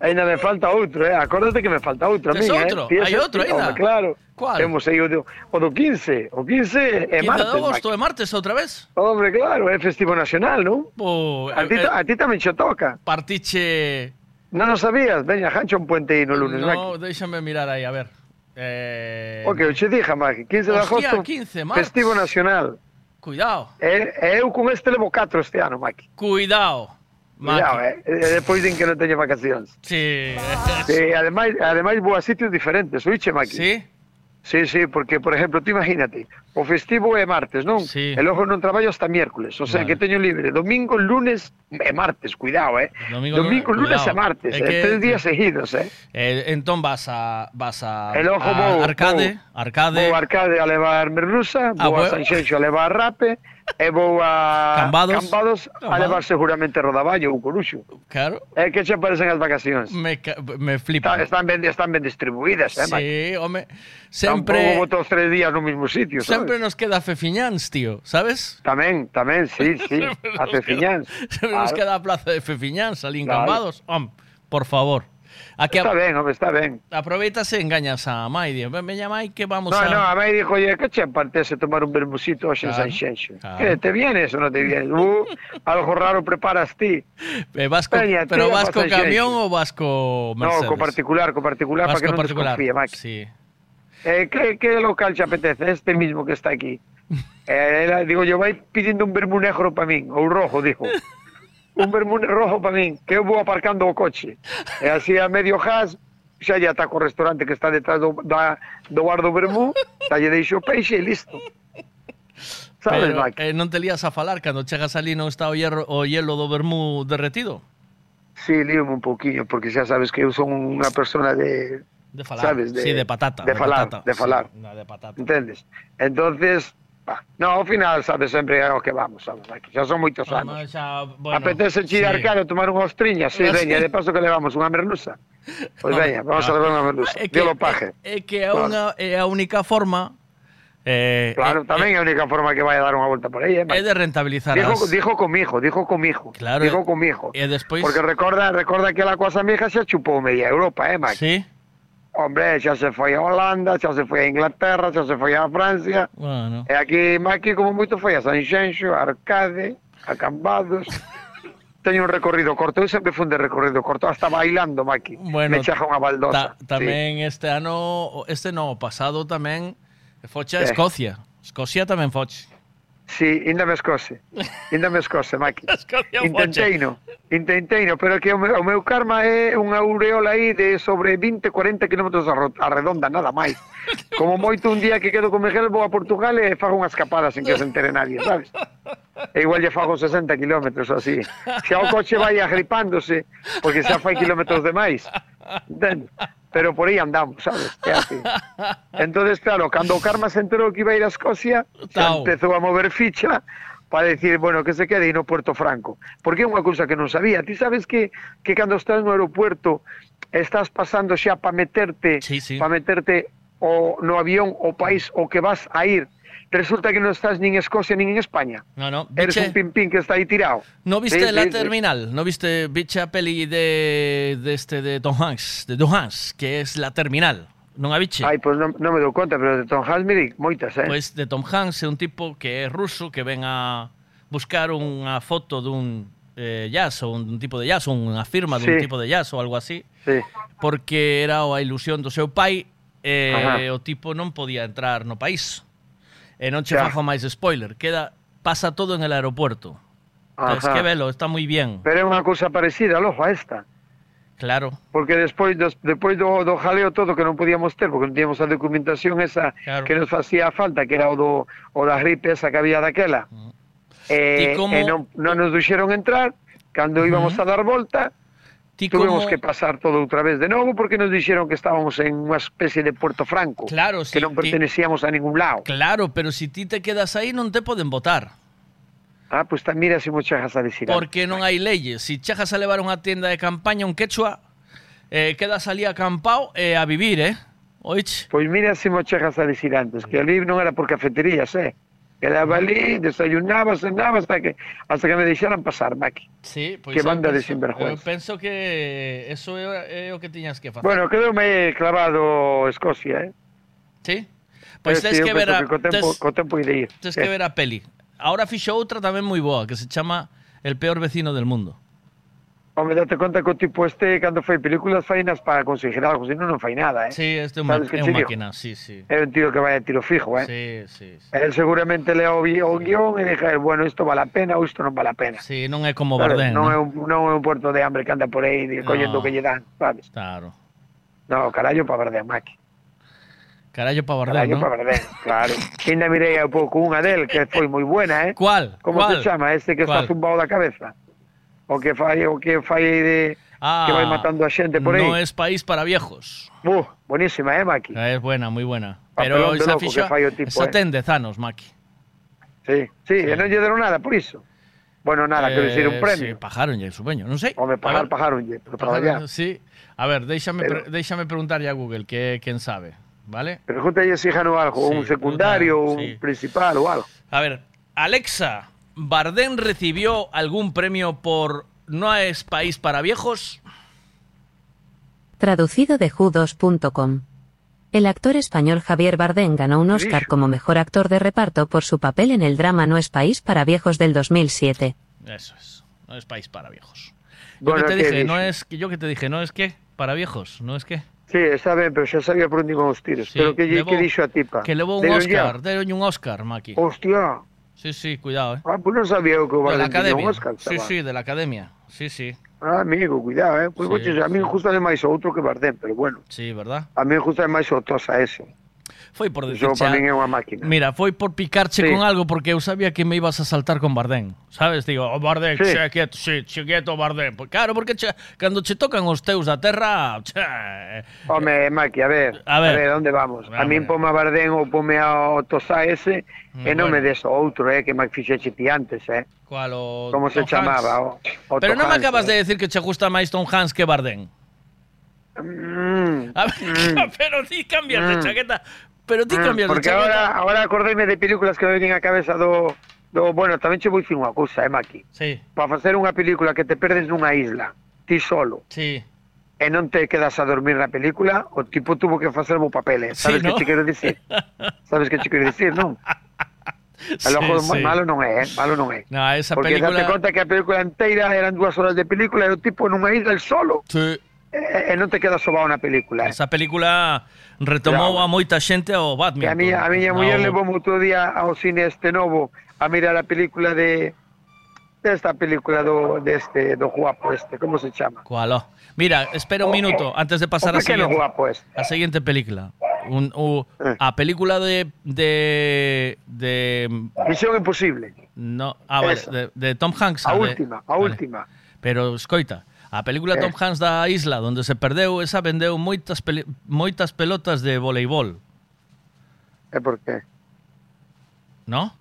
Ainda me falta outro, eh? Acórdate que me falta outro a mí, eh. outro? eh? Hai outro ainda? Home, claro. Cual? Temos aí o do, o do 15, o 15 é martes. de agosto é martes outra vez? Hombre, claro, é festivo nacional, non? Oh, a ti, eh, a ti tamén xo toca. Partiche... Non o sabías? Veña, jancha un puente aí no lunes, No, déxame déixame mirar aí, a ver. Eh... O que eu che dixa, Magui, 15 Hostia, de agosto, 15, festivo nacional. Cuidado. E, eh, eh, eu con este levo 4 este ano, Maki. Cuidado. Maki. Cuidado, eh? eh depois din que non teño vacacións. Sí. sí ademais, ademais vou a sitios diferentes, oíche, Maki. Sí. Sí, sí, porque, por exemplo, tú imagínate, o festivo é martes, non? Sí. E logo non traballo hasta miércoles, o sea Vale. que teño libre domingo, lunes e martes, cuidado, eh? Domingo, Domingo, lunes cuidado. e martes, É eh? que- tres días seguidos, eh? Eh, entón vas a vas a, E logo a vou, Arcade, vou, Arcade, vou a Arcade a levar merluza, Ah, vou a San Xenxo a levar rape, e vou a Cambados, Cambados a levar seguramente rodaballo ou coruxo. Claro. É que che parecen as vacacións. Me, me flipa. Está, están ben están ben distribuídas, eh, Sí, home. Sempre Tampouco os tres días no mesmo sitio, ¿sabes? Sempre nos queda Fefiñáns, tío, sabes? Tamén, tamén, sí, sí, a Fefiñáns. Sempre nos ah. queda a plaza de Fefiñáns, ali en claro. Cambados. Hom, por favor. Aquí Está ben, home, está ben. aproveitas e engañas a Mai, di, "Ven, veña Mai que vamos No, a no, a mí dijo, oye, que che partese tomar un bermusito hoxe en Claro, San Xenxo? claro. ¿Qué, te vienes o no te vienes? Uh, algo raro preparas ti. Eh, vas co- Veña, pero vas pa co San camión ou vas co Mercedes? No, co particular, co particular, Vas para que particular. desconfíe, Maki. Sí. Eh, ¿qué, ¿Qué local te apetece? Este mismo que está aquí. Eh, digo, yo vai pidiendo un vermú negro para min, ou rojo, dijo. un vermune rojo para min, que eu vou aparcando o coche. E así a medio jazz, xa lle ataco o restaurante que está detrás do, da, do bar do vermú, xa lle deixo o peixe e listo. Sabes, Pero, eh, non te lías a falar cando chegas ali non está o, hierro, o hielo do vermú derretido? Sí, líome un pouquiño, porque xa sabes que eu son unha persona de... De falar, sabes, de, sí, de patata. De, de falar, patata, de falar. Sí, de patata. Entendes? Entonces, Va. No, ao final, sabe, sempre é o que vamos, sabe, que xa son moitos anos. Bueno, xa, bueno, Apetece sí. arcado tomar unha ostriña, sí, veña, de paso que levamos unha merluza. Pois veña, vamos a levar unha merluza. Ah, é que, Dios lo paje. É, é que é, unha, é a única forma Eh, claro, eh, tamén é eh, a única forma que vai a dar unha volta por aí, eh. É de rentabilizar. Dijo, as... dijo comijo, dijo comijo. Claro. Dijo eh, comijo. E despois Porque recorda, recorda que la coasa mija se chupou media Europa, eh, Mike. Sí. Hombre, xa se foi a Holanda, xa se foi a Inglaterra, xa se foi a Francia. Bueno. E aquí, aquí como moito foi a Sanxenxo, a Arcade, a Cambados. Teño un recorrido corto, eu sempre fun de recorrido corto, hasta bailando, Maki. Bueno, Me chaja unha baldosa. Ta tamén sí. este ano, este no, pasado tamén, foche a Escocia. Eh. Escocia tamén foche. Sí, ainda me escose. Ainda me escose, Maki. Intenteino, intenteino, pero que o meu, o meu karma é unha aureola aí de sobre 20, 40 km a redonda, nada máis. Como moito un día que quedo con Miguel vou a Portugal e fago unha escapada sen que se entere nadie, sabes? E igual lle fago 60 km ou así. Se ao coche vai agripándose, porque xa fai kilómetros de máis. Entende? pero por aí andamos, sabes? É así. entonces claro, cando o Karma se enterou que iba a ir a Escocia, xa empezou a mover ficha para decir, bueno, que se quede e no Puerto Franco. Porque é unha cousa que non sabía. Ti sabes que, que cando estás no aeropuerto estás pasando xa para meterte, sí, sí. para meterte o, no avión o país o que vas a ir, resulta que non estás nin en Escocia nin en España. No, no. Eres biche... un pimpín que está aí tirado. No viste sí, la sí, terminal, sí. no viste biche a peli de, de este de Tom Hanks, de Tom Hanks, que es la terminal. Non a biche? Ai, pois pues non, non me dou conta, pero de Tom Hanks, mire, moitas, eh? Pois pues de Tom Hanks é un tipo que é ruso, que ven a buscar unha foto dun eh, jazz ou un tipo de jazz, ou unha firma sí. dun tipo de jazz ou algo así, sí. porque era a ilusión do seu pai, eh, Ajá. o tipo non podía entrar no país. E non che Ya. fajo máis spoiler, queda pasa todo en el aeropuerto. Entonces, Ajá. que velo, está moi bien. Pero é unha cousa parecida, lojo, a esta. Claro. Porque despois, dos, despois do, do jaleo todo que non podíamos ter, porque non tíamos a documentación esa Claro. que nos facía falta, que era o, do, o da gripe esa que había daquela. Ti Eh, como- e non, non nos deixeron entrar, cando íbamos a dar volta, Ti tuvimos como- que pasar todo outra vez de novo porque nos dixeron que estábamos en unha especie de Puerto Franco, Claro, que sí, non ti- pertenecíamos a ningún lado. Claro, pero si ti te quedas aí non te poden votar. Ah, pues ta, mira se mo chegas a dicir. Porque non hai leyes. Si chegas a levar unha tienda de campaña un quechua, eh, quedas ali acampado e a vivir, eh? Oich? Pois mira se mo chegas a dicir antes, que ali non era por cafeterías, eh. Quedaba ali, desayunaba, cenaba hasta que hasta que me deixaran pasar, Maki. Sí, pois que banda penso, de sinvergüenza. Eu penso que eso é, é o que tiñas que facer. Bueno, quedoume clavado Escocia, eh? Sí? Pois pues tens que ver a... Que co tempo, tes, co tempo ide ir. Tens que eh. ver a peli. Ahora fixo outra tamén moi boa, que se chama El peor vecino del mundo. Home, date conta que o tipo este, cando fai películas, fai nas para conseguir algo, senón non fai nada, eh. Sí, este é un, é un máquina, sí, sí. É un tío que vai a tiro fijo, eh. Sí, sí, sí. Él seguramente lea o, o guion e dixa, bueno, isto vale a pena ou isto non vale a pena. Sí, non é como Sabes? Bardem, non, non? é un, non é un puerto de hambre que anda por aí collendo No. o que lle dan, sabes? Claro. No, carallo para Bardem, Maki. Carallo pa Bardem, Carallo non? para Bardem, claro. Ainda mirei a pouco unha del que foi moi buena, eh? ¿Cuál? Como se chama? Este que está zumbado da cabeza. O que fai, o que fai de... Ah, que vai matando a xente por aí. No es país para viejos. Uh, buenísima, eh, Maki? Es buena, muy buena. Pero esa ficha esa eh. ten de Zanos, Maki. Sí, sí, e non lle deron nada por iso. Bueno, nada, quero dicir un Eh, premio. Sí, pajaron ya, sueño, non sei. Home, pagar, ver, pagaronlle, pero traballar. Sí. A ver, déixame, Pero- pre- déixame preguntar a Google, que quen sabe, ¿vale? Pregúntalle si gano algo, Sí, un secundario, un sí. principal ou algo. A ver, Alexa, ¿Bardem recibió algún premio por No es país para viejos? Traducido de judos.com. El actor español Javier Bardem ganó un Oscar como mejor actor de reparto por su papel en el drama No es país para viejos del 2007. Eso es. No es país para viejos. Yo Bueno, que te ¿qué dije, no dije? es yo que te dije, no es qué para viejos, no es qué. Sí, está ben, pero xa sabía por onde iban os tiros. Sí, pero que, lle- que dixo a tipa? Que levou un Oscar, deron un Oscar, Maki. Hostia. Sí, sí, cuidado, ¿eh? Ah, pues no sabía que de la academia. Oscar Sí, estaba. sí, de la academia. Sí, sí. Ah, amigo, cuidado, eh. Pois sí, boches, a mí sí. gusta máis outro que Bardem, pero bueno. Sí, verdad? A mí gusta máis o Tosa ese foi por desechar. Yo, é unha máquina. Mira, foi por picarche sí. con algo porque eu sabía que me ibas a saltar con Bardén. Sabes, digo, o Bardén, sí. che, quieto, sí, che, quieto, Bardén. Pues, claro, porque che, cando che tocan os teus da terra, che... Eh, Home, eh, Maki, a ver, a ver, a ver onde vamos? A, a min pome a Bardén ou pome ao Tosá ese e mm, non bueno. me des outro, eh, que me fixeche ti antes, eh. Cual, o Como se Hans? chamaba? O, o Pero non me acabas eh. de decir que che gusta máis Tom Hans que Bardén. Mm, a ver, mm, pero ti cambias mm, de chaqueta. Pero ti cambias de Porque ahora, ahora acordeime de películas que me veñen a cabeza do, do... Bueno, tamén che vou dicir unha cousa, eh, Maki? Sí, Para facer unha película que te perdes nunha isla, ti solo, sí. e non te quedas a dormir na película, o tipo tuvo que facer o papel, eh? Sabes Sí, que ¿no? che quero dicir? Sabes que che quero dicir, non? Sí, El ojo sí. malo non é, eh? Malo non é. No, esa Porque película... date conta que a película inteira eran dúas horas de película e o tipo nunha isla el solo. Sí. Eh, eh, e, e non te queda sobao na película. Eh. Esa película retomou claro. a moita xente ao Batman. A miña, a miña no. muller levou outro día ao cine este novo a mirar a película de desta película do deste do guapo este, como se chama? Cualo. Mira, espera un minuto antes de pasar a siguiente, guapo este. a siguiente película. Un, o, eh. a película de de de Misión imposible. No, ah, vale, de, de Tom Hanks, a de, última, a vale. última. Pero escoita, a película Eh. Tom Hanks da isla donde se perdeu, esa vendeu moitas peli- moitas pelotas de voleibol, É por qué? ¿no?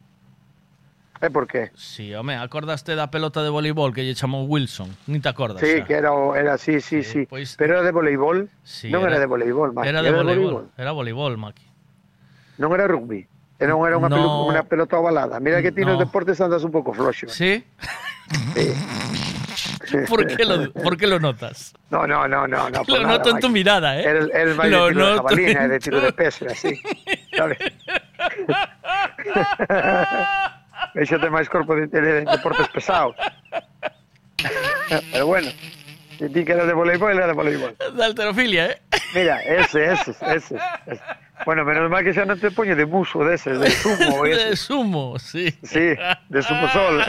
É por qué? Sí, home, acordaste da pelota de voleibol que lle chamou Wilson? Ni te acordas? Sí, xa? que era era sí, sí, sí. pois- Pero era de voleibol? Sí, non era, de voleibol, Maki, Era de voleibol, era voleibol, Maki. Non era rugby. Era unha, No. pelu- unha pelota ovalada. Mira que ti nos No. deportes andas un pouco floxo. ¿Sí? ¿Por qué lo, por qué lo notas? No, no, no, no, no. Lo nada, noto en tu mirada, ¿eh? Eres máis Lo de tiro de jabalina, de tiro de peso, así. Sabes? Véxate máis corpo de, de, de deportes pesados. Pero bueno, si ti que eres de voleibol, era de voleibol. De alterofilia, ¿eh? Mira, ese, ese, ese, ese. Bueno, menos mal que xa non te poño de muso de sumo. De ese. sumo, sí. Sí, de sumo sol.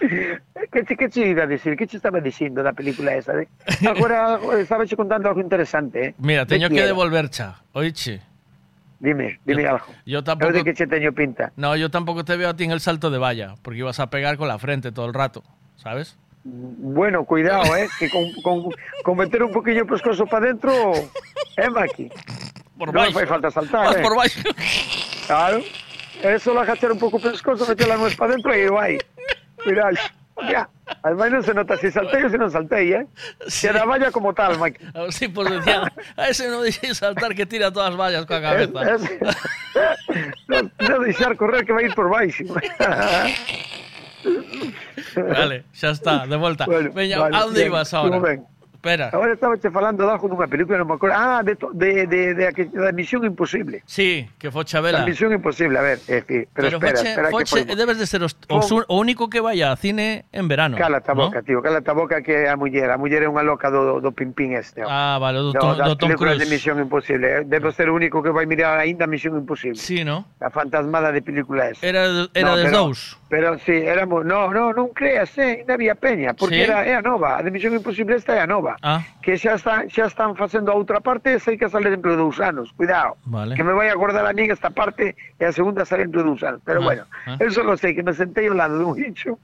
che, que che iba a decir? Que che estaba dicindo da película esa? De? Agora estaba che contando algo interesante, eh? Mira, De teño que era? devolver cha. Oiche. Dime, dime Yo- algo. Yo tampoco. de que teño pinta. No, yo tampoco te veo a ti en el salto de valla, porque ibas a pegar con la frente todo el rato, ¿sabes? Bueno, cuidado, eh, que con, con, con meter un poquillo o pescozo para dentro, eh, Maki? Por non fai falta saltar, eh? Por baixo. Claro. É só agachar un pouco o pescozo, meterla nuez para dentro e vai. Cuidado. Ya. Además non se nota si saltei ou se non saltei, eh? Sí. Se da valla como tal, Mike. Sí, por pues decía, a ese non deixei saltar que tira todas as vallas coa cabeza. Es, es... non, non deixar correr que vai ir por baixo. Vale, ya está, de vuelta. Bueno, Veña, vale, ¿a dónde bien, ibas ben. Espera. Ahora estaba che falando de algo dunha película, non me acordo. Ah, de, de, de, de, de, de Misión Imposible. Sí, que fue La Chabela. Misión Imposible, a ver, é dicir, pero, Pero espera, Foche, espera Foche que foi... debes de ser os, os un- o único que vaya a cine en verano. Cala a ¿no? boca, tío, cala a boca que é a muller, a muller é unha loca do, do pimpín este. Ah, vale, do, No, das do Tom películas de Cruise. Misión Imposible. eh. Debo ser o único que vai mirar aínda Misión Imposible. Sí, ¿no? A fantasmada de película esa. Era, era No, de pero- dous. Pero sí, éramos, no, no, non creas, eh, ainda había peña, porque Sí? era é a nova, a de Misión Imposible esta é a nova. nova ah. que xa están, xa están facendo a outra parte e sei que sale dentro de dous anos cuidado, vale. que me vai a acordar a min esta parte e a segunda sale dentro de dous anos pero ah. bueno, ah. eu só sei que me sentei ao lado dun hincho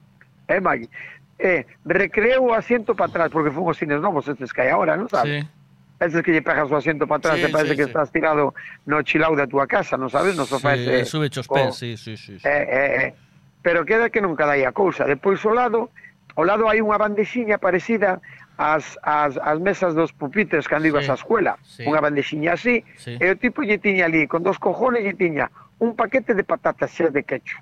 eh, Magui eh, recreo o asiento para atrás porque fun os cines novos estes que hai agora, non sabes? Sí. Eses que lle pegas o asiento para atrás sí, e parece sí, que sí. estás tirado no chilau da tua casa, non sabes? No sofá sí, ese, eh, sube os pés, sí, sí, sí, sí. Eh, eh, eh. Pero queda que nunca dai a cousa. Depois o lado, ao lado hai unha bandexiña parecida as, as, as mesas dos pupitres cando ibas sí, á escuela, sí. unha bandexiña así, sí. e o tipo lle tiña ali, con dos cojones lle tiña un paquete de patatas xeas de quecho,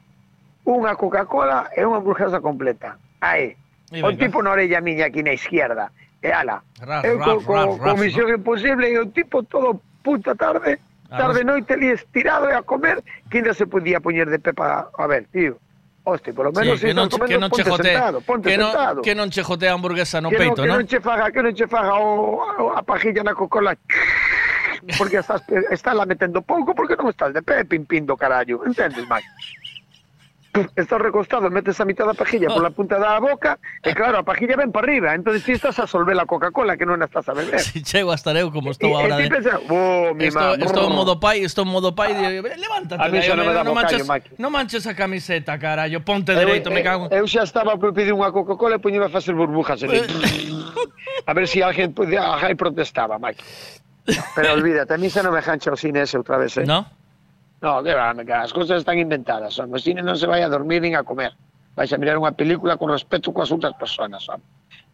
unha Coca-Cola e unha hamburguesa completa. Aí, o tipo na orella miña aquí na izquierda, e ala, ras, eu ras, co, ras, co, ras, comisión imposible e o tipo todo puta tarde, tarde noite ali estirado e a comer, que ainda se podía poñer de pepa, a ver, tío. Hostia, polo menos sí, que non, que non che jote, sentado, ponte que non, sentado. Que non che jote a hamburguesa no que peito, non? Que non che faga, que non che faga o, a pajilla na cocola porque estás, estás la metendo pouco porque non estás de pé pimpindo carallo, entendes, Mike? Estás recostado, metes a mitad da pajilla por la punta da boca e claro, a pajilla ven para arriba entonces ti estás a solver a Coca-Cola que non estás a beber Si chego hasta eu como estou ti de... pensas, oh, mi Esto, ma- esto en modo pai, esto en modo pai, de- levántate, A mí non me dá no, manches, Maki. no manches a camiseta, carallo, ponte Eu- dereito, me eu- cago. Eu xa estaba por pedir unha Coca-Cola e poñíme a facer burbujas ali. a ver se si alguén podía, protestaba, Mike. Pero olvídate, a mí xa non me jancha o cine ese outra vez, eh? No? No, que van, que as cousas están inventadas, son. O cine non se vai a dormir nin a comer. Vais a mirar unha película con respeto coas outras persoas, son.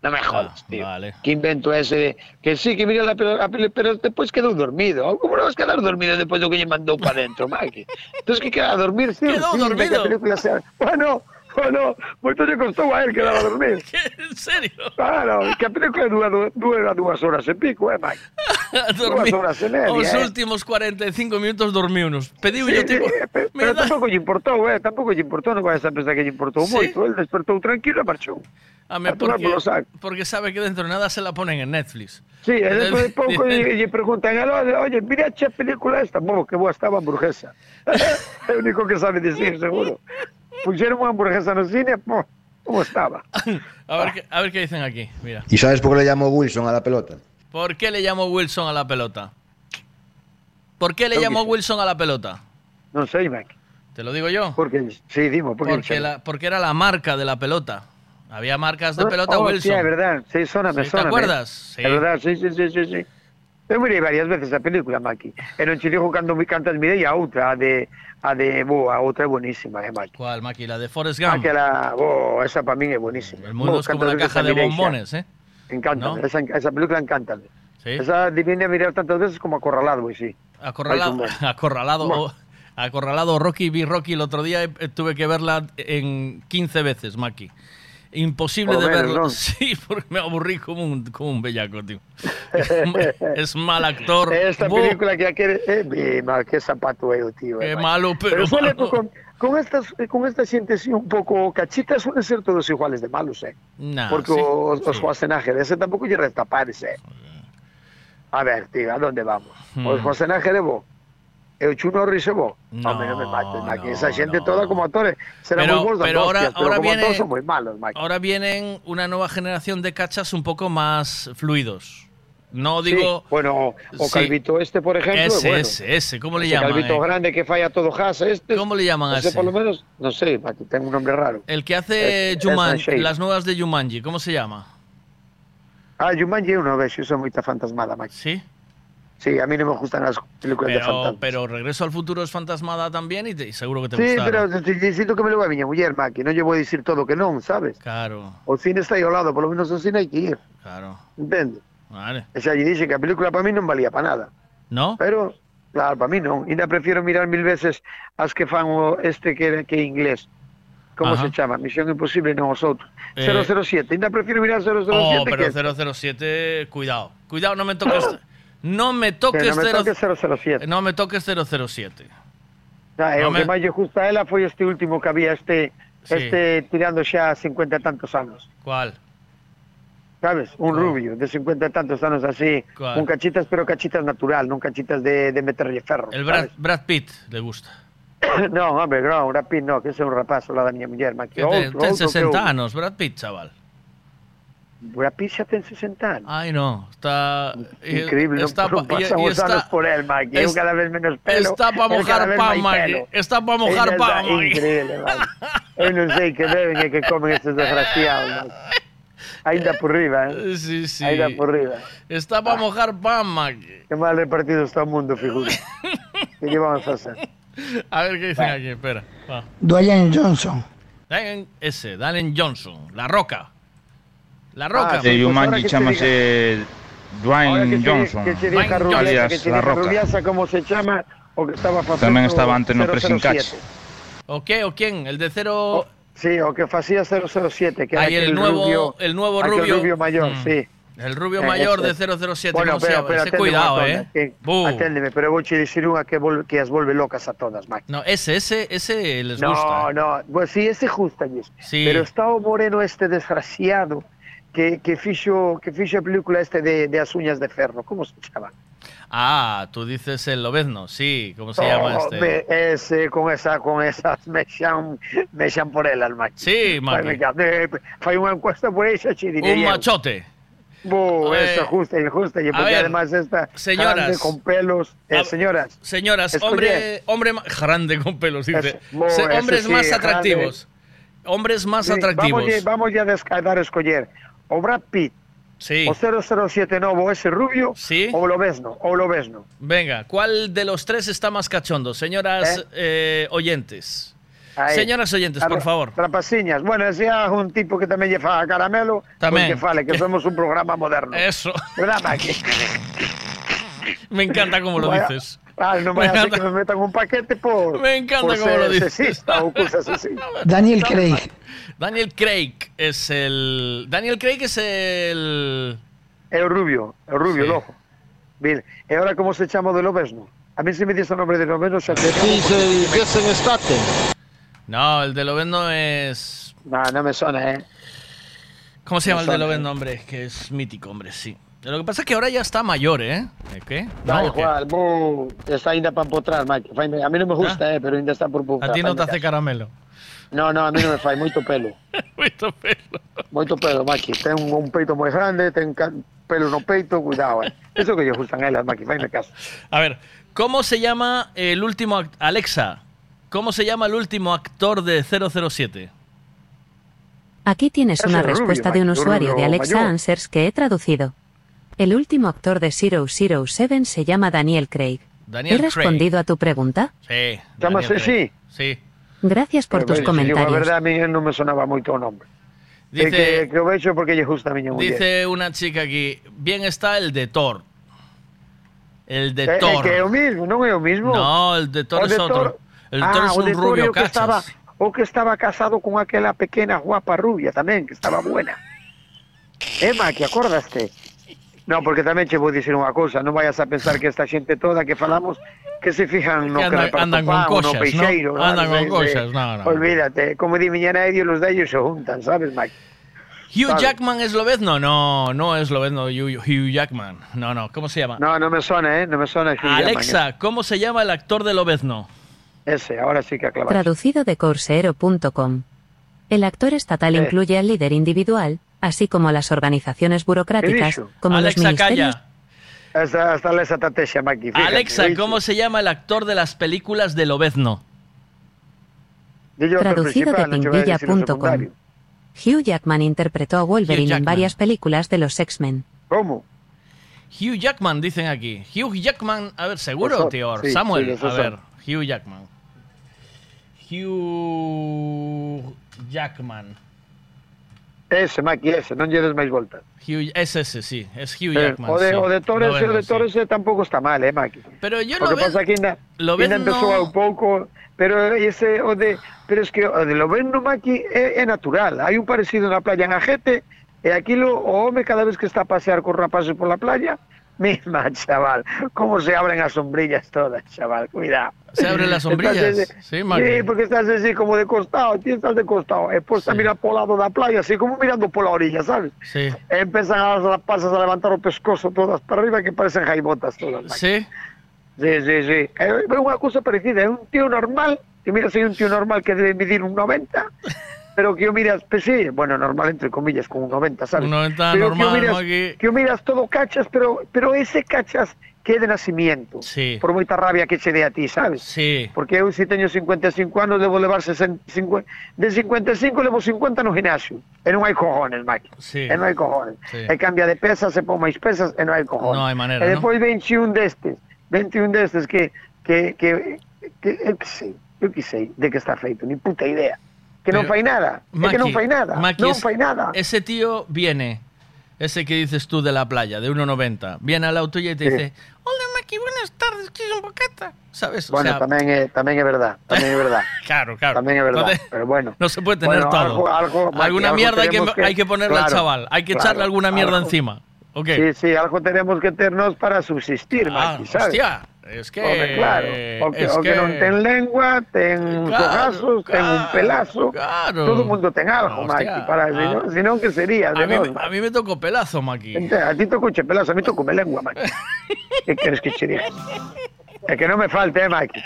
Non me jodas, ah, tío. Vale. Que invento ese de que sí, que mira a película, pero depois quedou dormido. Como non vas quedar dormido depois do que lle mandou para dentro, Maki? Entón, que queda dormir, sí, quedou sí, dormido. Que a película sea... Bueno, bueno, moito lle costou a él quedar a dormir. En serio? Claro, que a película dura, du- dura dúas horas e pico, eh, Mike? Dormí, horas e media, os eh. últimos 45 minutos dormiunos. Pediu Sí, tipo... sí, pe- pero tampouco lle importou, eh, tampouco lle importou, non vais a pensar que lle importou Sí? moito, el despertou tranquilo e marchou. A me, a porque, porque sabe que dentro de nada se la ponen en Netflix. Sí, e despois de pouco lle, preguntan, "Oye, oye, mira a película esta, bo, que boa estaba a hamburguesa. é o único que sabe dicir, seguro. Puxeron unha hamburguesa no cine, po, como estaba. A ver, qué, a ver qué dicen aquí, mira. ¿Y sabes por qué le llamo Wilson a la pelota? ¿Por qué le llamo Wilson a la pelota? ¿Por qué le sí. Wilson a la pelota? Non sei, Mike. ¿Te lo digo yo? Porque, sí, dimo, porque, Porque, la, porque era la marca de la pelota. Había marcas de pelota oh, Wilson. Sí, é verdad, sí, sóname, Sí, ¿te acuerdas? Sí. É verdad, sí, sí, sí, sí, sí. Eu mirei varias veces a película, Maki. E non che digo cando me cantas a outra, a de a de bo, a outra é buenísima, eh, Maki. ¿Cuál, Maki? La de Forrest Gump. Aquela, bo, esa para min é buenísima. El mundo es como una caja de bombones, ¿eh? Encanta, ¿No? esa, esa película encanta. Sí. Esa divine a mirar tantas veces como acorralado, güey, sí. Acorralado, acorralado, acorralado Rocky, vi Rocky el otro día, eh, tuve que verla en 15 veces, Maki. Imposible Por de menos, verla. ¿no? Sí, porque me aburrí como un, como un bellaco, tío. es mal actor. Esta película que quiere, eh, qué zapato eu, tío. Qué eh, malo, pero só malo. con, con estas con esta xente así un pouco cachitas suelen ser todos iguales de malos, eh. Nah, Porque sí, os, os sí. Schwarzenegger, ese tampouco lle resta pares, eh. A ver, tío, a dónde vamos? Hmm. O Schwarzenegger é bo. E o Chuno Norris é bo. No, non me mates, Maki. Esa xente toda como actores Pero- pero ahora- hostias, pero ahora como viene- actores son moi malos, Maki. Ahora vienen una nueva generación de cachas un poco más fluidos. No Sí, digo. bueno, o Sí. Calvito este, por ejemplo, Ese, bueno. ese, ese. ¿Cómo le llaman? Calvito eh? grande que falla todo jas, este. ¿Cómo le llaman a ese? por lo menos, no sé, Maki, tengo un nombre raro. El que hace Es- Juman- es Shane. las nuevas de Jumanji, ¿cómo se llama? Ah, Jumanji é unha vez, eu son moita fantasmada, Maki. Sí? Sí, a mí non me gustan as películas de Pero, fantasmas. pero Regreso al Futuro es fantasmada también y, te- y seguro que te Sí, gustaron. pero siento que me lo a miña muller, Maki, non lle vou dicir todo que non, sabes? Claro, O cine está lado, polo menos o cine hai que ir, claro. entende? Vale. E xa lle dixe que a película para mí non valía para nada. ¿No? Pero, claro, para mí non. Ainda prefiero mirar mil veces as que fan o este que, que inglés. Como Ajá. se chama? Misión Imposible, non os outros. Eh. 007. Ainda prefiero mirar 007 Oh, pero que... 007, cuidado. Cuidado, no me toques. No me Que toques, non me toques 007. No me toques 007. Ah, e No o que me- máis lle gusta ela foi este último que había este Sí. este tirando xa 50 e tantos anos. ¿Cuál? Sabes? Un rubio de 50 e tantos anos así, Cuál? un cachitas, pero cachitas natural, non cachitas de, de meterlle ferro. El Brad, Brad Pitt le gusta. non, hombre, non, Brad Pitt no, que ese é un rapaz, la da miña muller, Que outro, ten outro que 60 outro. anos, Brad Pitt, chaval. Brad Pitt xa ten 60 anos. Ay, no. Está. Increíble, non, está, non pa- y- y está- por el, Mike. Es- cada vez menos pelo. está pa el mojar pan, Mike. Está pa mojar pan, Mike. Increíble, Mike. Non sei que beben e que comen estes desgraciados, Mike. Ainda por riba, eh? Sí, sí. Ainda por riba. Está para mojar pan, Mike. Que mal repartido está o mundo, figura. lle vamos a hacer? A ver qué dicen aquí, espera. Va. Dwayne Johnson. Dalen ese, Dalen Johnson, La Roca. La Roca. Ah, sí, De pues ahora Jumanji que se chamase Ahora Dwayne que se, Johnson, que se deja rubiasa, alias que se La Roca. rubiasa, como se chama, o que estaba Tamén estaba antes no 007. Pressing Catch. ¿O qué? ¿O quién? El de cero. Sí, o que facía 007, que era Ay, el nuevo, rubio, el nuevo rubio. rubio mayor, Mm. sí. El rubio Eh, mayor de ese. 007, Bueno, ¿cómo pero, llama? pero Ese cuidado, eh. Bu. aténdeme, pero vou che dicir unha que, vol, que as volve locas a todas, Mac. No, ese, ese, ese les no, gusta. no, pues sí, ese justalles. Sí. Pero está o moreno este desgraciado que, que fixo que fixo a película este de, de as uñas de ferro, como se chama? Ah, tú dices el lobezno, sí, ¿cómo se llama Oh, este? ve- ese con esa con esas me xan me xan por elas, Mac. Sí, Maki. Fai, unha encuesta por che diré Un machote. Bu, Eh, esa justa y porque ver, además esta señoras. grande con pelos, eh, señoras, Señoras, hombre, hombre grande con pelos, dice. Se- hombres sí, más grande. atractivos. Hombres más Sí, atractivos. Vamos, vamos ya a descartar a escoger o Brad Pitt, Sí. o 007 novo, ese rubio, o lo ves no, o lo ves no. Venga, ¿cuál de los tres está más cachondo? Señoras eh, oyentes. Ahí. Señoras oyentes, por favor. Trapaciñas. Bueno, sea un tipo que también lleva caramelo, pues que fale, que somos un programa moderno. Eso. ¿Verdad, Maki? Me encanta cómo lo Vaya- dices. Ah, no Me ser encanta. que me metan un paquete por. Me encanta por cómo ser lo dices. sexista o cosas así. Daniel Craig. Daniel Craig es el. Daniel Craig es el. O rubio, o rubio, Sí. lojo. Bien, e ahora como se chama de Lobesno? A mí se me dice o nombre de Lobesno, xa te... Jason Statham. No, el de Lobezno es. No, no me suena, ¿eh? ¿Cómo se llama el de suena. Lobezno, hombre? Que es mítico, hombre, sí. Lo que pasa es que ahora ya está mayor, ¿eh? ¿Eh, ¿Qué? Da No, igual, está ainda para empotrar, Mike. A mí no me gusta, eh, pero ainda está por empotrar. A ti no te hace caso. caramelo. No, no, a mí non me fai moito pelo. moito pelo. Moito pelo, Maki. Ten un, un peito moi grande, ten pelo no peito, cuidado, eh. Eso que lle gustan a elas, Maki, faime caso. A ver, ¿cómo se llama el último. Alexa, ¿cómo se llama el último actor de 007? Aquí tienes una rubio, respuesta de un usuario de Alexa mayor. Answers que he traducido. El último actor de 007 se llama Daniel Craig. Daniel ¿He Craig. respondido a tu pregunta? Sí. Craig. así? Sí. Gracias por tus Pero, a comentarios. verdade, a mí non me sonaba moito o nombre. Dice- Eh, que, que o vexo porque lle gusta a miña muller. Dice una chica aquí, bien está el de Thor. El de Eh, eh, Thor. que é o mismo, non é o mismo? No, el de Thor O es de otro. El ah, Thor es un Thor rubio que estaba, o que estaba casado con aquela pequena guapa rubia tamén, que estaba buena. Emma, que acordaste? No, porque tamén che vou dicir unha cousa, non vayas a pensar que esta xente toda que falamos que se fijan no Que que, andan- con cosas, no ¿no? peixeiro. Andan con sabes? Eh, no, no. Olvídate, como di miña nai, los de ellos se juntan, sabes, Mike? Hugh ¿Sabes? Jackman es lobezno. No, no es lobezno Hugh, Hugh Jackman. No, no. ¿Cómo se llama? No, no me suena, ¿eh? No me suena. Hugh Jackman, Alexa, ¿cómo se llama el actor de lobezno? Ese, ahora sí que aclavaste. Traducido de Corsero.com. El actor estatal Eh. incluye al líder individual, así como a las organizaciones burocráticas, como los Alexa, ministerios. calla. Hasta, hasta Alexa. ¿cómo se llama el actor de las películas de lobezno? Traducido de pinguilla.com. Hugh Jackman interpretó a Wolverine en varias películas de los X-Men. ¿Cómo? Hugh Jackman, dicen aquí. Hugh Jackman, a ver, seguro, Eso, tío. sí, Samuel, sí, a son. ver. Hugh Jackman. Hugh Jackman. Ese, Maki, ese, non lle des máis voltas. Hugh, es ese, sí. Es Hugh Eh, Jackman. o de, sí. o de Torres, Noveno, o de sí. Torres eh, tampouco está mal, eh, Maki. Pero yo Lo lo que pasa ven- que ainda, lo ven empezou no- un pouco, pero ese o de, pero es que o de lo ven no Maki é, é natural. Hai un parecido na playa en Ajete e aquilo o home cada vez que está a pasear con rapaces pola playa, misma, chaval, como se abren as sombrillas todas, chaval, cuidado. Se abren las sombrillas. Sí, Sí, porque estás así como de costado, ti estás de costado, pois a mirar polo lado da playa, así como mirando pola orilla, sabes? Sí. E empezan as rapazas a levantar o pescozo todas para arriba que parecen jaibotas todas. Sí. Sí, sí, sí. É é unha cousa parecida, é un tío normal, que mira, sei un tío normal que debe medir un 90, pero que o miras, pues sí, bueno, normal entre comillas, con un 90, sabes? Un 90 pero normal, que o miras, Maki. que o miras todo cachas, pero pero ese cachas que é de nacimiento, Sí. por moita rabia que che dé a ti, sabes? Sí. Porque eu se teño 55 anos debo levar 60, 50, de 55 levo 50 no gimnasio, e non hai cojones, Maki. Sí. E non hai cojones. Sí. E cambia de pesas, se pon máis pesas, e non hai cojones. No hai manera, E ¿no? depois 21 destes, 21 destes que, que, que, que eu que sei, eu que sei de que está feito, ni puta idea. Que Pero, fai nada, é que non Maki, fai nada, Maki, es- fai nada. Ese tío viene, ese que dices tú de la playa, de 1,90, viene al auto y te Sí. dice, hola Maki, buenas tardes, ¿quieres un bocata? ¿Sabes? O Bueno, sea, tamén é, tamén é verdad, tamén é verdad. Claro, claro. Tamén é verdad, Entonces, pero bueno. No se puede tener Bueno, todo. algo- algo, Maki, alguna algo mierda hay que, que- hay que ponerle al claro, chaval, hay que claro, echarle alguna mierda encima. ¿Ok? Sí, sí, algo tenemos que ternos para subsistir, Ah, Maki, sabes? hostia, es que... Home, claro, o que, es o que, non ten lengua, ten Claro, ojazos, ten un pelazo, claro. todo o mundo ten algo, Maki, para, si, ah. si non que sería A mí, a mí me tocó pelazo, Maki. A ti toco che pelazo, a mí toco me lengua, Maki. que queres que diga? É que non me falte, eh, Maki.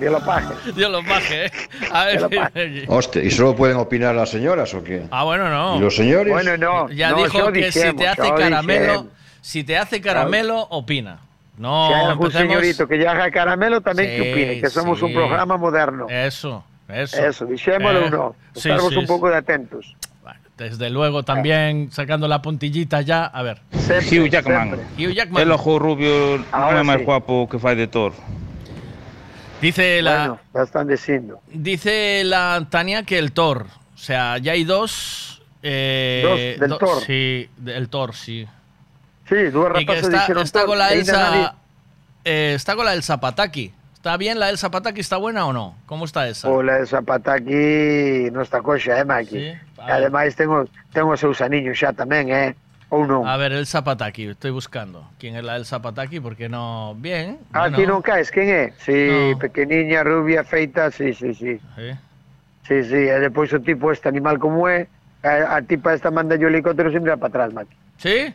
Dios lo pague. Dios lo paje, ¿eh? A ver, Dios lo si- Hostia, ¿y solo pueden opinar las señoras o qué? Ah, bueno, no. ¿Y los señores? Bueno, no. Ya no, dijo que si dixemos, te hace caramelo, si te hace caramelo, opina. No, Si hai algún empecemos- señorito que lle haga caramelo, tamén Sí, que opine, que somos un sí. programa moderno. Eso, eso. Eso, dixémolo Eh, no. sí, Estarmos sí, un pouco de atentos. Desde luego también sacando la puntillita ya, a ver. Hugh Jackman. Hugh Jackman. El ojo rubio Ahora é máis sí. guapo que fai de Thor. Dice la Bueno, ya están diciendo. dice la Tania que el Thor, o sea, ya hay dos eh, Dos del do- Thor. Sí, del Thor, sí. Sí, dúas Y que está, dixeron está con la Elsa eh, está con la Elsa Pataki. ¿Está bien la Elsa Pataki? ¿Está buena o no? ¿Cómo está esa? O la de Zapataki non está coxa, eh, Maki. Sí, ademais tengo, tengo seus aniños xa tamén, eh? Ou non? A ver, Elsa Pataki, estoy buscando. ¿Quién es la Elsa Pataki? Porque no. Bien. Ah, bueno. ti non caes, quen é? Sí, No. pequeniña, rubia, feita, sí, sí, sí. Sí. Sí, sí, e depois o tipo este animal como é, a, a tipa esta manda o helicóptero mirar para atrás, Maki. ¿Sí?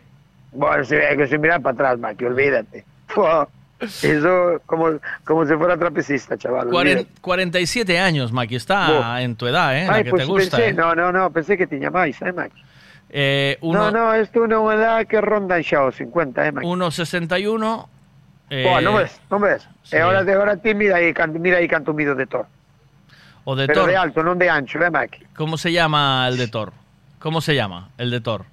Bueno, que sin mirar para atrás, Maki, olvídate. Eso como, como si fuera trapecista, chaval. Cuaren- olvídate. 47 años, Maki. Está Buah. en tu edad, ¿eh? La Ai, que pois te gusta. pensé, ¿eh? no, no, no, pensé que tiña máis, eh, Maki. Eh, uno, No, no, é unha edad que rondan xa os 50, eh, Maki. 1,61. eh, non ves, non ves? sí. Ahora de ahora ti mira aí, canto, mira aí canto mido de Thor. O de Pero Thor. de alto, non de ancho, eh, Maki. ¿Cómo se llama el de Thor? ¿Cómo se llama el de Thor?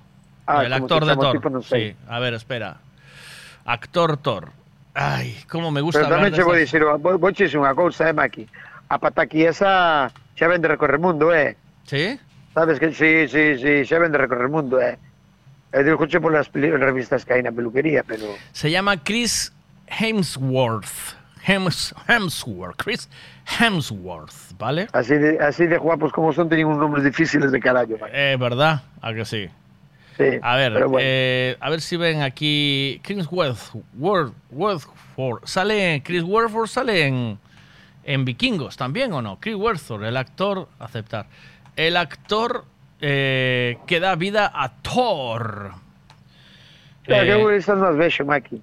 Ah, el actor de Thor. Sí, a ver, espera. Actor Thor. Ay, cómo me gusta Pero hablar tamén de che vou estas- dicir, vou, vou che dicir unha cousa, eh, Maki. A pataki esa xa vende recorrer mundo, eh. ¿Sí? Sabes que sí, sí, sí, xa vende recorrer mundo, eh. E digo che por las revistas que hai na peluquería, pero... Se llama Chris Hemsworth. Hems, Hemsworth. Chris Hemsworth, ¿vale? Así de, así de guapos como son, teñen uns nombres difíciles de carallo, Maki. Eh, ¿verdad? ¿A que sí? Sí, A ver, bueno. eh, a ver si ven aquí Chris Worth, Worthford. Sale Chris Worthford sale en, en Vikingos también o no? Chris Worthford, el actor, aceptar. El actor eh, que da vida a Thor. Claro, Eh, que estás más bello, Maki.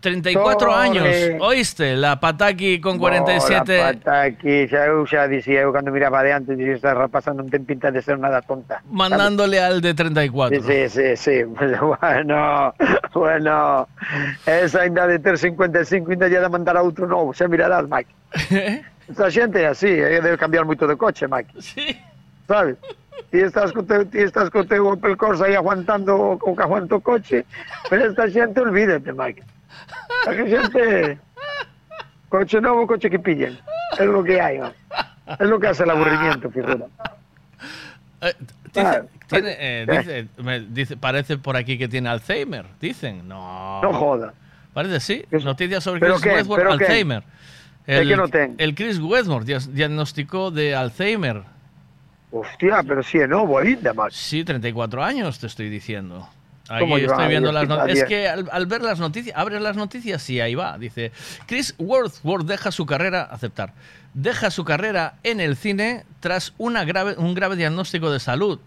34 Thor, años, oíste, la Pataki con 47. Bola, pataki, xa, eu xa dicía, eu cando miraba de antes, dicía, esta rapaza ten pinta de ser nada tonta. mandándole al de 34. Sí, sí, sí, bueno, bueno, esa ainda de ter 55 ainda lle de mandar a outro novo, xa mirarás, Mike. Esta xente é así, eh, debe cambiar moito de coche, Mike. Sí. Sabes? Ti estás co teu, ti estás co teu Opel Corsa aí aguantando o, o que aguanta o coche, pero esta xente olvídate, Mike. Esta xente, coche novo, coche que pillen. É lo que hai, Mike. É lo que hace el aburrimiento, figura. Dice, Ah, tiene, eh, eh. dice, me dice- parece por aquí que tiene Alzheimer, dicen. No. No joda. Parece sí. Noticias sobre ¿Pero Chris qué? Westmore, ¿Pero qué? Alzheimer. ¿De El, qué no el Chris Westmore diagnosticó de Alzheimer. Hostia, pero si é novo ainda, Mike. Sí, 34 años te estoy diciendo. Aquí ¿Cómo lleva estoy viendo las noticias. Es que al, al ver las noticias, abres las noticias y ahí va. Dice, Chris Worthworth deja su carrera, aceptar, deja su carrera en el cine tras una grave, un grave diagnóstico de salud.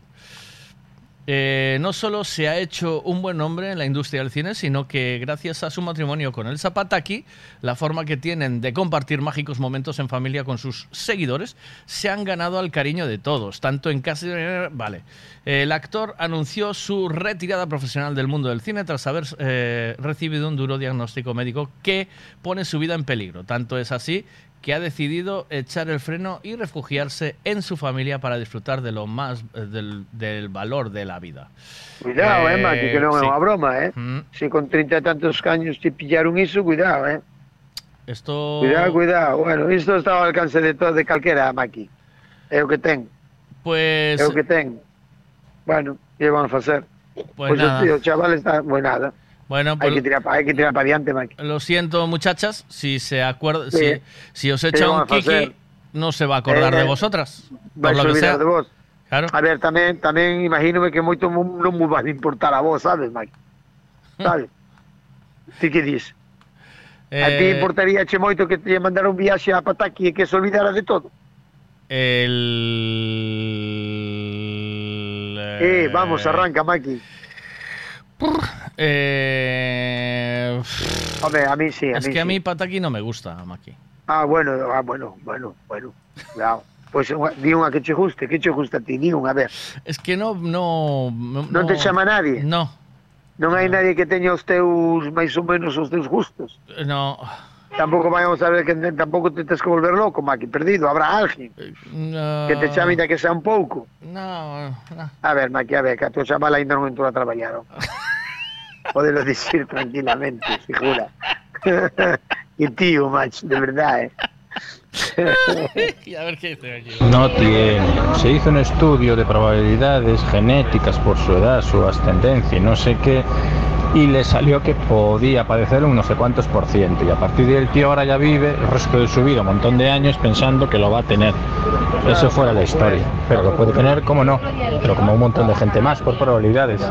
Eh, no solo se ha hecho un buen nombre en la industria del cine, sino que gracias a su matrimonio con el Zapataki, la forma que tienen de compartir mágicos momentos en familia con sus seguidores, se han ganado al cariño de todos, tanto en casa... Vale. El actor anunció su retirada profesional del mundo del cine tras haber eh, recibido un duro diagnóstico médico que pone su vida en peligro. Tanto es así que ha decidido echar el freno y refugiarse en su familia para disfrutar de lo más eh, del, del valor de la vida. Cuidado, eh, Eh, Maki, que non é sí. unha broma, eh. Mm. Se con 30 e tantos caños te pillaron iso, cuidado, eh. Esto. Cuidado, cuidado. Bueno, isto está ao alcance de todo de calquera, Maki. É o que ten, Pues, é o que ten. Bueno, que van a facer? pues Pois nada. o tío, chaval está, pues nada. Bueno, Hai pues- que tirar, hai que tirar para adiante, Maki. Lo siento, muchachas, si se acuerda, Sí. si, si os ¿Qué echa un a kiki, hacer? no se va a acordar Eh, de vosotras. Vai Por lo que olvidar sea. de vos. Claro. A ver, tamén, tamén imagínome que moito mo- non me vai importar a vos, sabes, Maki? Sabes? Ti que dis? A ti Eh, importaría che moito que te mandara un viaxe a Pataki e que se olvidara de todo? El. Eh, vamos, arranca, Maki. Eh... Hombre, a mí sí. A es mí que sí. a mí Pataki no me gusta, Maki. Ah, bueno, ah, bueno, bueno, bueno. Cuidado. Pois pues, eh, di unha que che guste, que che gusta a ti, di unha, a ver. Es que no, no, no Non te chama nadie? No. Non hai no. nadie que teña os teus, máis ou menos, os teus gustos? Eh, no. Tampouco vamos a ver que tampouco te tes que volver loco, Maki, perdido, habrá alguén eh, no. que te chame da que sea un pouco. No, no. A ver, Maki, a ver, que a tu chaval ainda non entrou a traballar. Podelo dicir tranquilamente, figura. e tío, macho, de verdad, eh. Y a ver qué dice aquí. No tiene. Se hizo un estudio de probabilidades genéticas por su edad, su ascendencia y no sé qué, y le salió que podía padecer un no sé cuántos por ciento. Y a partir de el tío ahora ya vive el resto de su vida, un montón de años, pensando que lo va a tener. Eso fuera la historia. Pero lo puede tener, como no, pero como un montón de gente más, por probabilidades.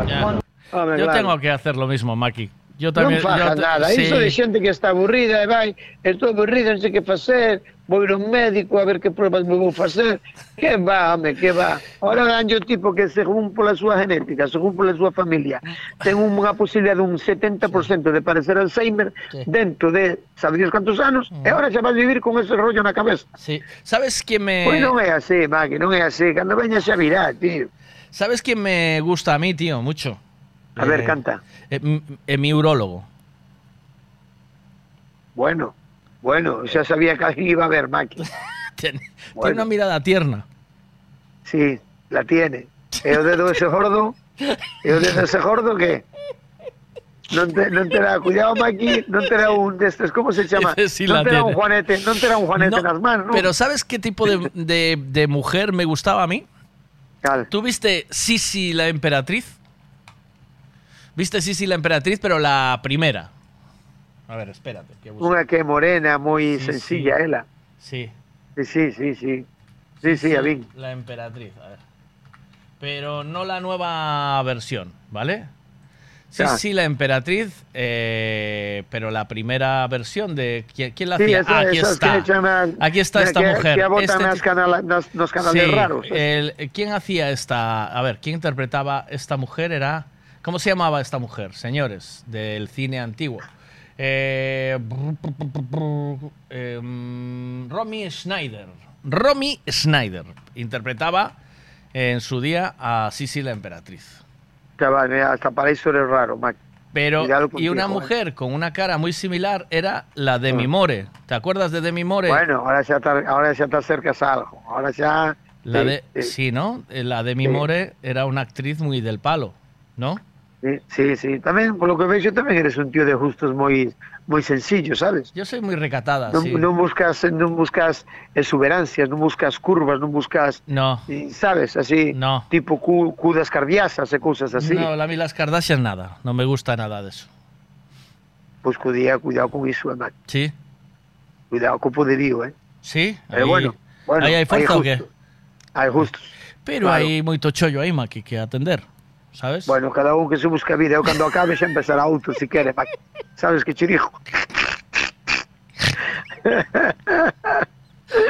Home, Yo claro. tengo que hacer lo mismo, Maki. Yo también. non fajas yo nada, sí. iso de xente que está aburrida e vai, estou aburrida, non sei que facer, vou ir a un médico a ver que pruebas me vou facer, que va, home, que va. Ahora danlle o tipo que según pola súa genética, según pola súa familia, ten unha posibilidade dun 70% de parecer Alzheimer dentro de, sabe Dios cantos anos, e ahora xa vas vivir con ese rollo na cabeza. Sí. ¿Sabes quién me. Pois non é así, Maki, non é así, cando veña xa virá, tío. ¿Sabes quién me gusta a mí, tío? Mucho. A ver, canta. eh, eh, mi urólogo. Bueno, bueno, xa sabía que aquí iba a haber, Maki. Tiene, una mirada tierna. Sí, la tiene. E o dedo ese gordo, e o dedo ese gordo que non te, non te da, cuidado Maki, non te da un destes, como se sí non la te da un juanete, non te da un juanete No, nas manos, ¿no? Pero ¿sabes qué tipo de, de- de mujer me gustaba a mí? ¿Tú viste Sisi la emperatriz? ¿Viste Sisi la emperatriz, pero la primera? A ver, espérate. que. Unha que morena, Sí, sencilla, sí. ela. Sí. Sí, sí, sí, sí. Sí, sí, a. La emperatriz, a ver. pero no la nueva versión, ¿vale? Sí, sí, la emperatriz, eh, pero la primera versión de... ¿Quién, quién la Sí, hacía? esa- Aquí está. Aquí está esta que- mujer. Que Este nos canales Sí, raros. el- ¿Quién hacía esta? A ver, ¿quién interpretaba esta mujer? Era. ¿Cómo se llamaba esta mujer, señores, del cine antiguo? Eh, em, Romy Schneider. Romy Schneider interpretaba en su día a Sisi la emperatriz. Chaval, mira, hasta para eso eres raro, Mac. Pero, Cuidado y contigo, una eh. mujer con una cara muy similar era la Demi More. ¿Te acuerdas de Demi More? Bueno, ahora ya, te, ahora ya te acercas a algo. Ahora ya... La sí, de, sí. ¿no? Eh, La Demi. More era una actriz muy del palo, ¿no? Sí, sí, sí. También, por lo que veo, también eres un tío de gustos muy, muy sencillo, ¿sabes? Yo soy muy recatada, No, sí. no buscas, no buscas exuberancias, no buscas curvas, no buscas, No. ¿sabes? Así, tipo cu, cudas cardiasas cosas así. No, a mí las Kardashian nada. No me gusta nada de eso. Pues cuidado, cuidado con eso, Mac. ¿Sí? Cuidado con poderío, ¿eh? ¿Sí? Pero Ahí- bueno, bueno, ¿Ahí hay fuerza hay o qué? justo. Hay justo. Pero Claro. hay moito chollo aí, Maki, que atender. ¿Sabes? Bueno, cada un que se busca vida. Eu cando acabe xa empezará outro, si quere, Mac. Sabes que che dijo?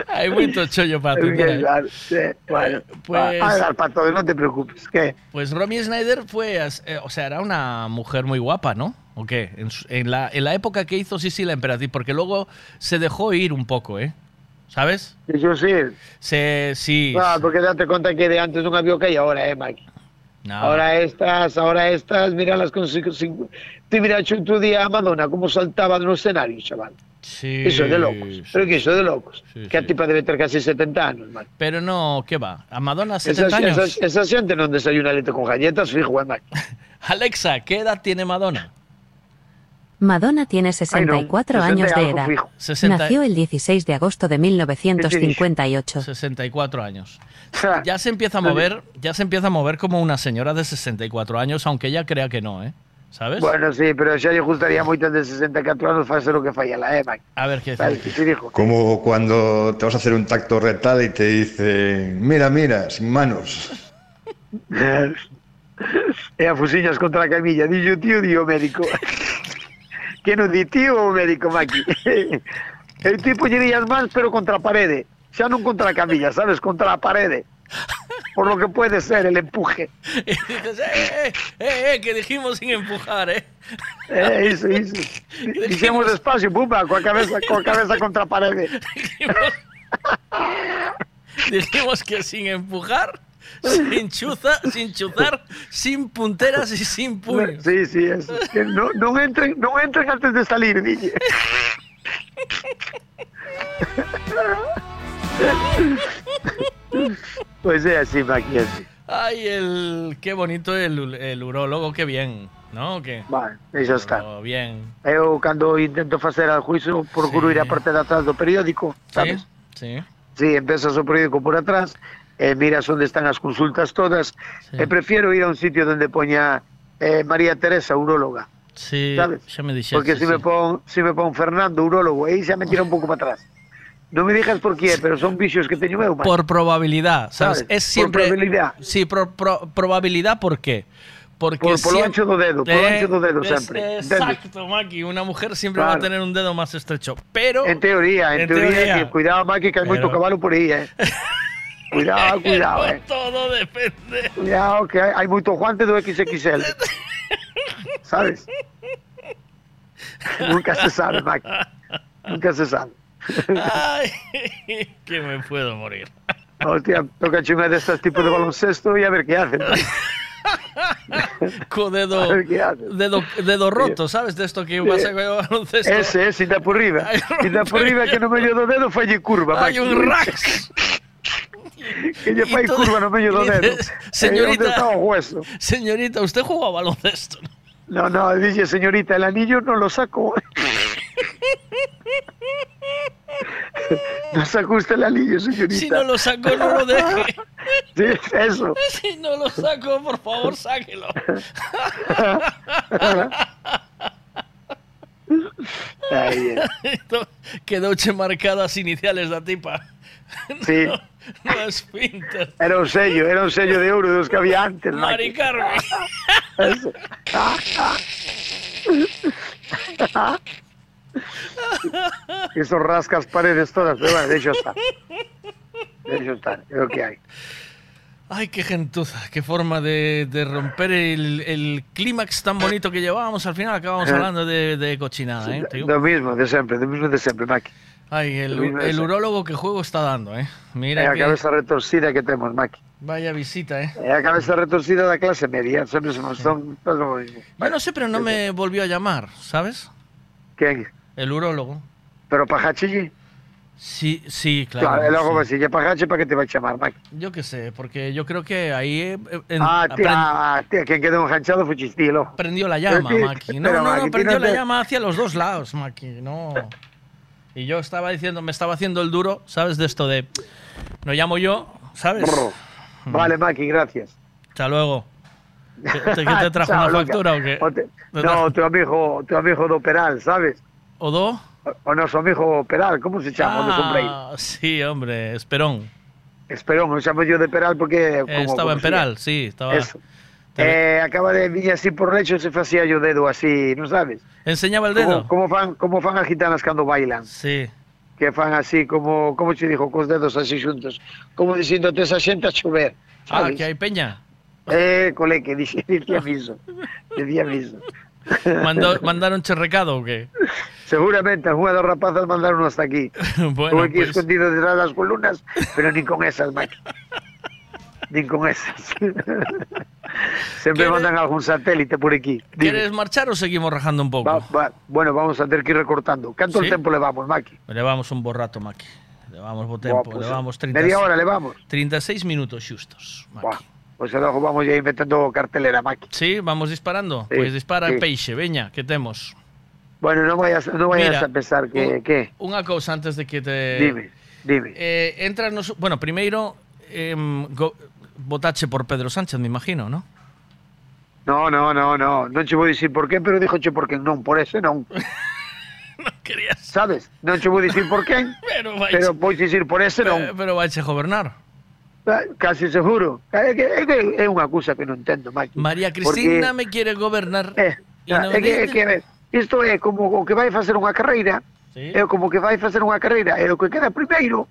Hay moito chollo para aí. Claro, sí, bueno, pues- a para todo, no te preocupes. ¿Qué? Pues Romy Schneider fue, eh, o sea, era una mujer muy guapa, ¿no? ¿O qué? En, en la, en la época que hizo sí, sí, la emperatriz, porque luego se dejó ir un poco, ¿eh? ¿Sabes? Yo sí. Se, sí. Ah, porque date cuenta que de antes non había que hay ahora, eh, Mike. No. Ahora estas, ahora estas, mira las con cinco- cinco- Te mira otro día a Madonna como saltaba no escenario, chaval. Sí. Eso es de locos. Pero que eso es de locos. Sí, que a tipa debe ter casi 70 anos, Mike. Pero no, ¿qué va? A Madonna Esa, 70 años. esa, esa xente non desayuna leite con galletas, fijo, Mike. Alexa, ¿qué edad tiene Madonna? Madonna tiene 64 Ay, no, años 60 de edad. fijo. 60 Nació el 16 de agosto de 1958. 64 años. Ya se empieza a mover, ya se empieza a mover como una señora de 64 años, aunque ella crea que no, ¿eh? ¿Sabes? Bueno, sí, pero xa lle gustaría moito de 64 anos facer o que falla la Mike. A ver qué dijo? Como cuando te vas a hacer un tacto rectal y te dicen, mira, mira, sin manos. E a fusiñas contra a camilla. Dillo tío, di o médico. que non di tío o médico, Maki. El tipo lle di as mans, pero contra a parede. Xa non contra camilla, sabes? Contra a parede. Por lo que puede ser el empuje. Dices, eh, eh, eh, eh, que dijimos sin empujar, ¿eh? Eh, iso, iso. Dixemos despacio, pumba, coa cabeza, coa cabeza contra a parede. Dijimos que sin empujar, sin chuza, sin chuzar, sin punteras y sin puños. Sí, sí, eso. Que no, non entren, non entren antes de salir, dille. Pues é así, Maki, así. Ay, el qué bonito el, el urólogo, qué bien, ¿no? ¿O ¿Qué? Vale, e xa está. Oh, bien. Eu, cando intento facer al juicio, procuro ir a parte de atrás do periódico, sabes? Sí. Sí, empezas o periódico por atrás, e miras onde están as consultas todas, e prefiero ir a un sitio donde poña eh, María Teresa, uróloga, Sí, sabes? ya me dijiste. Porque si sí. me pon, si me pon Fernando, urólogo, aí xa me tira un pouco para atrás. Non me digas por qué, pero son vicios que teño eu, man. Por probabilidad, ¿sabes? ¿Sabes? Es Por siempre. probabilidad. Sí, pro- probabilidad, ¿por qué? Porque Por- por lo ancho do dedo, por lo ancho do dedo sempre? Exacto, Maki. Una mujer siempre va a Claro. tener un dedo más estrecho. Pero. En teoría, en, teoría, que cuidado, Maki, que moito Pero- cabalo por aí, eh. cuidado, cuidado, eh. Todo depende. Cuidado, que hai, hai moito guante do XXL. ¿Sabes? Nunca se sabe, Maki. Nunca se sabe. Ay, que me puedo morir. Hostia, toca unha destas tipo de baloncesto e a ver que hacen. Con dedo, qué dedo, dedo roto, ¿sabes? De esto que vas a baloncesto. Ese, ese, da por riba. E da por riba que no medio do dedo falle curva, Hay Maki. un rax. Que curva no medio Eh, Señorita, o hueso? señorita, usted juega a baloncesto. No, no, dice, señorita, el anillo no lo saco. No sacó usted el anillo, señorita. Si no lo saco, no lo deje. Sí, eso. Si no lo saco, por favor, sáquelo. Ay, eh. Quedouche marcadas iniciales da tipa. Sí, No esfínter. Era un sello, era un sello de ouro dos que había antes. Mari. Carmen. Eso. Rascas paredes todas, pero bueno, de hecho está. De hecho está, es lo que hay. Ay, qué gentuza, qué forma de, de romper el, el clímax tan bonito que llevábamos. Al final acabamos Eh. hablando de, de cochinada, ¿eh? Lo mismo de siempre, lo mismo de siempre, Maki. Ay, el, de el siempre. urólogo que juego está dando, ¿eh? Mira a que... cabeza retorcida que temos, Maki. Vaya visita, ¿eh? É a cabeza retorcida da clase media, sempre somos son todos lo mismo. Yo no sé, pero no me volvió a llamar, ¿sabes? Quen? El urólogo. Pero Pajachille? Sí, sí, claro. Claro, logo sí. si lle Pajache para que te vai chamar, Maki. Yo qué sé, porque yo creo que ahí eh, en- Ah, tía, ah, tía, quen quedou enganchado foi Chistilo. prendió la llama, Pero, Maki. No, no, no, Maki, prendió la te- llama hacia los dos lados, Maki. No. Y yo estaba diciendo, me estaba haciendo el duro, ¿sabes? De esto de. No llamo yo, ¿sabes? Brr. Vale, Maki, gracias. Hasta luego. ¿Qué te, qué te trajo Chao, una loca. factura o qué? O te- ¿Te No, tu amigo, tu amigo do Peral, sabes? ¿O do? O noso amigo Peral, como se chama, o? Ah, sí, hombre, Esperón. Esperón, o chamo yo de Peral porque... Eh, como estaba en. Peral, sí, estaba. Eso. Eh, acaba de vir así por lecho se facía yo dedo así, non sabes? ¿Enseñaba el dedo? Como, como fan, como fan as gitanas cando bailan. Sí. Que fan así, como, como che dijo, cos dedos así xuntos. Como dicindo, esa xente a chover. Ah, que hay peña. Eh, cole, que dixe, dicía miso. Dicía miso. Mandó, ¿Mandaron che recado o qué? Seguramente algunha das rapazas mandaron hasta aquí. Bueno, aquí pues- escondido detrás das columnas, pero nin con esas, Maki. Nin con esas. Sempre mandan algún satélite por aquí. Dime. ¿Quieres marchar o seguimos rajando un poco? Va- va- bueno, vamos a tener que ir recortando. ¿Cuánto ¿Sí? tiempo le vamos, Maki? Le vamos un borrato, Maki. Le vamos bo tempo, Buah, pues, le vamos 30, Media hora le vamos. 36 minutos justos. Maki. Buah, Pues luego vamos ya ir metiendo cartelera, Maki. Sí, vamos disparando. Sí, Pues dispara sí. peixe, veña, que temos. Bueno, no vayas, no vayas Mira, a pensar que... un- que... Unha cousa antes de que te... Dime, dime. Eh, entras nos... Bueno, primeiro, em, go- votache por Pedro Sánchez, me imagino, ¿no? No, no, no, no. Non che vou dicir por qué, pero dixoche por quen non, por ese non. non querías. Sabes? Non che vou dicir por quen, Pero vai pero vou dicir por ese Pero, non. pero vaiche gobernar. Casi seguro. É que, é que é unha cousa que non entendo, Mike. María Cristina porque, me quere gobernar. É, non é, que, é que, isto é como o que vai facer unha carreira, sí. é como que vai facer unha carreira, é o que queda primeiro,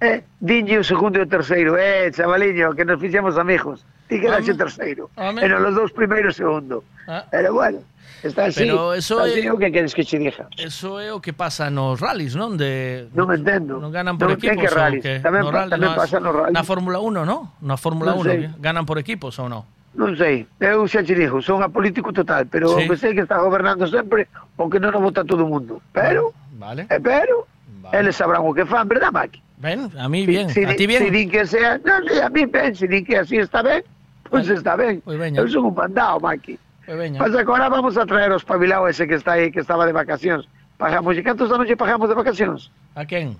é, dinlle o segundo e o terceiro. É, chavaliño, que nos fixemos amigos. Ti quedaxe terceiro. Amén. E nos los dous primeiro e segundo. Ah. Pero bueno, está así, Pero eso así é- o que queres que che. Eso é o que pasa nos rallies, non? De Non entendo. non ganan por Non equipos que rallies. que Tamén no pa- rally- tamén nas- pasa nos rallies. Na Fórmula 1, ¿no? Na Fórmula Non 1 sei. que ganan por equipos ou non? Non sei, eu xa che digo, son apolítico total, pero Sí. o que sei que está gobernando sempre o que non o vota todo o mundo. Pero, Vale. eh, pero, eles sabrán o que fan, verdad, Maki? Ben, a mí bien, Si, a ti Si bien. din que sea, non, si, a mí ben, si din que así está ben, pois pues está ben. Pois veña. Eu son un mandado, Maki. Pasa que ahora vamos a traer o espabilado ese que está aí, que estaba de vacacións. Pagamos, e cantos anos lle pagamos de vacacións? A quen?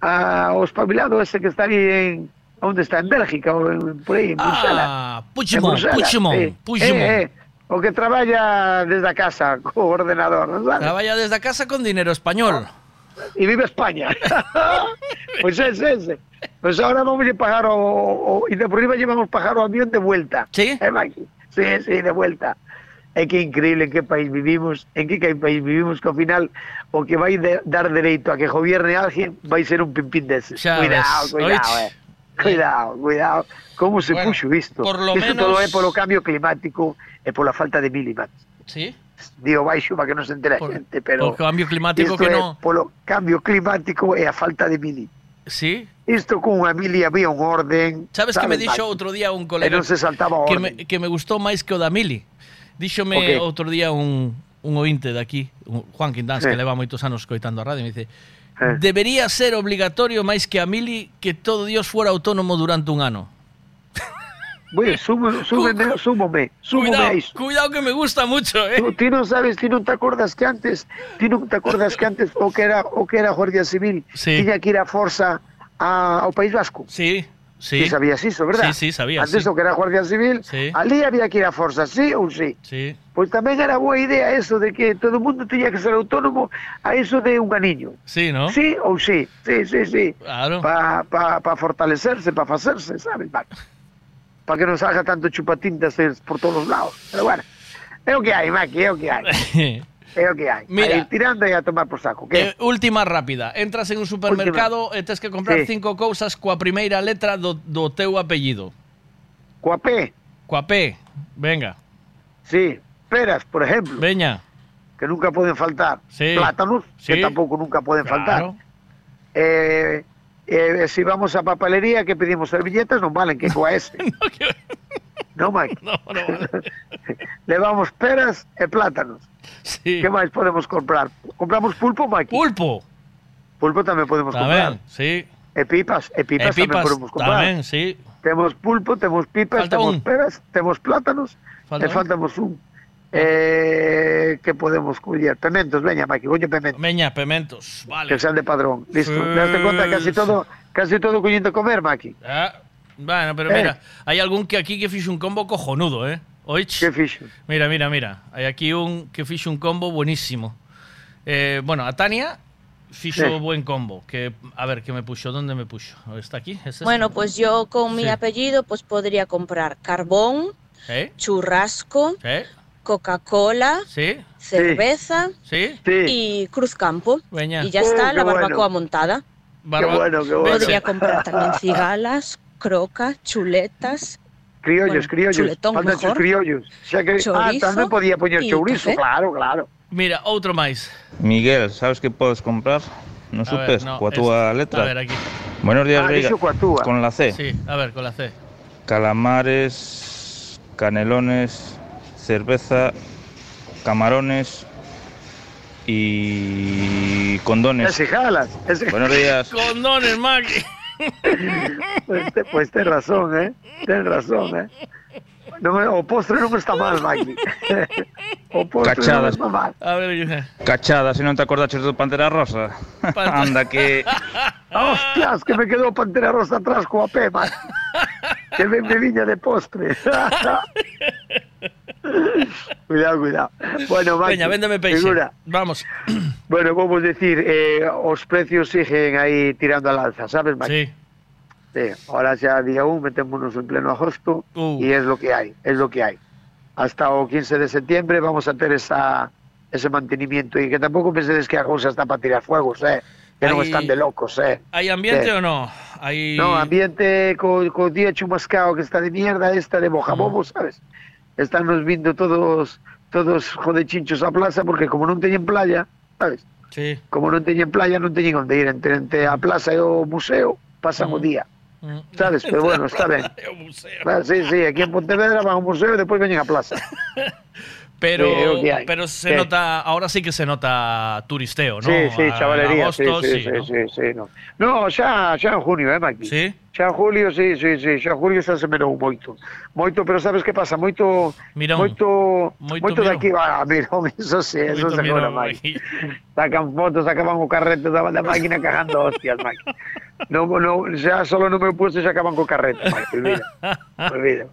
A, o espabilado ese que está aí en... Onde está? En Bélgica ou en, por aí, en. Ah, Puigdemont, Puigdemont. Puigdemont. Eh, eh, o que traballa desde a casa co ordenador, non sabes? Traballa desde a casa con dinero español. E vive España. pois ese, ese. Pois ahora vamos a pagar o, o e de por riba llevamos pagar o avión de vuelta. Sí? Eh, Maki? Sí, sí, de vuelta. É que increíble en que país vivimos, en que país vivimos que ao final o que vai de, dar dereito a que gobierne alguén vai ser un pimpín dese. Xa cuidado, ves, cuidado, eh. Cuidado, cuidado. Como se Bueno, puxo isto? por lo isto menos- todo é polo cambio climático e pola falta de milimas. Sí. Digo baixo para que non se entere a xente, pero o cambio climático que é non- polo cambio climático e a falta de mili. Sí. Isto con mili había un orden. Sabes que me sabes, dixo outro día un E colega non se saltaba que orden. me, que me gustou máis que o da Mili. Díxome O qué? outro día un, un ointe de aquí, un Juan Quintans, Sí. que leva moitos anos coitando a radio, me dice Eh. Debería ser obligatorio máis que a Mili que todo Dios fuera autónomo durante un ano. Bueno, súbeme, súmome a Cuidado, iso. cuidado que me gusta mucho, eh. Tú, non sabes, ti non te acordas que antes, ti non te acordas que antes o que era o que era Guardia Civil Sí. tiña que ir a forza a, ao País Vasco. Sí. Sí. Sí sabías eso, ¿verdad? Sí, sí, sabía, Antes sí. o que era Guardia Civil, Sí. allí había que ir a fuerza, ¿sí o sí? Sí. Pues también era buena idea eso de que todo el mundo tenía que ser autónomo a eso de un niño. Sí, ¿no? Sí o sí, sí, sí, sí. Claro. Para pa, pa fortalecerse, para hacerse, ¿sabes? Para que no salga tanto chupatintas eh, por todos lados. Pero bueno, es lo que hay, Maki, es lo que hay. Es lo que hay. Mira. A ir tirando y a tomar por saco. Eh, última rápida. Entras en un supermercado e tes que comprar Sí. cinco cousas coa primeira letra do, do teu apellido. Coa P. Coa P. Venga. Sí, peras, por ejemplo. Veña. Que nunca pueden faltar. Sí. Plátanos, que tampoco nunca pueden faltar. Claro. Eh, eh, si vamos a papelería, que pedimos servilletas, no valen, que coa S. no, Mike. Levamos peras e plátanos. Sí. ¿Qué más podemos comprar? ¿Compramos pulpo, Mike? Pulpo. Pulpo también podemos comprar. Sí. E pipas, e pipas, E tamén podemos comprar. tamén, sí. Temos pulpo, temos pipas, un. peras, temos plátanos, Falta e un. faltamos un. Eh, que podemos coller? Pementos, veña, Maki, colle pementos. Veña, pementos. Vale. Que sean de padrón. Listo. Sí, ¿Te das cuenta? Casi todo, casi todo coñendo comer, Maki. Ah, bueno, pero Eh. mira, hai algún que aquí que fixo un combo cojonudo, eh? Oich? Que fixo? Mira, mira, mira. Hai aquí un que fixo un combo buenísimo. Eh, bueno, a Tania fixo Sí. buen combo. Que, a ver, que me puxo? ¿Dónde me puxo? ¿Está aquí? ¿Es este? Bueno, pues yo con mi Sí. apellido pues podría comprar carbón, ¿Eh? churrasco, ¿Eh? Coca-Cola, ¿Sí? cerveza ¿Sí? y Cruzcampo. Veña. Y ya Oh, está qué la bueno. barbacoa montada. Barba- bueno, qué bueno. Podría comprar también cigalas, croca, chuletas. Criollos, Bueno, criollos. chuletón mejor. criollos. Xa que, ah, Chorizo tamén podía poñer chourizo, café. claro, claro. Mira, outro máis. Miguel, sabes que podes comprar? No A supes, ver, no, coa túa es- letra. A ver, aquí. Buenos días, Ah, Veiga. Con la C. Sí, a ver, con la C. Calamares, canelones, cerveza, camarones y condones. Ese jalas. Ese... Buenos días. Condones, Maki. Pues, te- pues ten razón, ¿eh? Ten razón, ¿eh? No me, o postre non está mal, Maki. o postre Cachadas. non está mal. A ver, dice. Cachada, si non te acordaches do Pantera Rosa. Anda que... Hostias, que me quedó Pantera Rosa atrás P, man. que me, me viña de postre. cuidado, cuidado. Bueno, Maki, Veña, véndeme peixe. figura. Vamos. Bueno, vamos decir, eh, os precios siguen aí tirando al alza, ¿sabes, Maki? Sí. Sí, ahora ya día 1, metémonos en pleno agosto Uh. y es lo que hay, es lo que hay. Hasta o 15 de septiembre vamos a ter esa, ese mantenimiento y que tampoco penséis que a cousa está para tirar fuegos, eh? que non Hai- están de locos, eh? ¿Hay ambiente Sí. o no? Hay... No, ambiente co, co día chumascao que está de mierda esta de bojabobo, ¿sabes? Están nos vindo todos todos jodechinchos a plaza porque como non teñen playa, ¿sabes? Sí. Como non teñen playa, non teñen onde ir entre, entre a plaza e o museo, pasan o día. ¿Sabes? Pero bueno, está ben. Ah, Sí, sí, aquí en Pontevedra van ao museo e despois veñen a plaza. Pero, Sí, pero se Sí. nota, ahora sí que se nota turisteo, ¿no? Sí, sí, chavalería, en sí, agosto, sí, sí, ¿no? sí, no. No, xa, xa en junio, eh, Maki? Sí? Xa en julio, sí, sí, sí, xa en julio se merou moito. Moito, pero sabes que pasa? Moito, Mirón. moito, Moito moito daqui, ah, mirón, eso sí, eso Moito se acuerda, mirón, Maki. Sacan fotos, sacaban o carrete da, da máquina cagando hostias, Maki. No, no, xa solo no meu puesto xa acaban co carrete, Maki, olvida, olvida.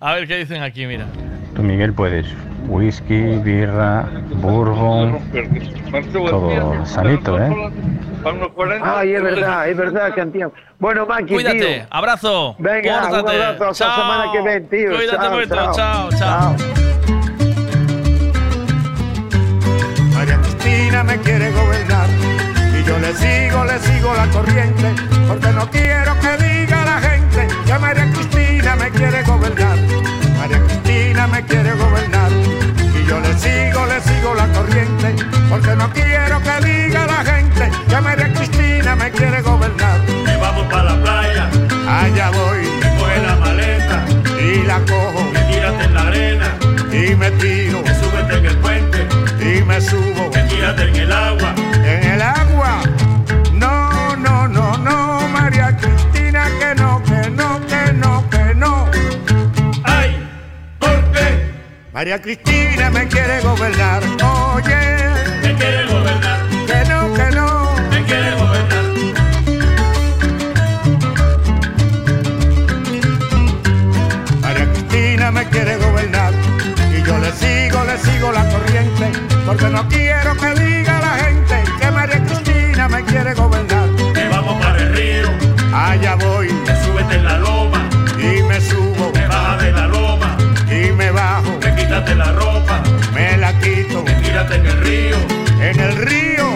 A ver qué dicen aquí, mira. Tú, Miguel, puedes whisky, birra, bourbon, todo sanito, ¿eh? Ay, es verdad, es verdad, Santiago. Bueno, Maki, Cuídate, tío. abrazo. Venga, pórtate. un abrazo, hasta Chao. semana que ven, tío. Cuídate Chao, mucho, chao. chao, chao. María Cristina me quiere gobernar y yo le sigo, le sigo la corriente porque no quiero que diga la gente que María Cristina me quiere gobernar. María Cristina me quiere gobernar. Y yo le sigo, le sigo la corriente porque no quiero que diga la gente que María Cristina me quiere gobernar. Y vamos para la playa, Allá voy, coge la maleta, y la cojo. Que tírate en la arena, y me tiro. Que súbete en el puente, y me subo. Que tírate en el agua. María Cristina me quiere gobernar, oye. Me quiere gobernar. Que no, que no. Me quiere gobernar. María Cristina me quiere gobernar. Y yo le sigo, le sigo la corriente. Porque no quiero que diga la gente que María Cristina me quiere gobernar. Que vamos para el río. Allá voy. Quítate la ropa, me la quito me tírate en el río. en el río.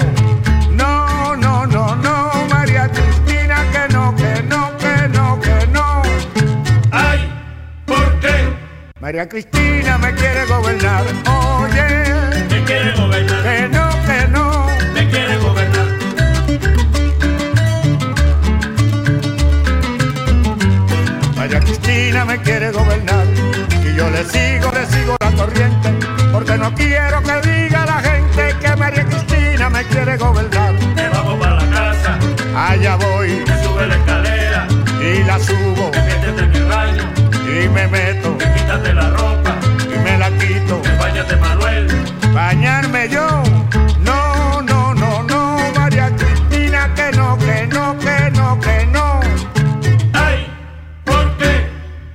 No, no, no, no, María Cristina, que no, que no, que no, que no. Ay, ¿por qué? María Cristina me quiere gobernar. Oye, Me quiere gobernar, que no, que no. me quiere gobernar. María Cristina me quiere gobernar y yo le sigo, le sigo la corriente porque no quiero que diga la gente que María Cristina me quiere gobernar. Me vamos para la casa, Allá voy me sube la escalera, y la subo me métete en el baño, y me meto me quítate la ropa, y me la quito. me bañate Manuel. Bañarme yo.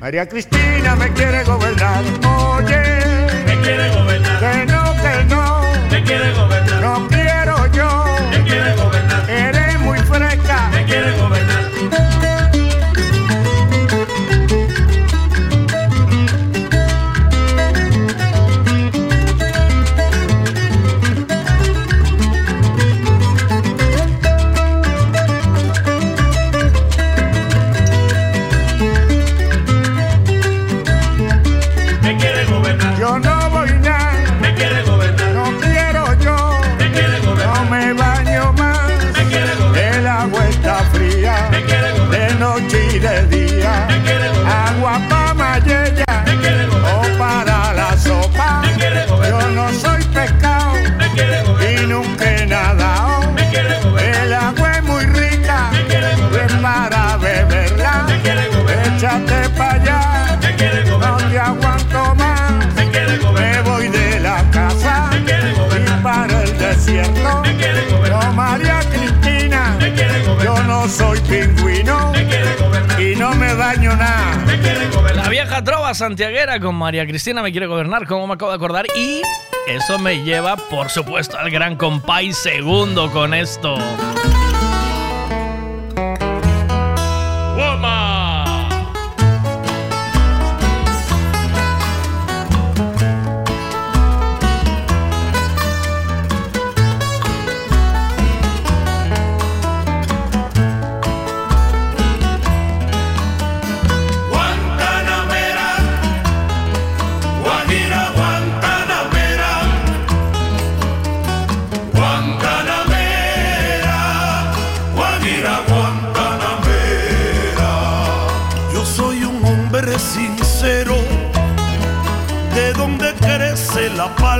María Cristina me quiere gobernar. Oye, Me quiere gobernar, que no, que no. me quiere gobernar, vieja trova santiaguera con María Cristina me quiere gobernar, como me acabo de acordar. Y eso me lleva, por supuesto, al gran compay segundo con esto.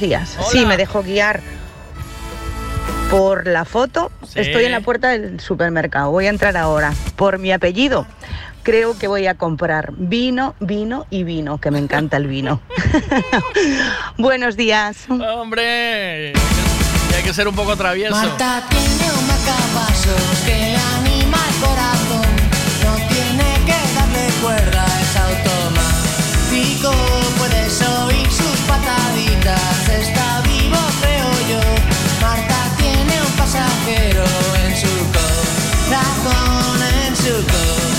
Buenos días. Hola. Sí, me dejo guiar por la foto. Sí. Estoy en la puerta del supermercado. Voy a entrar ahora. Por mi apellido, creo que voy a comprar vino, vino y vino, que me encanta el vino. Buenos días. Hombre, y hay que ser un poco travieso. Marta tiene un marcapasos que le anima el corazón. No tiene que darle cuerda, es automático. Pataditas, está vivo, creo yo. Marta tiene un pasajero en su corazón, en su corazón.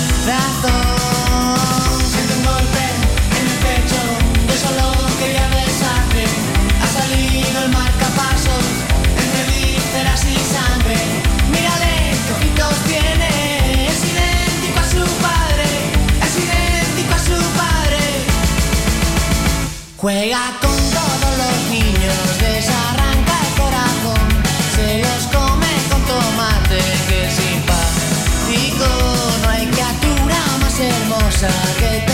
Juega con todos los niños, desarranca el corazón. Se los come con tomate, que simpático. No hay criatura más hermosa que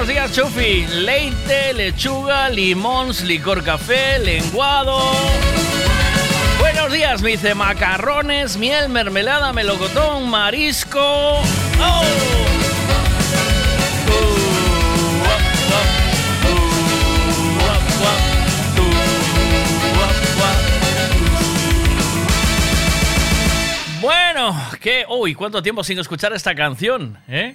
buenos días Chufi. Leite, lechuga, limón, licor café, lenguado. Buenos días, me dice macarrones, miel, mermelada, melocotón, marisco. ¡Oh! Bueno, ¿qué? Uy, ¿cuánto tiempo sin escuchar esta canción? ¿Eh?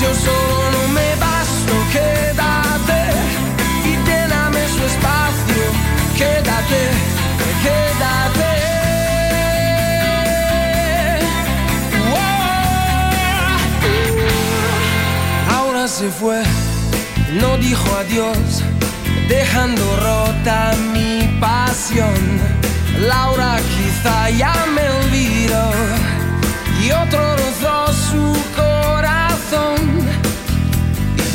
Yo solo me basto, quédate y lléname su espacio. Quédate, quédate. Ahora se fue, no dijo adiós, dejando rota mi pasión. Laura quizá ya me olvidó y otro rozó su corazón.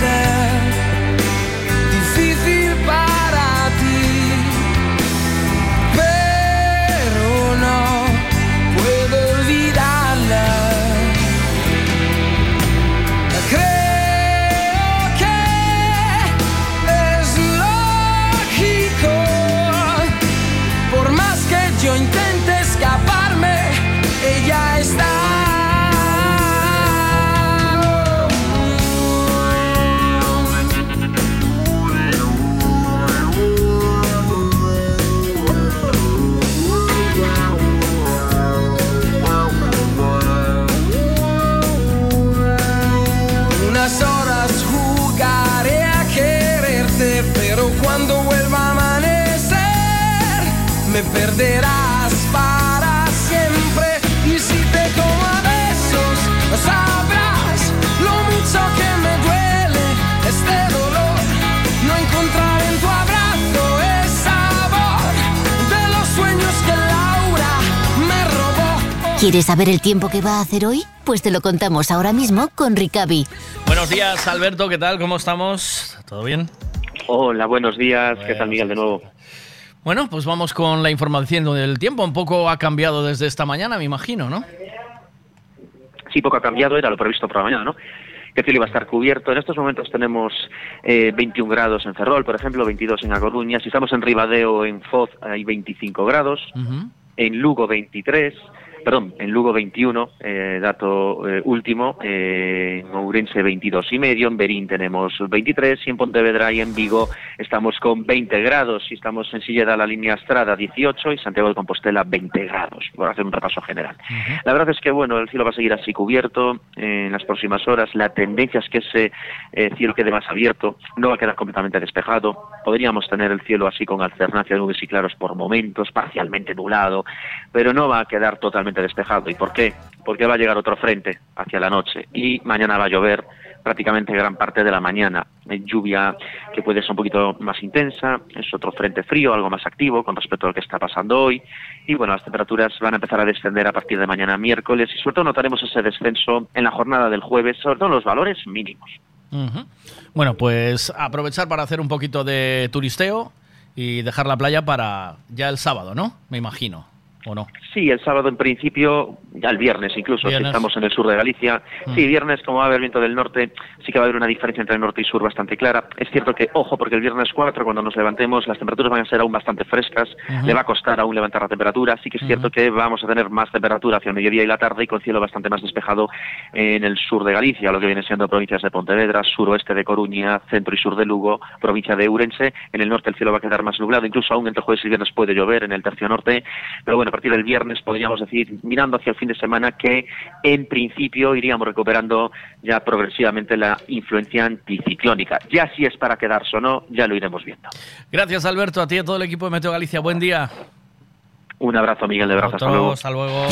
Puede perderás para siempre. Y si te como a besos, sabrás lo mucho que me duele este dolor. No encontrar en tu abrazo el sabor de los sueños que Laura me robó. ¿Quieres saber el tiempo que va a hacer hoy? Pues te lo contamos ahora mismo con Ricavi. Buenos días, Alberto, ¿qué tal? ¿Cómo estamos? ¿Todo bien? Hola, buenos días. ¿Qué tal, Miguel, de nuevo? Bueno, pues vamos con la información del tiempo. Un poco ha cambiado desde esta mañana, me imagino, ¿no? Sí, poco ha cambiado, era lo previsto por la mañana, ¿no? Que el cielo iba a estar cubierto. En estos momentos tenemos eh, 21 grados en Ferrol, por ejemplo, 22 en A Coruña. Si estamos en Ribadeo, en Foz, hay 25 grados. En Lugo, 23. Perdón, en Lugo 21, eh, dato eh, último, eh, en Ourense 22 y medio, en Berín tenemos 23 y en Pontevedra y en Vigo estamos con 20 grados y estamos en Silleda la línea Estrada 18 y Santiago de Compostela 20 grados, por hacer un repaso general. La verdad es que bueno, el cielo va a seguir así cubierto en las próximas horas. La tendencia es que ese cielo quede más abierto, no va a quedar completamente despejado. Podríamos tener el cielo así con alternancia de nubes y claros por momentos, parcialmente nublado, pero no va a quedar totalmente despejado. ¿Y por qué? Porque va a llegar otro frente hacia la noche y mañana va a llover prácticamente gran parte de la mañana. Lluvia que puede ser un poquito más intensa, es otro frente frío, algo más activo con respecto a lo que está pasando hoy. Y bueno, las temperaturas van a empezar a descender a partir de mañana miércoles y sobre todo notaremos ese descenso en la jornada del jueves, sobre todo en los valores mínimos. Bueno, pues aprovechar para hacer un poquito de turisteo y dejar la playa para ya el sábado, ¿no? Me imagino, ¿o no? Sí, el sábado en principio, ya el viernes incluso, Viernes. si estamos en el sur de Galicia. Mm. Sí, viernes, como va a haber viento del norte, sí que va a haber una diferencia entre el norte y sur bastante clara. Es cierto que, ojo, porque el viernes 4, cuando nos levantemos, las temperaturas van a ser aún bastante frescas, le va a costar aún levantar la temperatura. Sí que es cierto que vamos a tener más temperatura hacia el mediodía y la tarde y con cielo bastante más despejado en el sur de Galicia, lo que viene siendo provincias de Pontevedra, suroeste de Coruña, centro y sur de Lugo, provincia de Ourense. En el norte el cielo va a quedar más nublado, incluso aún entre jueves y viernes puede llover en el tercio norte. Pero bueno, partir del viernes podríamos decir, mirando hacia el fin de semana, que en principio iríamos recuperando ya progresivamente la influencia anticiclónica. Ya si es para quedarse o no, ya lo iremos viendo. Gracias, Alberto, a ti y a todo el equipo de Meteo Galicia. Buen día. Un abrazo, Miguel, de brazo. Hasta luego. Hasta luego.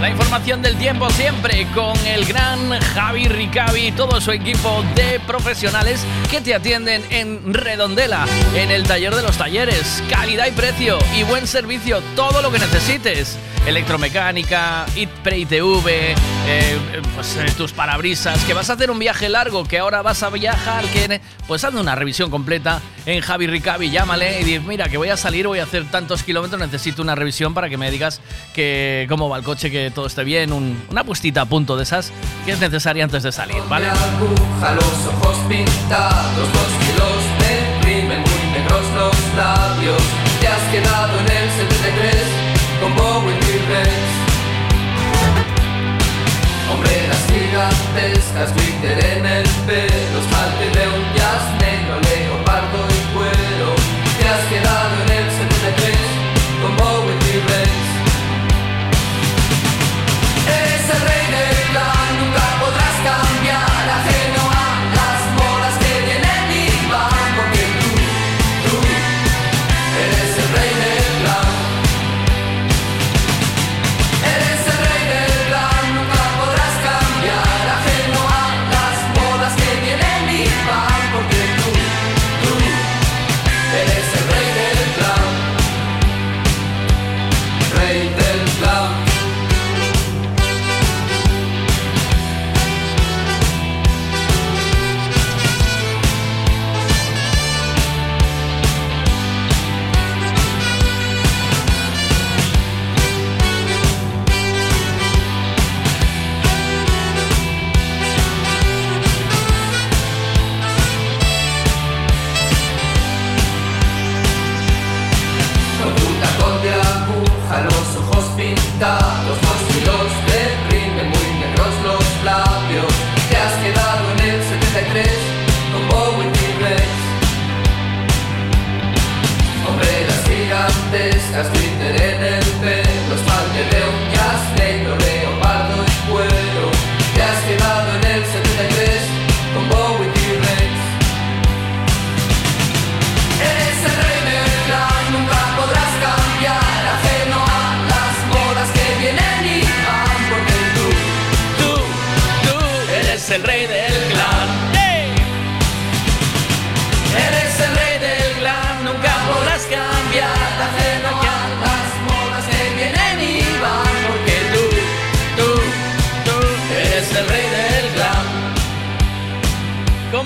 La información del tiempo siempre con el gran Javi Ricavi y todo su equipo de profesionales que te atienden en Redondela, en el taller de los talleres. Calidad y precio y buen servicio, todo lo que necesites. Electromecánica, Pre ITV, eh, eh, pues, eh, tus parabrisas, que vas a hacer un viaje largo, que ahora vas a viajar, que pues hazme una revisión completa en Javi Ricavi, llámale y di, mira, que voy a salir, voy a hacer tantos kilómetros, necesito una revisión para que me digas que cómo va el coche, que todo esté bien, un- una puestita a punto de esas que es necesaria antes de salir, ¿vale? aguja, los ojos pintados, los kilos de crimen, muy negros los labios. Te has quedado en el 73 con Bowen y. Hombreras gigantescas, glitter en el pelo, esmalte de un jazz negro, leopardo y cuero. Te has quedado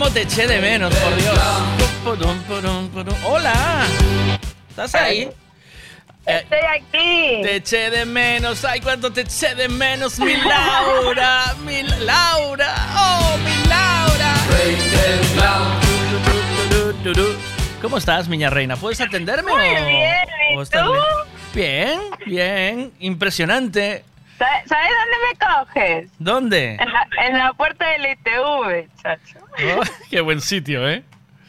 ¿Cómo te eché de menos, por Dios? Hola. ¿Estás ahí? Estoy aquí. Te eché de menos, ay, cuánto te eché de menos, mi Laura, mi Laura, oh, mi Laura. ¿Cómo estás, miña reina? ¿Puedes atenderme Muy bien, ¿y tú? bien? Bien, bien, impresionante. ¿Sabes dónde me coges? ¿Dónde? En la, en la puerta del ITV, chacho. Oh, qué buen sitio, ¿eh?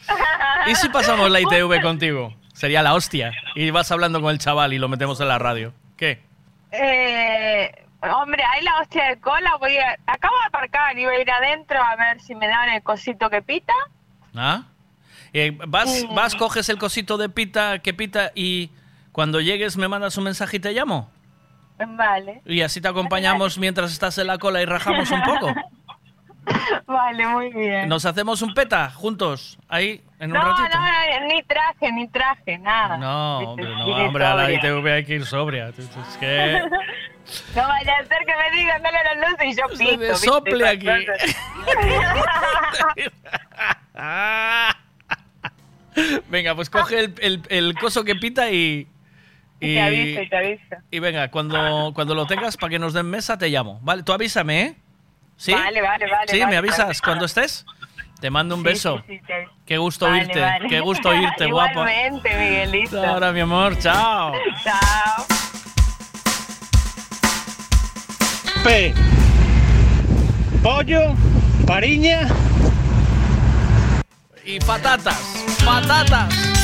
¿Y si pasamos la ITV contigo? Sería la hostia. Y vas hablando con el chaval y lo metemos en la radio. ¿Qué? Eh, hombre, hay la hostia de cola. Voy a, acabo de aparcar y voy a ir adentro a ver si me dan el cosito que pita. ¿Ah? Eh, vas, Mm. vas, coges el cosito de pita que pita y cuando llegues me mandas un mensaje y te llamo. Vale. Y así te acompañamos mientras estás en la cola y rajamos un poco. Vale, muy bien. Nos hacemos un peta juntos, ahí, en un no, ratito. no, no, ni traje, ni traje, nada. No, hombre, no, hombre, a la. ITV hay que ir sobria. Es que No vaya a ser que me digan dale la luz y yo Se pito. sople aquí. Venga, pues coge el, el- el coso que pita y... Y te aviso, y te aviso. y venga, cuando, cuando lo tengas para que nos den mesa te llamo. Vale, tú avísame, ¿eh? ¿Sí? Vale, vale, vale, Sí, vale, me avisas vale. cuando estés. Te mando un Sí, beso. sí, sí, te aviso. Qué gusto Vale, oírte, vale. qué gusto oírte, guapa. Igualmente, Miguelito. Ahora, mi amor, chao. Chao. P. Pollo, pariña. Y patatas, patatas.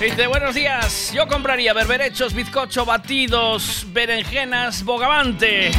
Dice, buenos días, yo compraría berberechos, bizcocho, batidos, berenjenas, bogavante.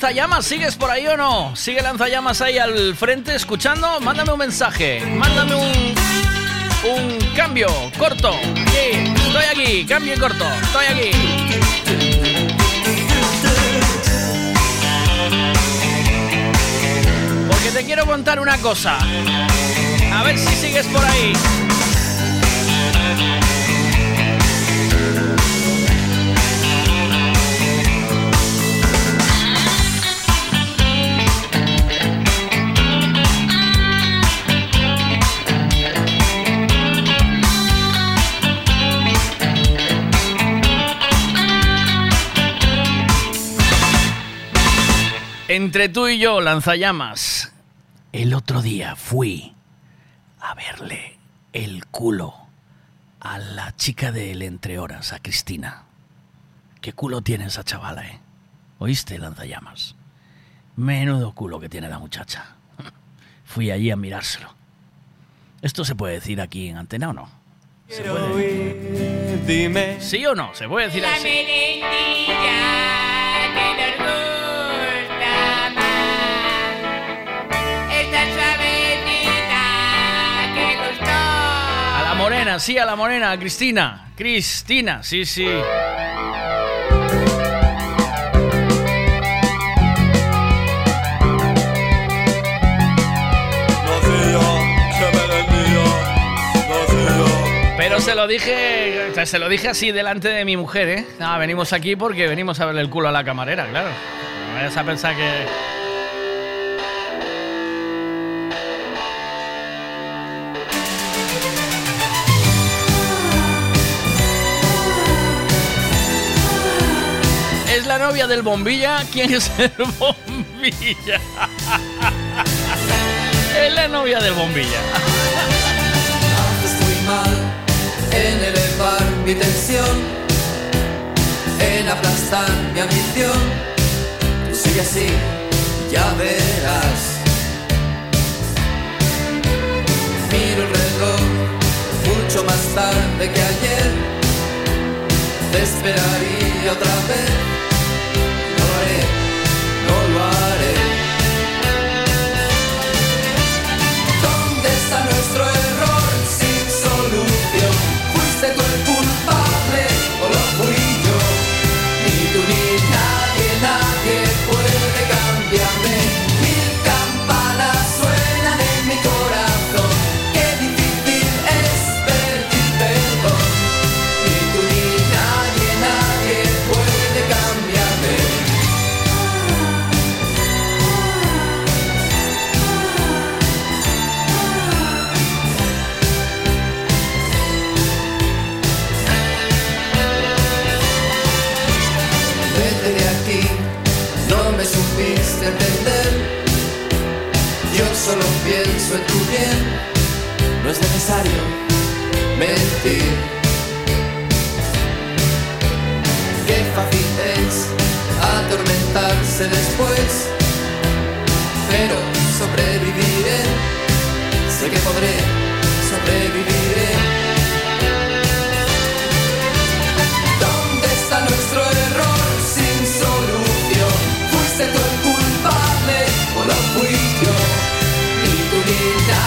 Lanzallamas, ¿sigues por ahí o no? ¿Sigue lanzallamas ahí al frente escuchando? Mándame un mensaje, mándame un, cambio corto. Aquí, estoy aquí, cambio y corto, estoy aquí. Porque te quiero contar una cosa. A ver si sigues por ahí. Entre tú y yo, lanzallamas. El otro día fui a verle el culo a la chica del entre horas, a Cristina. ¿Qué culo tiene esa chavala, eh? ¿Oíste, lanzallamas? Menudo culo que tiene la muchacha. Fui allí a mirárselo. ¿Esto se puede decir aquí en antena o no? ¿Se puede? Dime. ¿Sí o no? ¿Se puede decir La así? Morena, sí, a la morena, a Cristina. Cristina, sí, sí. Pero se lo dije, se lo dije así delante de mi mujer, ¿eh? Nada, venimos aquí porque venimos a verle el culo a la camarera, claro. No vayas a pensar que... novia del bombilla. ¿Quién es el bombilla? es la novia del bombilla. Estoy mal en elevar mi tensión, en aplastar mi ambición. Tú sigue así, ya verás. Miro el reloj mucho más tarde que ayer. Te esperaría otra vez. No es necesario mentir. Qué fácil es atormentarse después, pero sobreviviré, sé que podré, sobreviviré. ¿Dónde está nuestro error sin solución? ¿Fuiste tú el culpable o lo fui yo? Ni tú ni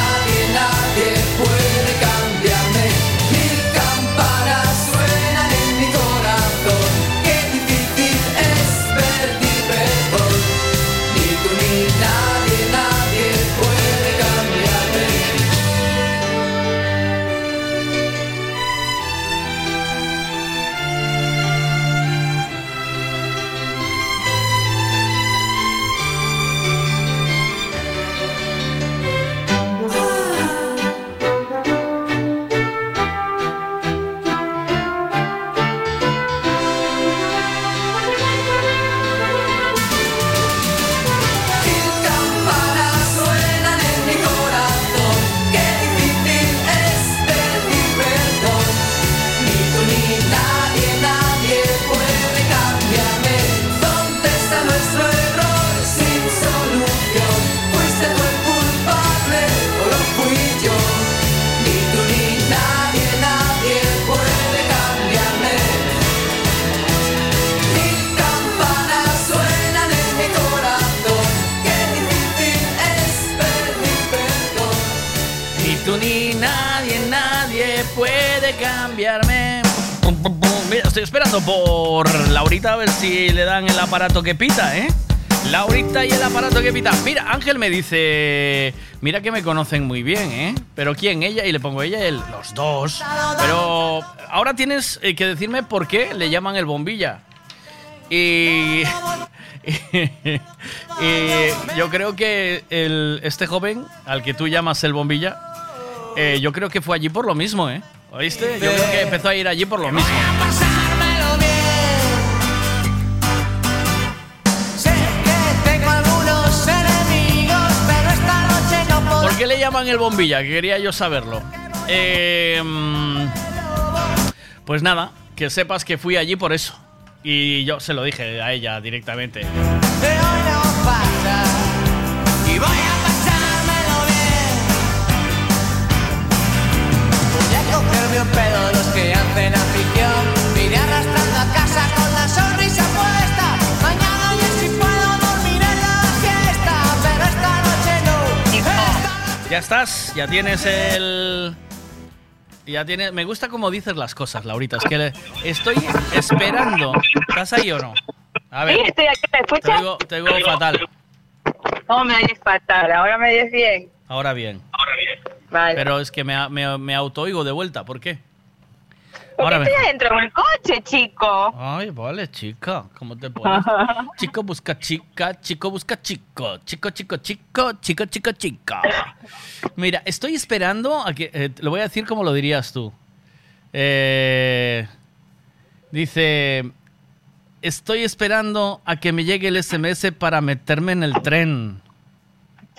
estoy esperando por Laurita a ver si le dan el aparato que pita, ¿eh? Laurita y el aparato que pita. Mira, Ángel me dice, mira que me conocen muy bien, ¿eh? Pero ¿quién? Ella y le pongo ella, y él, los dos. Pero ahora tienes eh, que decirme por qué le llaman el bombilla. Y, y yo creo que el- este joven al que tú llamas el bombilla, eh, yo creo que fue allí por lo mismo, ¿eh? ¿Oíste? Yo creo que empezó a ir allí por lo mismo. En el bombilla? Que quería yo saberlo. Eh, pues nada, que sepas que fui allí por eso. Y yo se lo dije a ella directamente. Ya estás, ya tienes el. Ya tienes. Me gusta cómo dices las cosas, Laurita. Es que le- estoy esperando. ¿Estás ahí o no? A ver. Sí, estoy aquí, ¿me Te escuchas? oigo, te oigo fatal. No, me oyes fatal, ahora me oyes bien. Ahora bien. Vale. Pero es que me, me, me de vuelta. ¿Por qué? Ahora estoy mejor. adentro del coche, chico. Ay, vale, chica. ¿Cómo te pones? Chico busca chica, chico busca chico. Chico, chico, chico, chico, chico, chica. Mira, estoy esperando a que. eh, lo voy a decir como lo dirías tú. Eh, dice. Estoy esperando a que me llegue el SMS para meterme en el tren.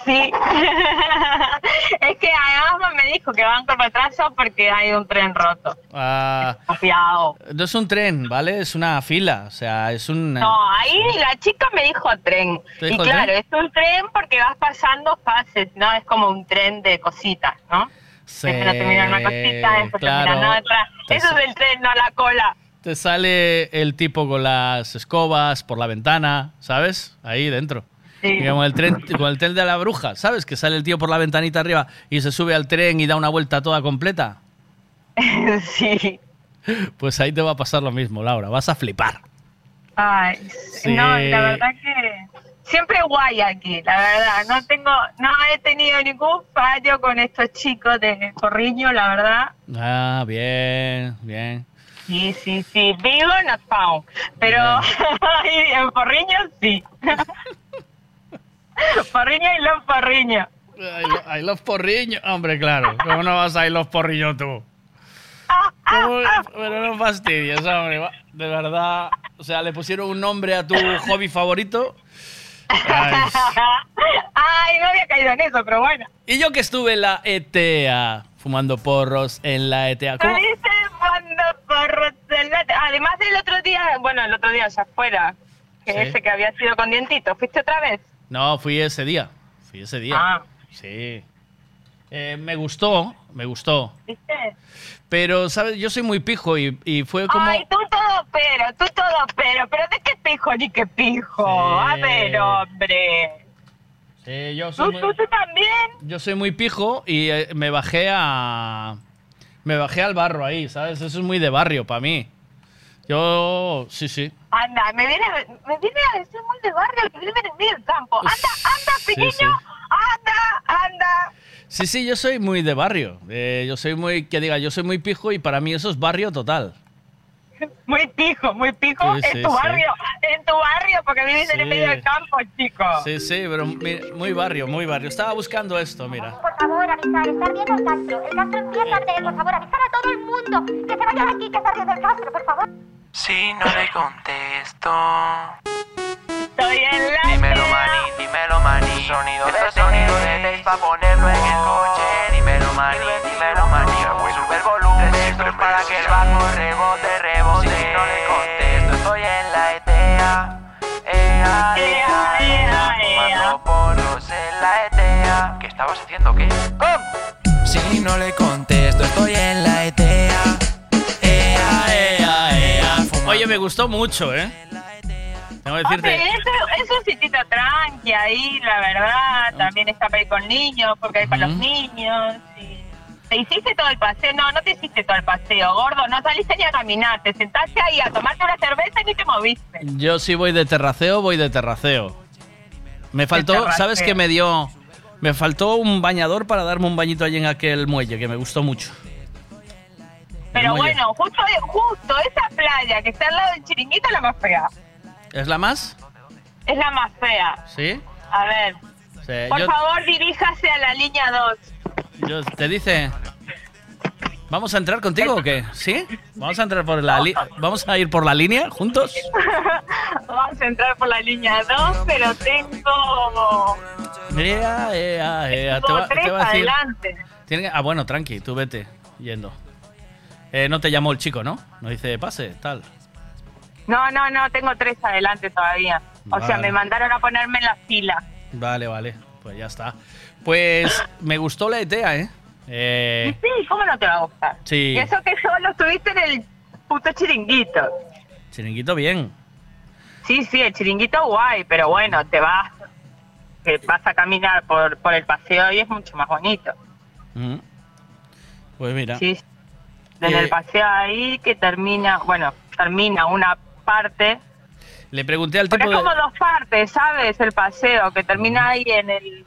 Sí. es que además me dijo que van con retraso porque hay un tren roto. Ah, Confiado. no es un tren, ¿vale? Es una fila. O sea, es un. No, ahí la chica me dijo tren. ¿Te Y claro, tren? es un tren porque vas pasando fases, ¿no? Es como un tren de cositas, ¿no? Sí, Primero termina una cosita, después claro. termina otra. Eso es el tren, no la cola. Te sale el tipo con las escobas por la ventana, ¿sabes? Ahí dentro. Sí. Digamos, el tren, con el tren de la bruja, ¿sabes? Que sale el tío por la ventanita arriba y se sube al tren y da una vuelta toda completa. sí. Pues ahí te va a pasar lo mismo, Laura. Vas a flipar. Ay, Sí. no, la verdad que siempre guay aquí, la verdad. No tengo, no he tenido ningún fallo con estos chicos de Corriño, la verdad. Ah, bien, bien. Sí, sí, sí. Vivo not found. Pero en Porriño sí. Porriño y los Porriño. I, lo- I love Porriño. Hombre, claro. ¿Cómo no vas a I love Porriño tú? ¿Cómo? Pero no fastidies, hombre. De verdad. O sea, le pusieron un nombre a tu hobby favorito. Ay, Ay, no había caído en eso, pero bueno. Y yo que estuve en la ETA, fumando porros en la ETA. ¿Cómo? Cuando porros del bate. Además del otro día, bueno, el otro día ya fuera, que Sí. ese que había sido con dientito. ¿Fuiste otra vez? No, fui ese día. Fui ese día. Ah. Sí. Eh, me gustó, me gustó. ¿Viste? Pero, ¿sabes? Yo soy muy pijo y, y fue como... Ay, tú todo pero, tú todo pero. ¿Pero de qué pijo ni qué pijo? A ver, hombre. Sí, yo ¿Tú, soy muy, tú, tú también? yo soy muy pijo y eh, me bajé a... Me bajé al barro ahí, ¿sabes? Eso es muy de barrio para mí. Yo, sí, sí. Anda, me viene, me viene a decir muy de barrio que vive en el medio del campo. Anda, anda, Sí, pequeño, sí. anda, anda. Sí, sí, yo soy muy de barrio. Eh, yo soy muy, que diga, yo soy muy pijo y para mí eso es barrio total. Muy pijo, muy pijo Sí, en sí, tu sí. barrio, en tu barrio, porque vives en el medio del campo, chico. Sí, sí, pero muy barrio, muy barrio. Estaba buscando esto, mira. Por favor, avisar, está ardiendo el Castro. El Castro empieza a arder, por favor, avisar a todo el mundo. Que se vaya de aquí, que está ardiendo el Castro, por favor. Si no le contesto. Estoy en la Dímelo, maní, dímelo, maní. Sonido de sonido de para ponerlo en el coche. Dímelo, maní, dímelo, maní. Sube el volumen, esto es para que el bajo rebote, rebote. Si no le contesto, estoy en la ETA. Ea, ea, ea, Fumando porros en la ETA. ¿Qué estabas haciendo, qué? Si no le contesto, estoy en la ETA. Ea, ea, ea. Oye, me gustó mucho, ¿eh? Tengo que Hombre, decirte. es, es un sitito tranqui ahí, la verdad. También está para ir con niños, porque hay para los niños. y- Te hiciste todo el paseo. No, no te hiciste todo el paseo, gordo. No saliste ni a caminar. Te sentaste ahí a tomarte una cerveza y ni te moviste. Yo si voy de terraceo, voy de terraceo. Me faltó, terraceo. ¿sabes qué me dio? Me faltó un bañador para darme un bañito allí en aquel muelle, que me gustó mucho. Pero bueno, justo, justo esa playa que está al lado del chiringuito es la más fea. ¿Es la más? Es la más fea. ¿Sí? A ver, Sí, por yo, favor, diríjase a la línea 2. Yo- te dice. ¿Vamos a entrar contigo o qué? ¿Sí? ¿Vamos a entrar por la li- ¿Vamos a ir por la línea juntos? Vamos a entrar por la línea 2, pero tengo Ea, ea, ea. Te Tuvo va, te tres va a decir. adelante. Tiene ah, bueno, tranqui, tú vete yendo. Eh, no te llamó el chico, ¿no? No dice pase, tal. No, no, no, tengo tres adelante todavía. O sea, me mandaron a ponerme en la fila. Vale, vale. Pues ya está. Pues me gustó la ETEA, ¿eh? Eh, Sí, ¿cómo no te va a gustar? Sí. Y eso que solo estuviste en el puto chiringuito. chiringuito bien. Sí, sí, el chiringuito guay, pero bueno, te vas, te vas a caminar por, por el paseo y es mucho más bonito. Mm. Pues mira. Sí, en Eh, el paseo ahí que termina, bueno, termina una parte, Le pregunté al tipo es de, como dos partes, ¿sabes? El paseo, que termina ahí en el,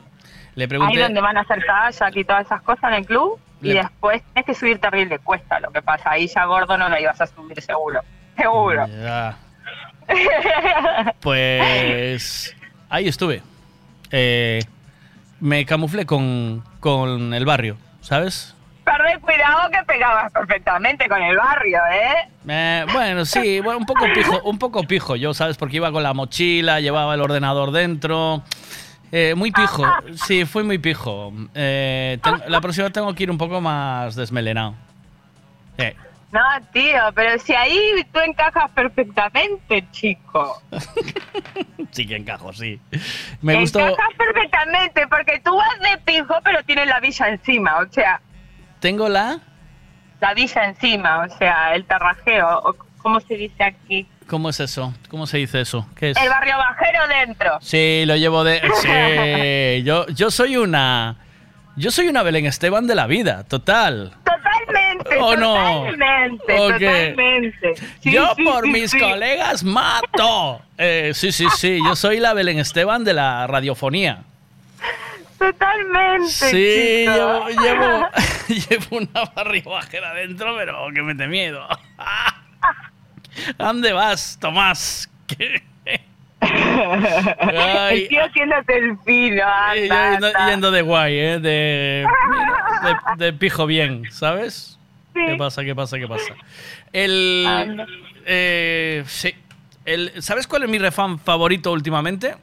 le ahí pregunté donde van a hacer kayak y todas esas cosas en el club, y después tienes que subir terrible cuesta, lo que pasa, ahí ya gordo no lo ibas a subir seguro, seguro. Ya. Pues ahí estuve. Eh, me camuflé con, con el barrio, ¿sabes? Perdé cuidado que pegabas perfectamente con el barrio, ¿eh? Eh, bueno, sí, bueno, un poco pijo, un poco pijo yo, ¿sabes? Porque iba con la mochila, llevaba el ordenador dentro. Eh, muy pijo, sí, fui muy pijo. Eh, la próxima tengo que ir un poco más desmelenado. Eh, No, tío, pero si ahí tú encajas perfectamente, chico. sí que encajo, sí. Me gustó. Encajas perfectamente, porque tú vas de pijo, pero tienes la villa encima, o sea, Tengo la. la villa encima, o sea, el terrajeo, o ¿cómo se dice aquí? ¿Cómo es eso? ¿Cómo se dice eso? ¿Qué es? El barrio bajero dentro. Sí, lo llevo de. Sí, yo, yo soy una. Yo soy una Belén Esteban de la vida, total. Totalmente, ¿O no? totalmente, ¿O qué? totalmente. Sí, yo sí, por sí, mis colegas mato. Eh, sí, sí, sí, yo soy la Belén Esteban de la radiofonía. Totalmente. Sí, chico. llevo, llevo, llevo una barrio bajera adentro, pero que mete miedo. ¿A dónde vas, Tomás? ¿Qué? Ay, el tío haciéndote el fino, Y yo anda, yendo, anda. yendo de guay, ¿eh? De, de, de pijo bien, ¿sabes? ¿Qué pasa, qué pasa, qué pasa? El... Eh, sí. El, ¿Sabes cuál es mi refán favorito últimamente?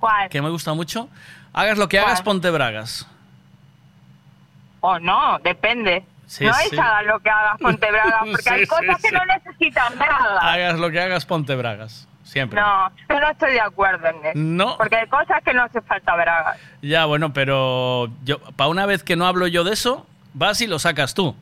¿Cuál? Que me gusta mucho. Hagas lo que hagas, ¿Cuál? ponte bragas. O no, depende. Sí, no sí. es hagas lo que hagas con bragas, porque Sí, hay cosas que no necesitan bragas. Hagas lo que hagas, ponte bragas. Siempre. No, yo no estoy de acuerdo en eso. No. Porque hay cosas que no hace falta bragas. Ya, bueno, pero yo, para una vez que no hablo yo de eso, vas y lo sacas tú.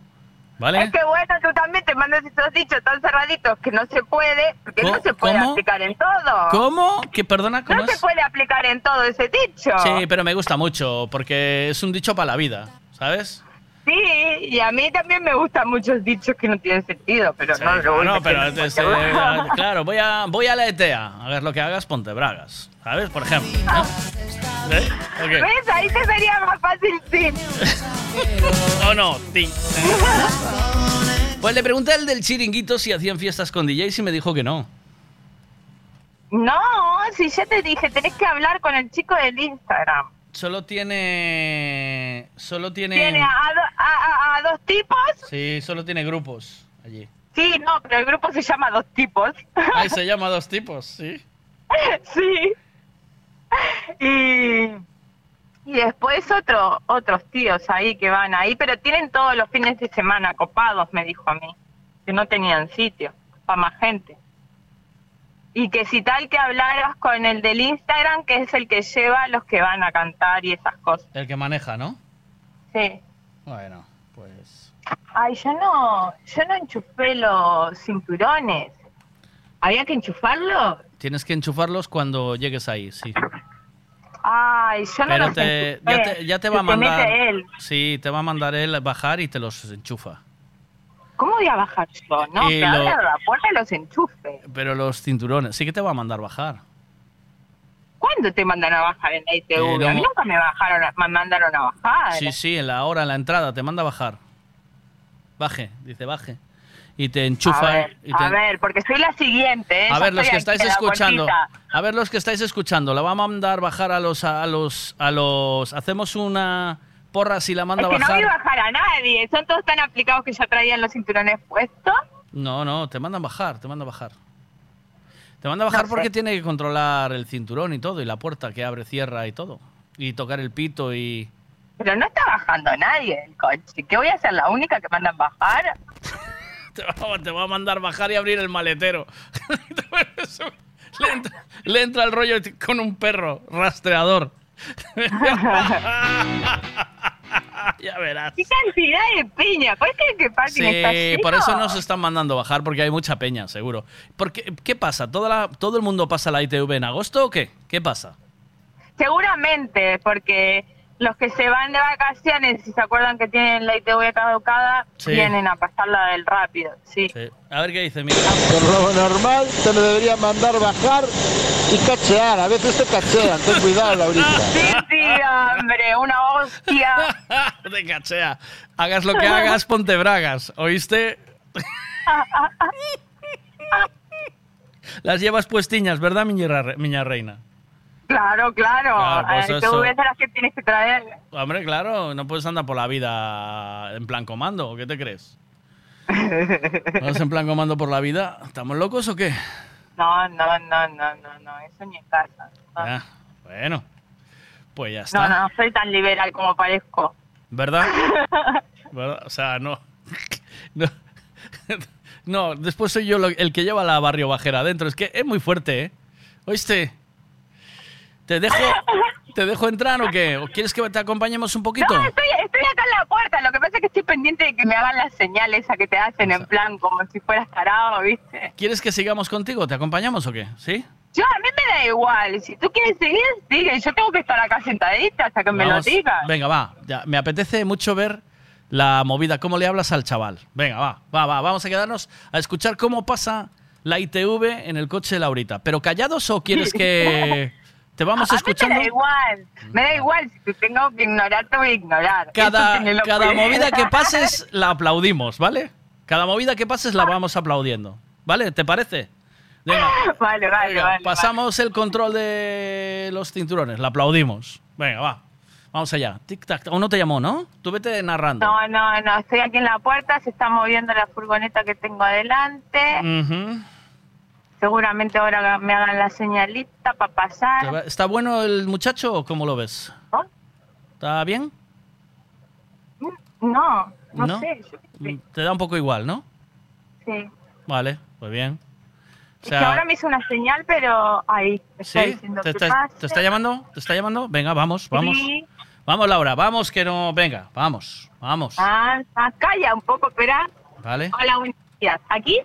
¿Vale? Es que bueno, tú también te mandas esos dichos tan cerraditos que no se puede, porque no se puede ¿Cómo? aplicar en todo. ¿Cómo? ¿Que perdona? ¿Cómo No se puede aplicar en todo ese dicho. Sí, pero me gusta mucho porque es un dicho para la vida, ¿sabes? Sí, y a mí también me gustan muchos dichos que no tienen sentido, pero no lo voy a No, pero en es- eh, cualquier- claro, voy a, voy a la ETEA. Hagas lo que hagas, ponte bragas. ¿Sabes? Por ejemplo. ¿no? ¿Eh? Ahí te sería más fácil, sí. ¿O no? Sí. Pues le pregunté al del chiringuito si hacían fiestas con DJs y me dijo que no. No, si ya te dije, tenés que hablar con el chico del Instagram. Solo tiene. Solo tiene. Tiene a, a- a- a dos tipos. Sí, solo tiene grupos allí. Sí, no, pero el grupo se llama Dos Tipos. Ahí se llama dos tipos, sí. sí. Y, y después otro, otros tíos ahí que van ahí, pero tienen todos los fines de semana copados, me dijo a mí, que no tenían sitio para más gente. Y que si tal que hablaras con el del Instagram, que es el que lleva a los que van a cantar y esas cosas. El que maneja, ¿no? Sí. Bueno, pues. Ay, yo no, yo no enchufé los cinturones. ¿Había que enchufarlo? Tienes que enchufarlos cuando llegues ahí, sí. Ay, yo no Pero los te, enchufé. ya, te, ya te va a mandar. él. Sí, te va a mandar él bajar y te los enchufa. ¿Cómo voy a bajar yo? No, que lo- abra la puerta y los enchufe. Pero los cinturones, sí que te va a mandar bajar. ¿Cuándo te mandan a bajar en la ITV? Eh, A mí no. nunca me bajaron, a- me mandaron a bajar. Sí, sí, en la hora, en la entrada, te manda bajar. Baje, dice baje. Y te enchufa. a ver, y te- a ver, porque soy la siguiente. ¿eh? A ver, los que estáis escuchando, a ver, los que estáis escuchando, la va a mandar bajar a los, a los, a los, hacemos una porra si la manda Es que no bajar. vi bajar a nadie. Son todos tan aplicados que ya traían los cinturones puestos. No, no, te mandan bajar, te mandan bajar. Te manda bajar No sé. porque tiene que controlar el cinturón y todo, y la puerta que abre, cierra y todo. y tocar el pito y... Pero no está bajando nadie del coche. ¿Qué voy a ser la única que mandan bajar? Te va, te va a mandar bajar y abrir el maletero. le, entra, le entra el rollo con un perro rastreador. ya verás. ¡Qué cantidad de piña! ¿Cuál crees que está Sí, lleno? por eso nos están mandando bajar, porque hay mucha peña, seguro. Porque, ¿Qué pasa? ¿Toda la- ¿Todo el mundo pasa la ITV en agosto o qué? ¿Qué pasa? Seguramente, porque los que se van de vacaciones, si se acuerdan que tienen la ITV caducada, Sí. vienen a pasarla del rápido, sí. A ver qué dice, mira. Por lo normal te lo deberían mandar bajar y cachear. A veces te cachean. Ten cuidado, Laurita. Sí, sí, hombre, una hostia. Te cachea. Hagas lo que hagas, ponte bragas. ¿Oíste? Las llevas puestiñas, ¿verdad, miña reina? Claro, claro. Claro, pues Eh, eso. ITV de las que tienes que traer. Hombre, claro, no puedes andar por la vida en plan comando, ¿o ¿qué te crees? ¿Vas en plan comando por la vida? ¿Estamos locos o qué? No, no, no, no, no, no, eso ni en casa. No, Ah, bueno, pues ya no, está. no, soy tan liberal como parezco. ¿Verdad? ¿Verdad? O sea, no. No, No, después soy yo el que lleva la barrio bajera adentro. Es que es muy fuerte, ¿eh? ¿Oíste? ¿Te dejo, ¿Te dejo entrar o qué? ¿O quieres que te acompañemos un poquito? No, estoy, estoy acá en la puerta. Lo que pasa es que estoy pendiente de que me hagan las señales esa que te hacen en plan como si fueras tarado, ¿viste? ¿Quieres que sigamos contigo? ¿Te acompañamos o qué? ¿Sí? Yo, a mí me da igual. Si tú quieres seguir, sigue. Yo tengo que estar acá sentadita hasta que me lo digas. Venga, va. Ya, me apetece mucho ver la movida, cómo le hablas al chaval. Venga, va, va, va. Vamos a quedarnos a escuchar cómo pasa la ITV en el coche de Laurita. ¿Pero callados o quieres que te vamos a escuchando? me da igual. Me da igual. Si te tengo que ignorar, te voy a ignorar. Cada, cada movida que pases la aplaudimos, ¿vale? Cada movida que pases la vamos aplaudiendo. ¿Vale? ¿Te parece? Venga, Vale, vale, venga, vale. pasamos el control de los cinturones, la aplaudimos. Venga, va. Vamos allá. Tic tac. Aún no te llamó, ¿no? Tú vete narrando. No, no, no. Estoy aquí en la puerta. Se está moviendo la furgoneta que tengo adelante. Ujú. Seguramente ahora me hagan la señalita para ¿Te pasar. ¿Está bueno el muchacho o cómo lo ves? ¿Está bien? No, no, ¿No? sé. Te da un poco igual, ¿no? Sí. Vale, pues bien. O Es que ahora me hizo una señal, pero ahí. ¿Sí? diciendo ¿Te que está, pase. ¿Te está llamando? ¿Te está llamando? Venga, vamos, vamos. Sí. Vamos, Laura, vamos, que no... Venga, vamos, vamos. Ah, calla un poco, espera. ¿Vale? Hola, buenos días. ¿Aquí?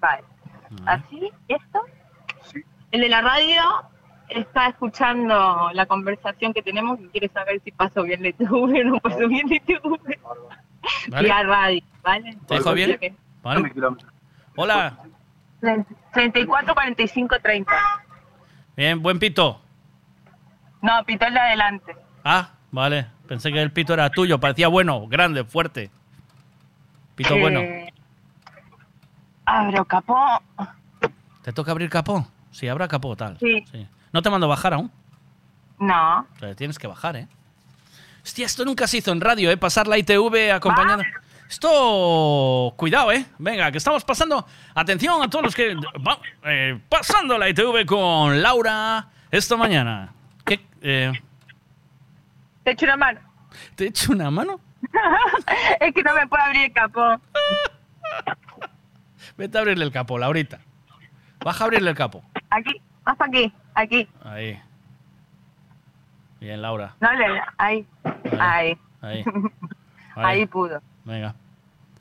Vale. ¿Así? ¿Esto? El de la radio está escuchando la conversación que tenemos y quiere saber si pasó bien la ITV o no pasó bien la ITV. ¿Vale? Y a radio, ¿vale? ¿Te dijo bien? Vale. Hola. 34, 45, 30. Bien, buen pito. No, pitó el de adelante. Ah, vale. Pensé que el pito era tuyo. Parecía bueno, grande, fuerte. Pito Eh, bueno. Abro capó. ¿Te toca abrir capó? Sí, abra capó, tal. Sí. ¿No te mando bajar aún? No. Tienes que bajar, ¿eh? Hostia, esto nunca se hizo en radio, ¿eh? Pasar la ITV acompañando. Esto. Cuidado, ¿eh? Venga, que estamos pasando. Atención a todos los que. va- eh, pasando la ITV con Laura esta mañana. ¿Qué? Eh, Te echo una mano. ¿Te echo una mano? es que no me puedo abrir el capó. Vete a abrirle el capo, Laurita. Baja a abrirle el capo. Aquí, más para aquí, aquí. Ahí. Bien, Laura. No ahí, ahí. Ahí. Ahí pudo. Venga.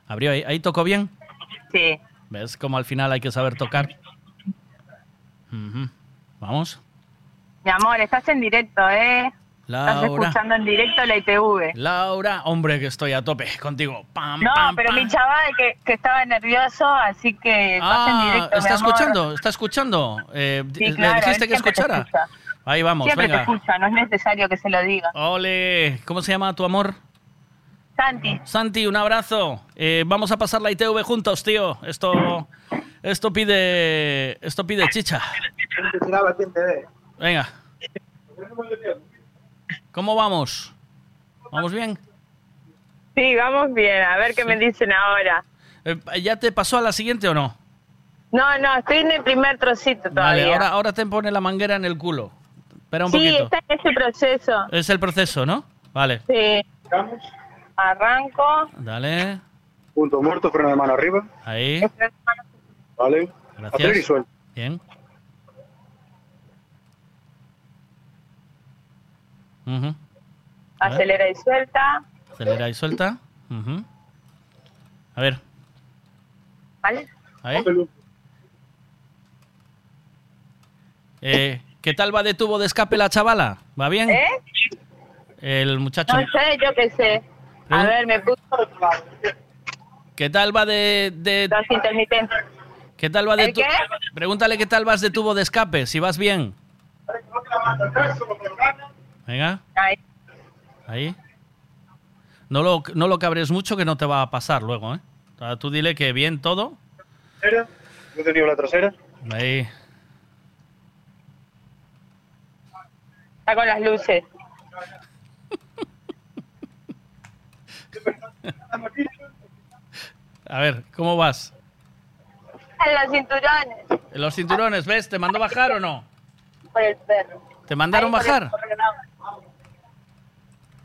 ¿Abrió ahí? ¿Ahí tocó bien? Sí. ¿Ves cómo al final hay que saber tocar? Vamos. Mi amor, estás en directo, ¿eh? Estás Laura. escuchando en directo la ITV. Laura, hombre, que estoy a tope contigo. Pam, No, pam, pero pam. mi chaval que, que estaba nervioso, así que estás en Ah, directo. mi ¿está amor. escuchando? ¿Está escuchando? Eh, Sí, ¿Le claro, dijiste él que escuchara? escucha. Ahí vamos, Siempre venga. te escucha, no es necesario que se lo diga. Ole, ¿cómo se llama tu amor? Santi. Santi, un abrazo. Eh, vamos a pasar la ITV juntos, tío. Esto, esto pide, esto pide chicha. Venga. ¿Cómo vamos? ¿Vamos bien? Sí, vamos bien, a ver qué me dicen ahora. Eh, ¿Ya te pasó a la siguiente o no? No, no, estoy en el primer trocito todavía. Vale, ahora, ahora te pone la manguera en el culo. Espera un sí, poquito. está en ese proceso. Es el proceso, ¿no? Vale. Sí. Arranco. Dale. Punto muerto, freno de mano arriba. Ahí. Vale. Gracias. Y. Bien. A ver. Acelera y suelta. Acelera y suelta. Ujú. A ver, ¿Vale? ahí. Eh, ¿Qué tal va de tubo de escape la chavala? ¿Va bien? ¿Eh? El muchacho. No sé, yo qué sé. A ver, me puso ¿Qué tal va de, de- los intermitentes. ¿Qué tal va de ¿El tu- qué? Pregúntale qué tal vas de tubo de escape, si vas bien. Venga, Ahí. ahí. No lo, no lo cabres mucho que no te va a pasar luego, ¿eh? O sea, tú dile que bien todo. Trasera. Luz de niebla trasera. Ahí. Está con las luces. A ver, ¿cómo vas? En los cinturones. En los cinturones, ¿ves? ¿Te mandó bajar o no? Por el perro. ¿Te mandaron Ahí, bajar? por el.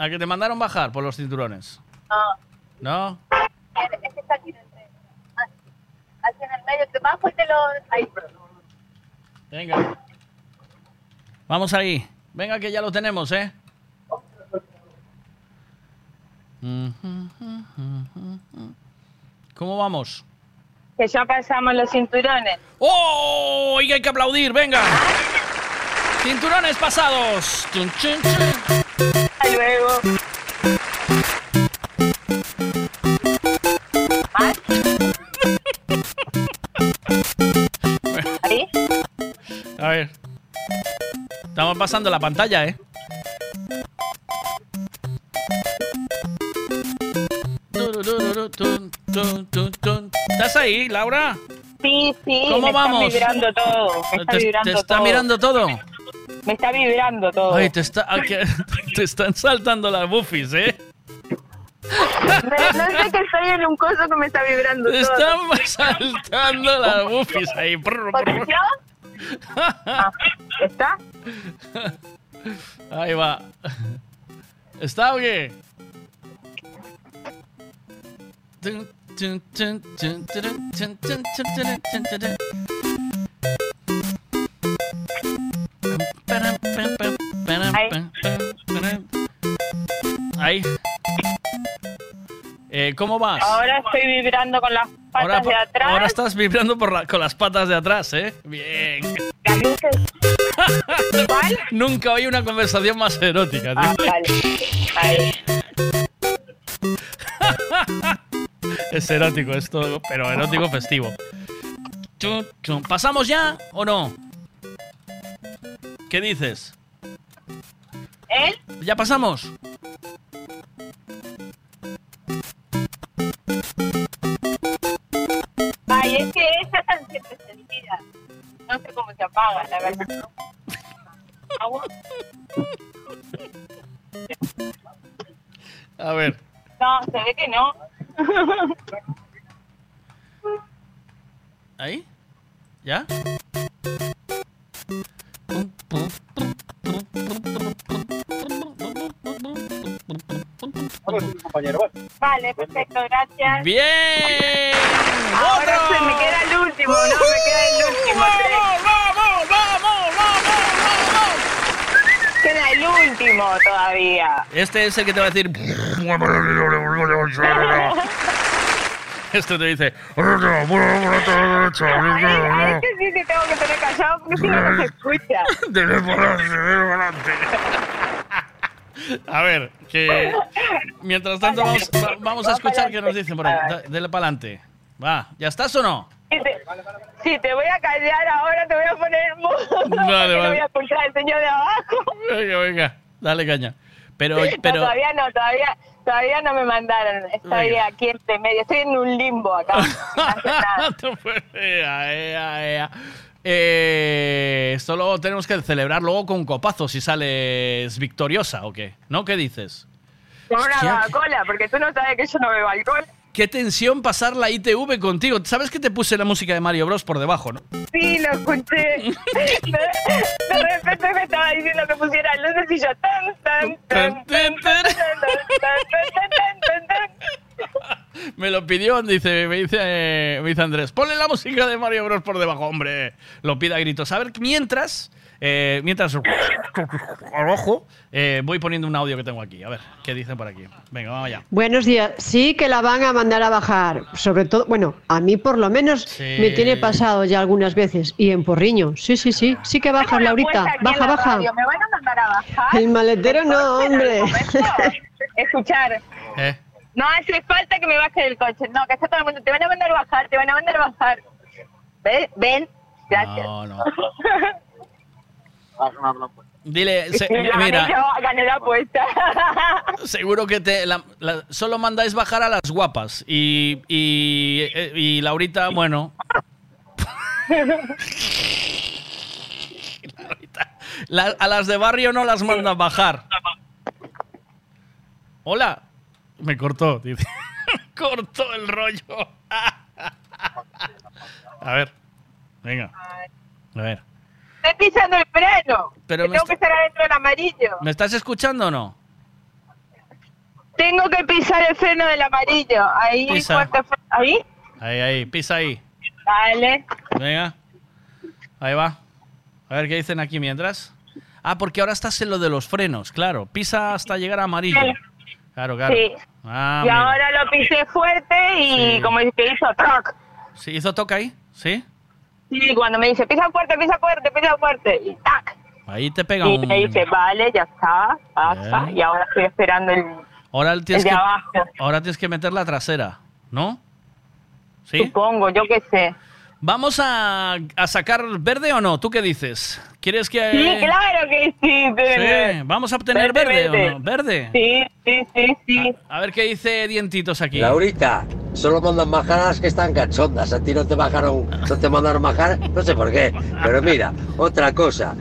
¿A que te mandaron bajar por los cinturones? No. ¿No? Este está aquí en el medio. Ah, Así en el medio. Te bajo y te lo... Ahí. Venga. Vamos ahí. Venga que ya lo tenemos, ¿eh? ¿Cómo vamos? Que ya pasamos los cinturones. ¡Oh! Y hay que aplaudir, venga. Cinturones pasados. Chun, chun, chun. Hasta luego. ¿Ahí? A ver. Estamos pasando la pantalla, ¿eh? ¿Estás ahí, Laura? Sí, sí. ¿Cómo me vamos? está vibrando todo. Me está ¿Te, vibrando te está todo. mirando todo? Me está vibrando todo. Ay, te, está, ah, te están saltando las buffies, ¿eh? Me- no sé que estoy en un coso que me está vibrando Te están saltando las buffies ahí. Ah, ¿Está? Ahí va. ¿Está o qué? Ahí. Eh, ¿Cómo vas? Ahora estoy vibrando con las patas Ahora, de atrás. ahora estás vibrando por la- con las patas de atrás, ¿eh? Bien. Nunca oí una conversación más erótica. tío. Ah, vale. Ahí. Es erótico esto, pero erótico festivo. ¿Pasamos ya o no? ¿Qué dices? ¿Eh? ¿Ya pasamos? Ay, es que esa tan siempre encendida. No sé cómo se apaga, la verdad. Agua. A ver. No, se ve que no. ¿Ahí? ¿Ya? Vale, perfecto, gracias. ¡Bien! Ahora se me queda el último, no, me queda el último. ¡Vamos, vamos, vamos, vamos! Queda el último todavía. Este es el que te va a decir. Este te dice. Ay, es que sí que tengo que tener callado porque si no, no se escucha. A ver, que mientras tanto vamos, va- vamos a escuchar qué nos dicen por ahí. Da- Dele para adelante. Va, ¿ya estás o no? Si te, si te voy a callar ahora, te voy a poner mudo. porque Vale, no vale. voy a escuchar al señor de abajo. Venga, venga, dale caña. Pero, No, pero, todavía no, todavía, todavía no me mandaron. Estoy Venga. aquí entre medio, estoy en un limbo acá. No ea, ea, ea. Eh, esto luego tenemos que celebrar luego con copazo si sales victoriosa o qué. ¿No? ¿Qué dices? Con una Hostia, Coca-Cola, porque tú no sabes que yo no bebo alcohol. Qué tensión pasar la ITV contigo. ¿Sabes que te puse la música de Mario Bros por debajo, no? Sí, lo escuché. de repente me estaba diciendo que pusiera luces y yo tan tan tan tan tan tan tan Me lo pidió, dice, me dice, eh, me dice Andrés, ponle la música de Mario Bros por debajo, hombre. Lo pida a gritos. A ver, mientras eh, mientras, ojo, eh, voy poniendo un audio que tengo aquí. A ver, ¿qué dicen por aquí? Venga, vamos allá. Buenos días. Sí que la van a mandar a bajar. Sobre todo, bueno, a mí por lo menos Sí. me tiene pasado ya algunas veces. Y en Porriño. Sí, sí, sí. Sí que bajas, Laurita. Baja, la baja. radio, ¿Me van a mandar a bajar? El maletero no, hombre. Escuchar. ¿Eh? No hace falta que me baje del coche. No, que está todo el mundo. Te van a mandar a bajar, te van a mandar a bajar. ¿Ven? ¿Ven? Gracias. No, no. Dile, se- Y la mira, gané yo, gané la apuesta. seguro que te la- la- solo mandáis bajar a las guapas y, y, eh, y Laurita, bueno, la- a las de barrio no las mandan bajar. Hola, me cortó, dice. cortó el rollo. a ver, venga, a ver. Estoy pisando el freno. Pero que me tengo que estar adentro del amarillo. ¿Me estás escuchando o no? Tengo que pisar el freno del amarillo. Ahí, Pisa. Ahí. Ahí, ahí, pisa ahí. Vale. Venga. Ahí va. A ver qué dicen aquí mientras. Ah, porque ahora estás en lo de los frenos, claro. Pisa hasta llegar a amarillo. Claro, claro. Sí. Ah, y ahora lo pisé fuerte y Sí. como es que hizo troc. ¿Sí hizo toca ahí? ¿Sí? Sí, cuando me dice pisa fuerte, pisa fuerte, pisa fuerte. Y tac. Ahí te pega Y un... me dice, vale, ya está, pasa. Bien. Y ahora estoy esperando el, Ahora tienes, el de que... abajo. ahora tienes que meter la trasera, ¿no? ¿Sí? Supongo, yo qué sé. ¿Vamos a, a sacar verde o no? ¿Tú qué dices? ¿Quieres que...? Sí, claro que sí. Sí, ¿Vamos a obtener verde, Verde, o no? ¿Verde? Sí, sí, sí, sí. A ver qué dice Dientitos aquí. Laurita, solo mandan las que están cachondas. A ti no te bajaron, no te mandaron bajar, no sé por qué. Pero mira, otra cosa.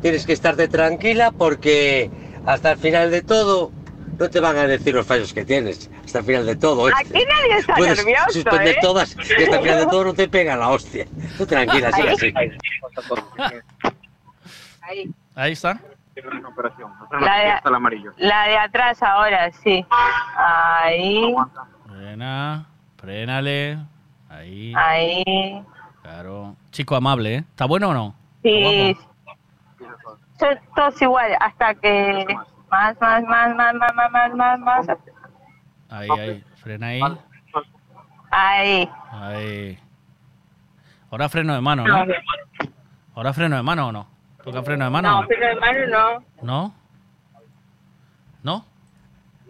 Tienes que estarte tranquila porque hasta el final de todo no te van a decir los fallos que tienes. Hasta el final de todo. ¿eh? Aquí nadie está Puedes nervioso, suspender ¿eh? todas y hasta el final de todo no te pega la hostia. Tú tranquila, sigue así. Ahí. Ahí está. La de, el amarillo. la de atrás ahora, sí. Ahí, Frena, frénale. Ahí. ahí. Claro. Chico amable, ¿eh? ¿Está bueno o no? Sí. Son todos iguales, hasta que... Más, más, más, más, más, más, más, más, más. Ahí, ahí. Frena ahí. Ahí. Ahí. Ahora freno de mano, ¿no? Ahora freno de mano o no? ¿Toca freno de mano? No, freno de mano no. ¿No? ¿No?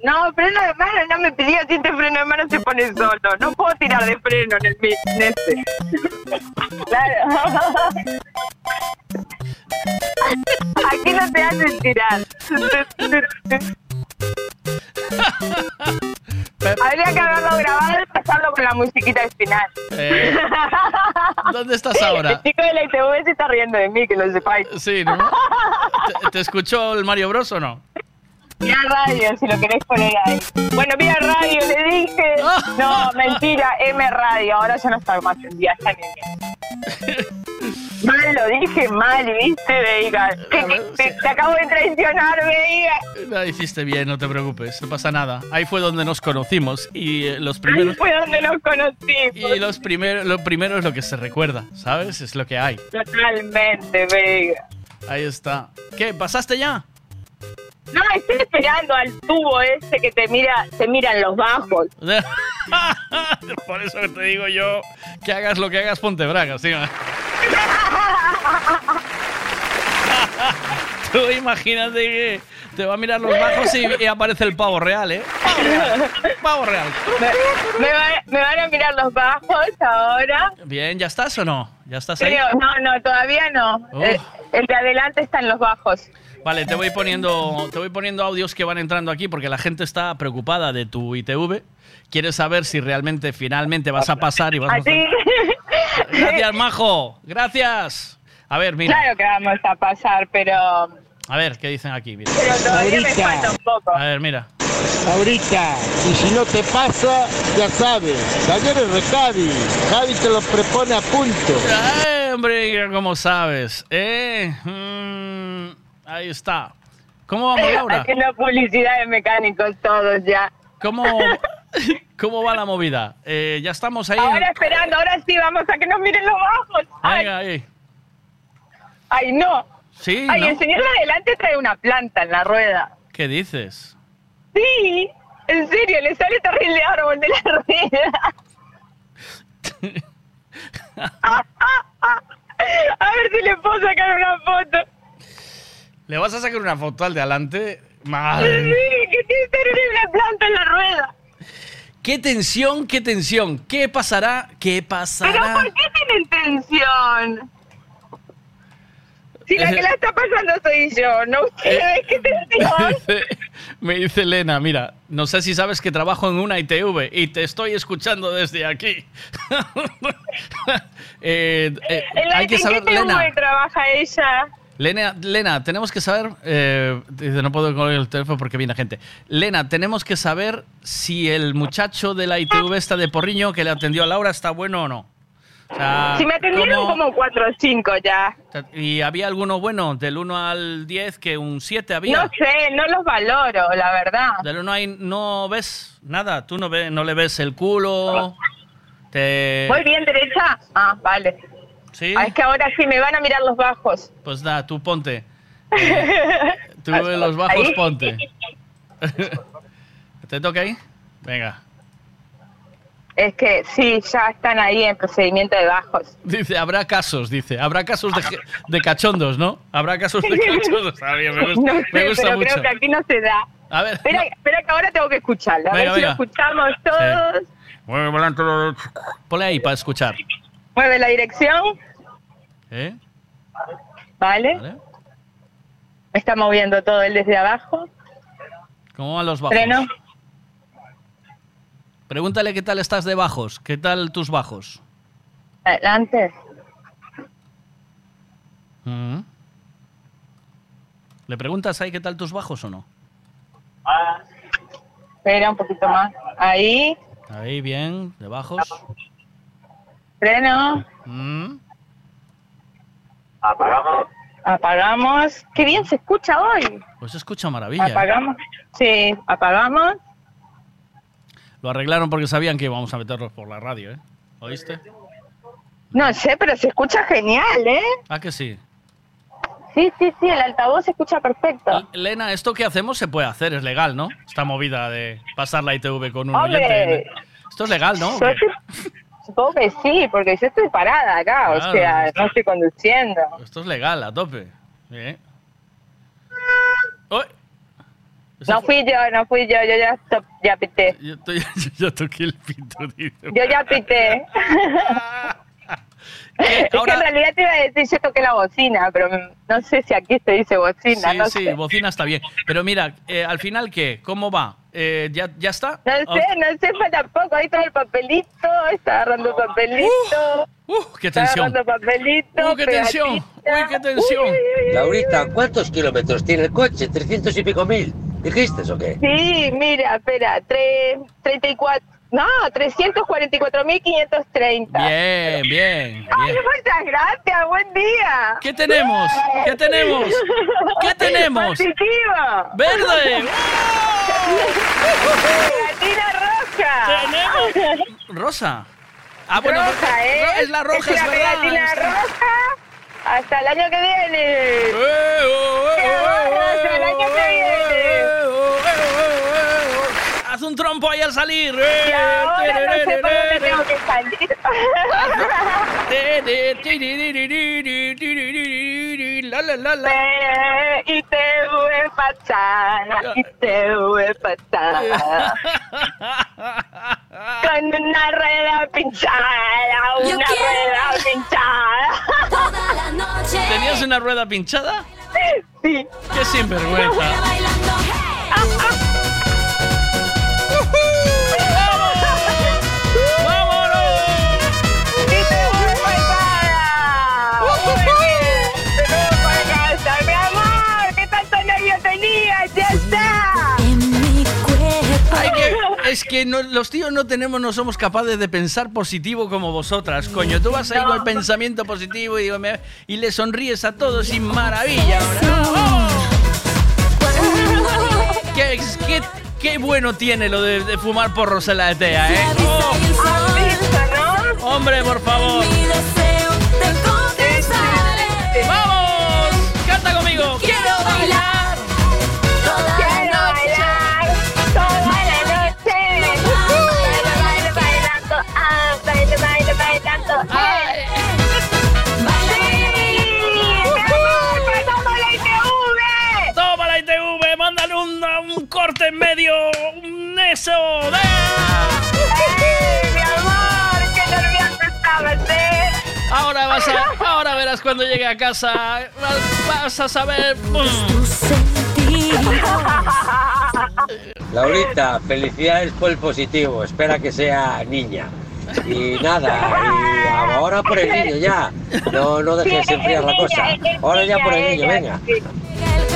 No, freno de mano no me pidió, si este freno de mano se pone solo. No puedo tirar de freno en, el, en este. Claro. Aquí no te hacen tirar. Habría que haberlo grabado y pasarlo con la musiquita al final. Eh, ¿Dónde estás ahora? El chico de la ITV se está riendo de mí, que lo sepáis. Sí, ¿no? ¿Te, te escuchó el Mario Bros o no? Vía radio, si lo queréis poner ahí. Bueno, vía radio, le dije. No, mentira, M radio. Ahora ya no está más en día, está en. Mal lo dije, mal, ¿viste? Veiga. Que- Te, te acabo de traicionar, Veiga. La hiciste bien, no te preocupes, no pasa nada. Ahí fue donde nos conocimos y eh, los Ahí primeros... fue donde nos conocimos. Y los primeros, lo primero es lo que se recuerda, ¿sabes? Es lo que hay. Totalmente, Veiga. Ahí está. ¿Qué? ¿Pasaste ya? No, estoy esperando al tubo ese que te mira, te miran los bajos. Por eso te digo yo que hagas lo que hagas, ponte bragas, tío. Tú imagínate que te va a mirar los bajos y, y aparece el pavo real, ¿eh? Pavo real. Pavo real. Me, me va- me van a mirar los bajos ahora. Bien, ¿ya estás o no? ¿Ya estás ahí? Creo, no, no, todavía no. El, el de adelante está en los bajos. Vale, te voy poniendo te voy poniendo audios que van entrando aquí porque la gente está preocupada de tu ITV. Quiere saber si realmente finalmente vas a pasar y vas a Así. Gracias, Majo. Gracias. A ver, mira. Claro que vamos a pasar, pero, A ver, ¿qué dicen aquí? Mira. pero todavía me Ahorita. falta un poco. A ver, mira. Ahorita, y si no te pasa, ya sabes, ayer es Recavi, Javi te lo prepone a punto. Eh, hombre, ¿cómo sabes? Eh, mm, Ahí está. ¿Cómo vamos, Laura? Haciendo publicidad de mecánicos todos ya. ¿Cómo, cómo va la movida? Eh, ya estamos ahí. en- Ahora esperando, ahora sí, vamos a que nos miren los bajos. Ay, ahí. ay, no. Sí, Ay, ¿no? el señor de adelante trae una planta en la rueda. ¿Qué dices? Sí, en serio, le sale terrible árbol de la rueda. A ver si le puedo sacar una foto. ¿Le vas a sacar una foto al de adelante? Madre. Sí, que tiene terrible planta en la rueda. ¡Qué tensión, qué tensión! ¿Qué pasará? ¿Qué Pero pasará? ¿por qué tienen tensión? Si la que la está pasando soy yo, no ustedes, qué tensión. Me dice, me dice Elena, mira, no sé si sabes que trabajo en una ITV y te estoy escuchando desde aquí. Eh, eh, En la hay que ¿en saber, qué Lena, TV trabaja ella? Lena, Lena, tenemos que saber, eh, dice, no puedo colgar el teléfono porque viene gente. Lena, tenemos que saber si el muchacho de la ITV está de Porriño que le atendió a Laura está bueno o no. O sea, Si me atendieron ¿cómo- como 4 o 5 ya. ¿Y había alguno bueno? Del 1 al 10, que un 7 había. No sé, no los valoro, la verdad. Del 1 hay, no ves nada, tú no, ve, no le ves el culo. Te... Voy bien derecha. Ah, vale. Sí, Ah, es que ahora sí me van a mirar los bajos. pues nada, tú ponte. Eh, tú en los bajos Ahí. ponte. ¿Te toca ahí? Venga. Es que sí, ya están ahí en procedimiento de bajos. Dice, habrá casos, dice, habrá casos de, de cachondos, ¿no? Habrá casos de cachondos. Está bien, me gusta, No sé, me gusta pero mucho. creo que aquí no se da. A ver, Espera, espera que ahora tengo que escucharlo. A Venga, ver si venga. lo escuchamos todos. Volante, Ponle ahí para escuchar. Mueve la dirección. ¿Eh? Vale. Vale. Está moviendo todo él desde abajo. ¿Cómo van los bajos? Freno. Pregúntale qué tal estás de bajos. ¿Qué tal tus bajos? Adelante. Mm. ¿Le preguntas ahí qué tal tus bajos o no? Espera un poquito más. Ahí. Ahí, bien, de bajos. Freno. Mm. Apagamos. Apagamos. Qué bien se escucha hoy. Pues se escucha maravilla. ¿eh? Apagamos. Sí, apagamos. Lo arreglaron porque sabían que íbamos a meterlos por la radio, ¿eh? ¿Oíste? No sé, pero se escucha genial, ¿eh? Ah, que sí. Sí, sí, sí, el altavoz se escucha perfecto. Elena, esto que hacemos se puede hacer, es legal, ¿no? Esta movida de pasar la ITV con un Hombre. oyente. Esto es legal, ¿no? Yo sí- supongo que sí, porque yo estoy parada acá, Claro, o sea, está- no estoy conduciendo. Esto es legal, a tope. Bien. No fui yo, no fui yo, yo ya, to- ya pité. yo, yo ya toqué el pito, dice. Yo ya pité. Es que en realidad te iba a decir, yo toqué la bocina, pero no sé si aquí se dice bocina, Sí, no sí, sé. bocina está bien. Pero mira, eh, al final, ¿qué? ¿Cómo va? Eh, ¿ya, ¿Ya está? No Oh, sé, no sé, falta poco. Ahí está el papelito, está agarrando papelito. ¡Qué está tensión! agarrando papelito. ¡Uh, qué tensión! ¡Uy, qué tensión! Laurita, ¿cuántos kilómetros tiene el coche? ¿300 y pico mil? ¿Dijiste o qué? Sí, mira, espera, tre- 34. No, 344.530. Bien, bien, Ay, bien. muchas gracias, buen día. ¿Qué tenemos? ¿Qué tenemos? ¿Qué tenemos? Positivo. ¡Verde! Pegatina roja. Tenemos. ¿Rosa? Ah, bueno, roja, ¿eh? es la roja, es, la verdad. roja hasta el año que viene. Eh, ¡Qué barro, hasta el año que viene! Un trompo ahí al salir. Y ahora no sé por dónde tengo que salir. La, la, la, la. Eh, Y te voy pasar, y te voy pasar. Con una rueda pinchada, una rueda pinchada. Toda la noche. ¿Tenías una rueda pinchada? Sí. ¡Qué sinvergüenza! es que los tíos no tenemos, no somos capaces de pensar positivo como vosotras, coño. Tú vas ahí con el pensamiento positivo y, digo, me, y le sonríes a todos y maravilla. ¿Qué, bueno tiene lo de, fumar porros en la ETEA, ¿eh? Oh. Hombre, por favor. ¡Un eso! ¡Sí, mi amor! ¡Qué nerviosa estabas, eh! Ahora vas a, ahora verás cuando llegue a casa. Vas, vas a saber. Laurita, felicidades por el positivo. Espera que sea niña. Y nada, y ahora por el niño ya. No, no dejes enfriar la cosa. Ahora ya por el niño, venga.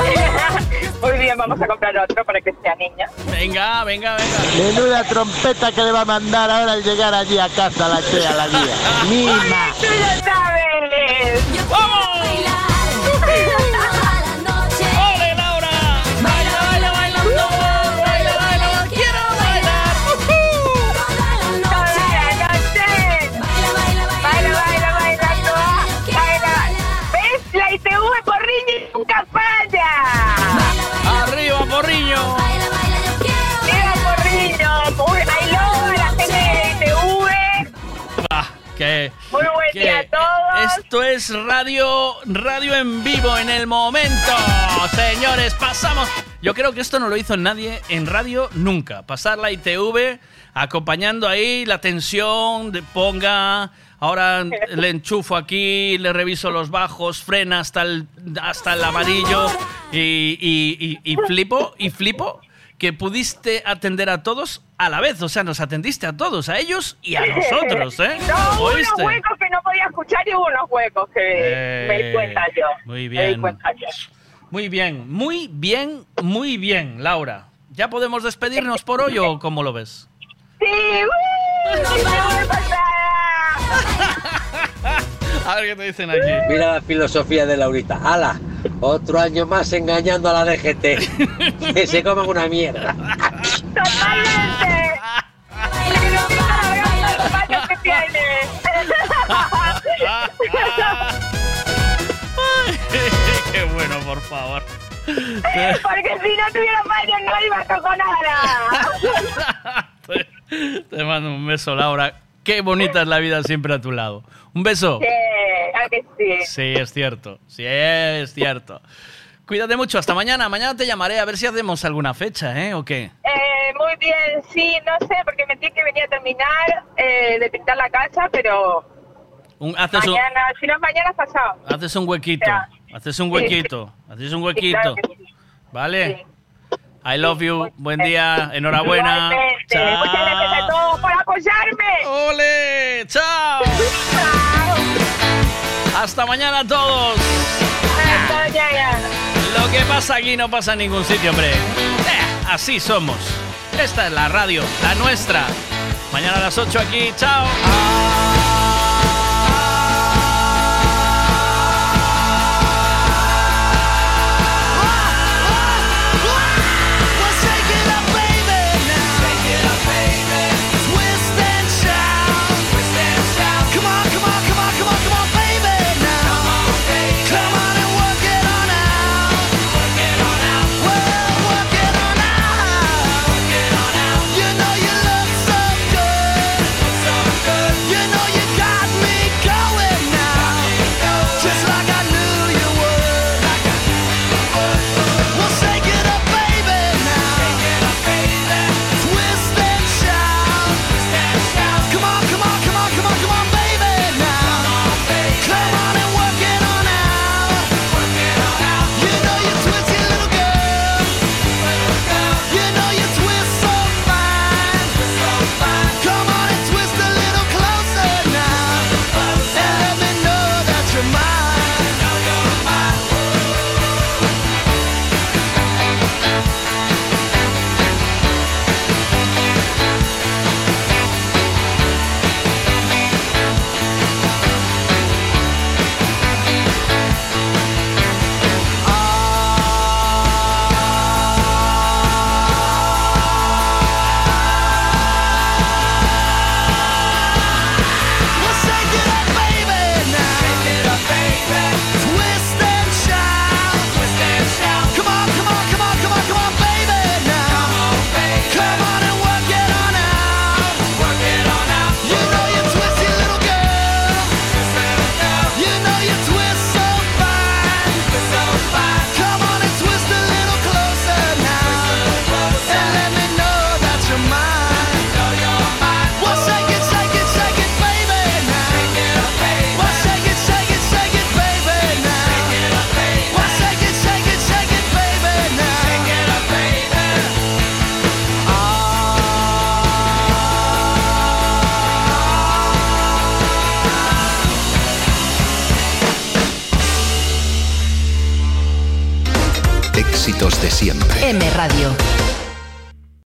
Muy bien, vamos a comprar otro para que sea niña. Venga, venga, venga. Menuda trompeta que le va a mandar ahora al llegar allí a casa la tía, la guía. Mima. ¡Tú lo sabes! ¡Ole, falla. ¡Arriba, Porriño! ¡Viva Porriño! Bailó la gente de ITV. Ah, que, Muy buen que día a todos. Esto es radio, radio en vivo en el momento. Señores, pasamos. Yo creo que esto no lo hizo nadie en radio nunca. Pasar la ITV acompañando ahí la tensión de ponga. Ahora le enchufo aquí, le reviso los bajos, frena hasta el, hasta el amarillo y, y- y- y flipo, y flipo que pudiste atender a todos a la vez. O sea, nos atendiste a todos, a ellos y a nosotros, ¿eh? No, unos huecos que no podía escuchar y unos huecos que Eh, me di cuenta yo. Muy Me di bien. cuenta yo. Muy bien, muy bien, muy bien, Laura. ¿Ya podemos despedirnos por hoy o cómo lo ves? ¡Sí! ¡Uy! ¡ITV pasada! A ver qué te dicen aquí. Mira la filosofía de Laurita. ¡Hala! Otro año más engañando a la DGT. que se coman una mierda. ¡Totalmente! Qué bueno, por favor. Porque si no tuviera paños no iba a tocar nada. Te mando un beso, Laura. Qué bonita es la vida siempre a tu lado. Un beso. Sí, ¿a que sí? Sí, es cierto. Sí, es cierto. Cuídate mucho. Hasta mañana. Mañana te llamaré a ver si hacemos alguna fecha, ¿eh? ¿O qué? Eh, muy bien, sí, no sé, porque me tiene que venir a terminar eh, de pintar la casa, pero Un- haces, un, mañana, si no es mañana pasado. haces un huequito. Haces un huequito. Haces un huequito. claro ¿Vale? I love you. Buen día. Enhorabuena. Igualmente. Muchas gracias a todos por apoyarme. ¡Ole! ¡Chao! Hasta mañana a todos. Lo que pasa aquí no pasa en ningún sitio, hombre. Eh, así somos. Esta es la radio, la nuestra. Mañana a las 8 aquí. ¡Chao! M Radio.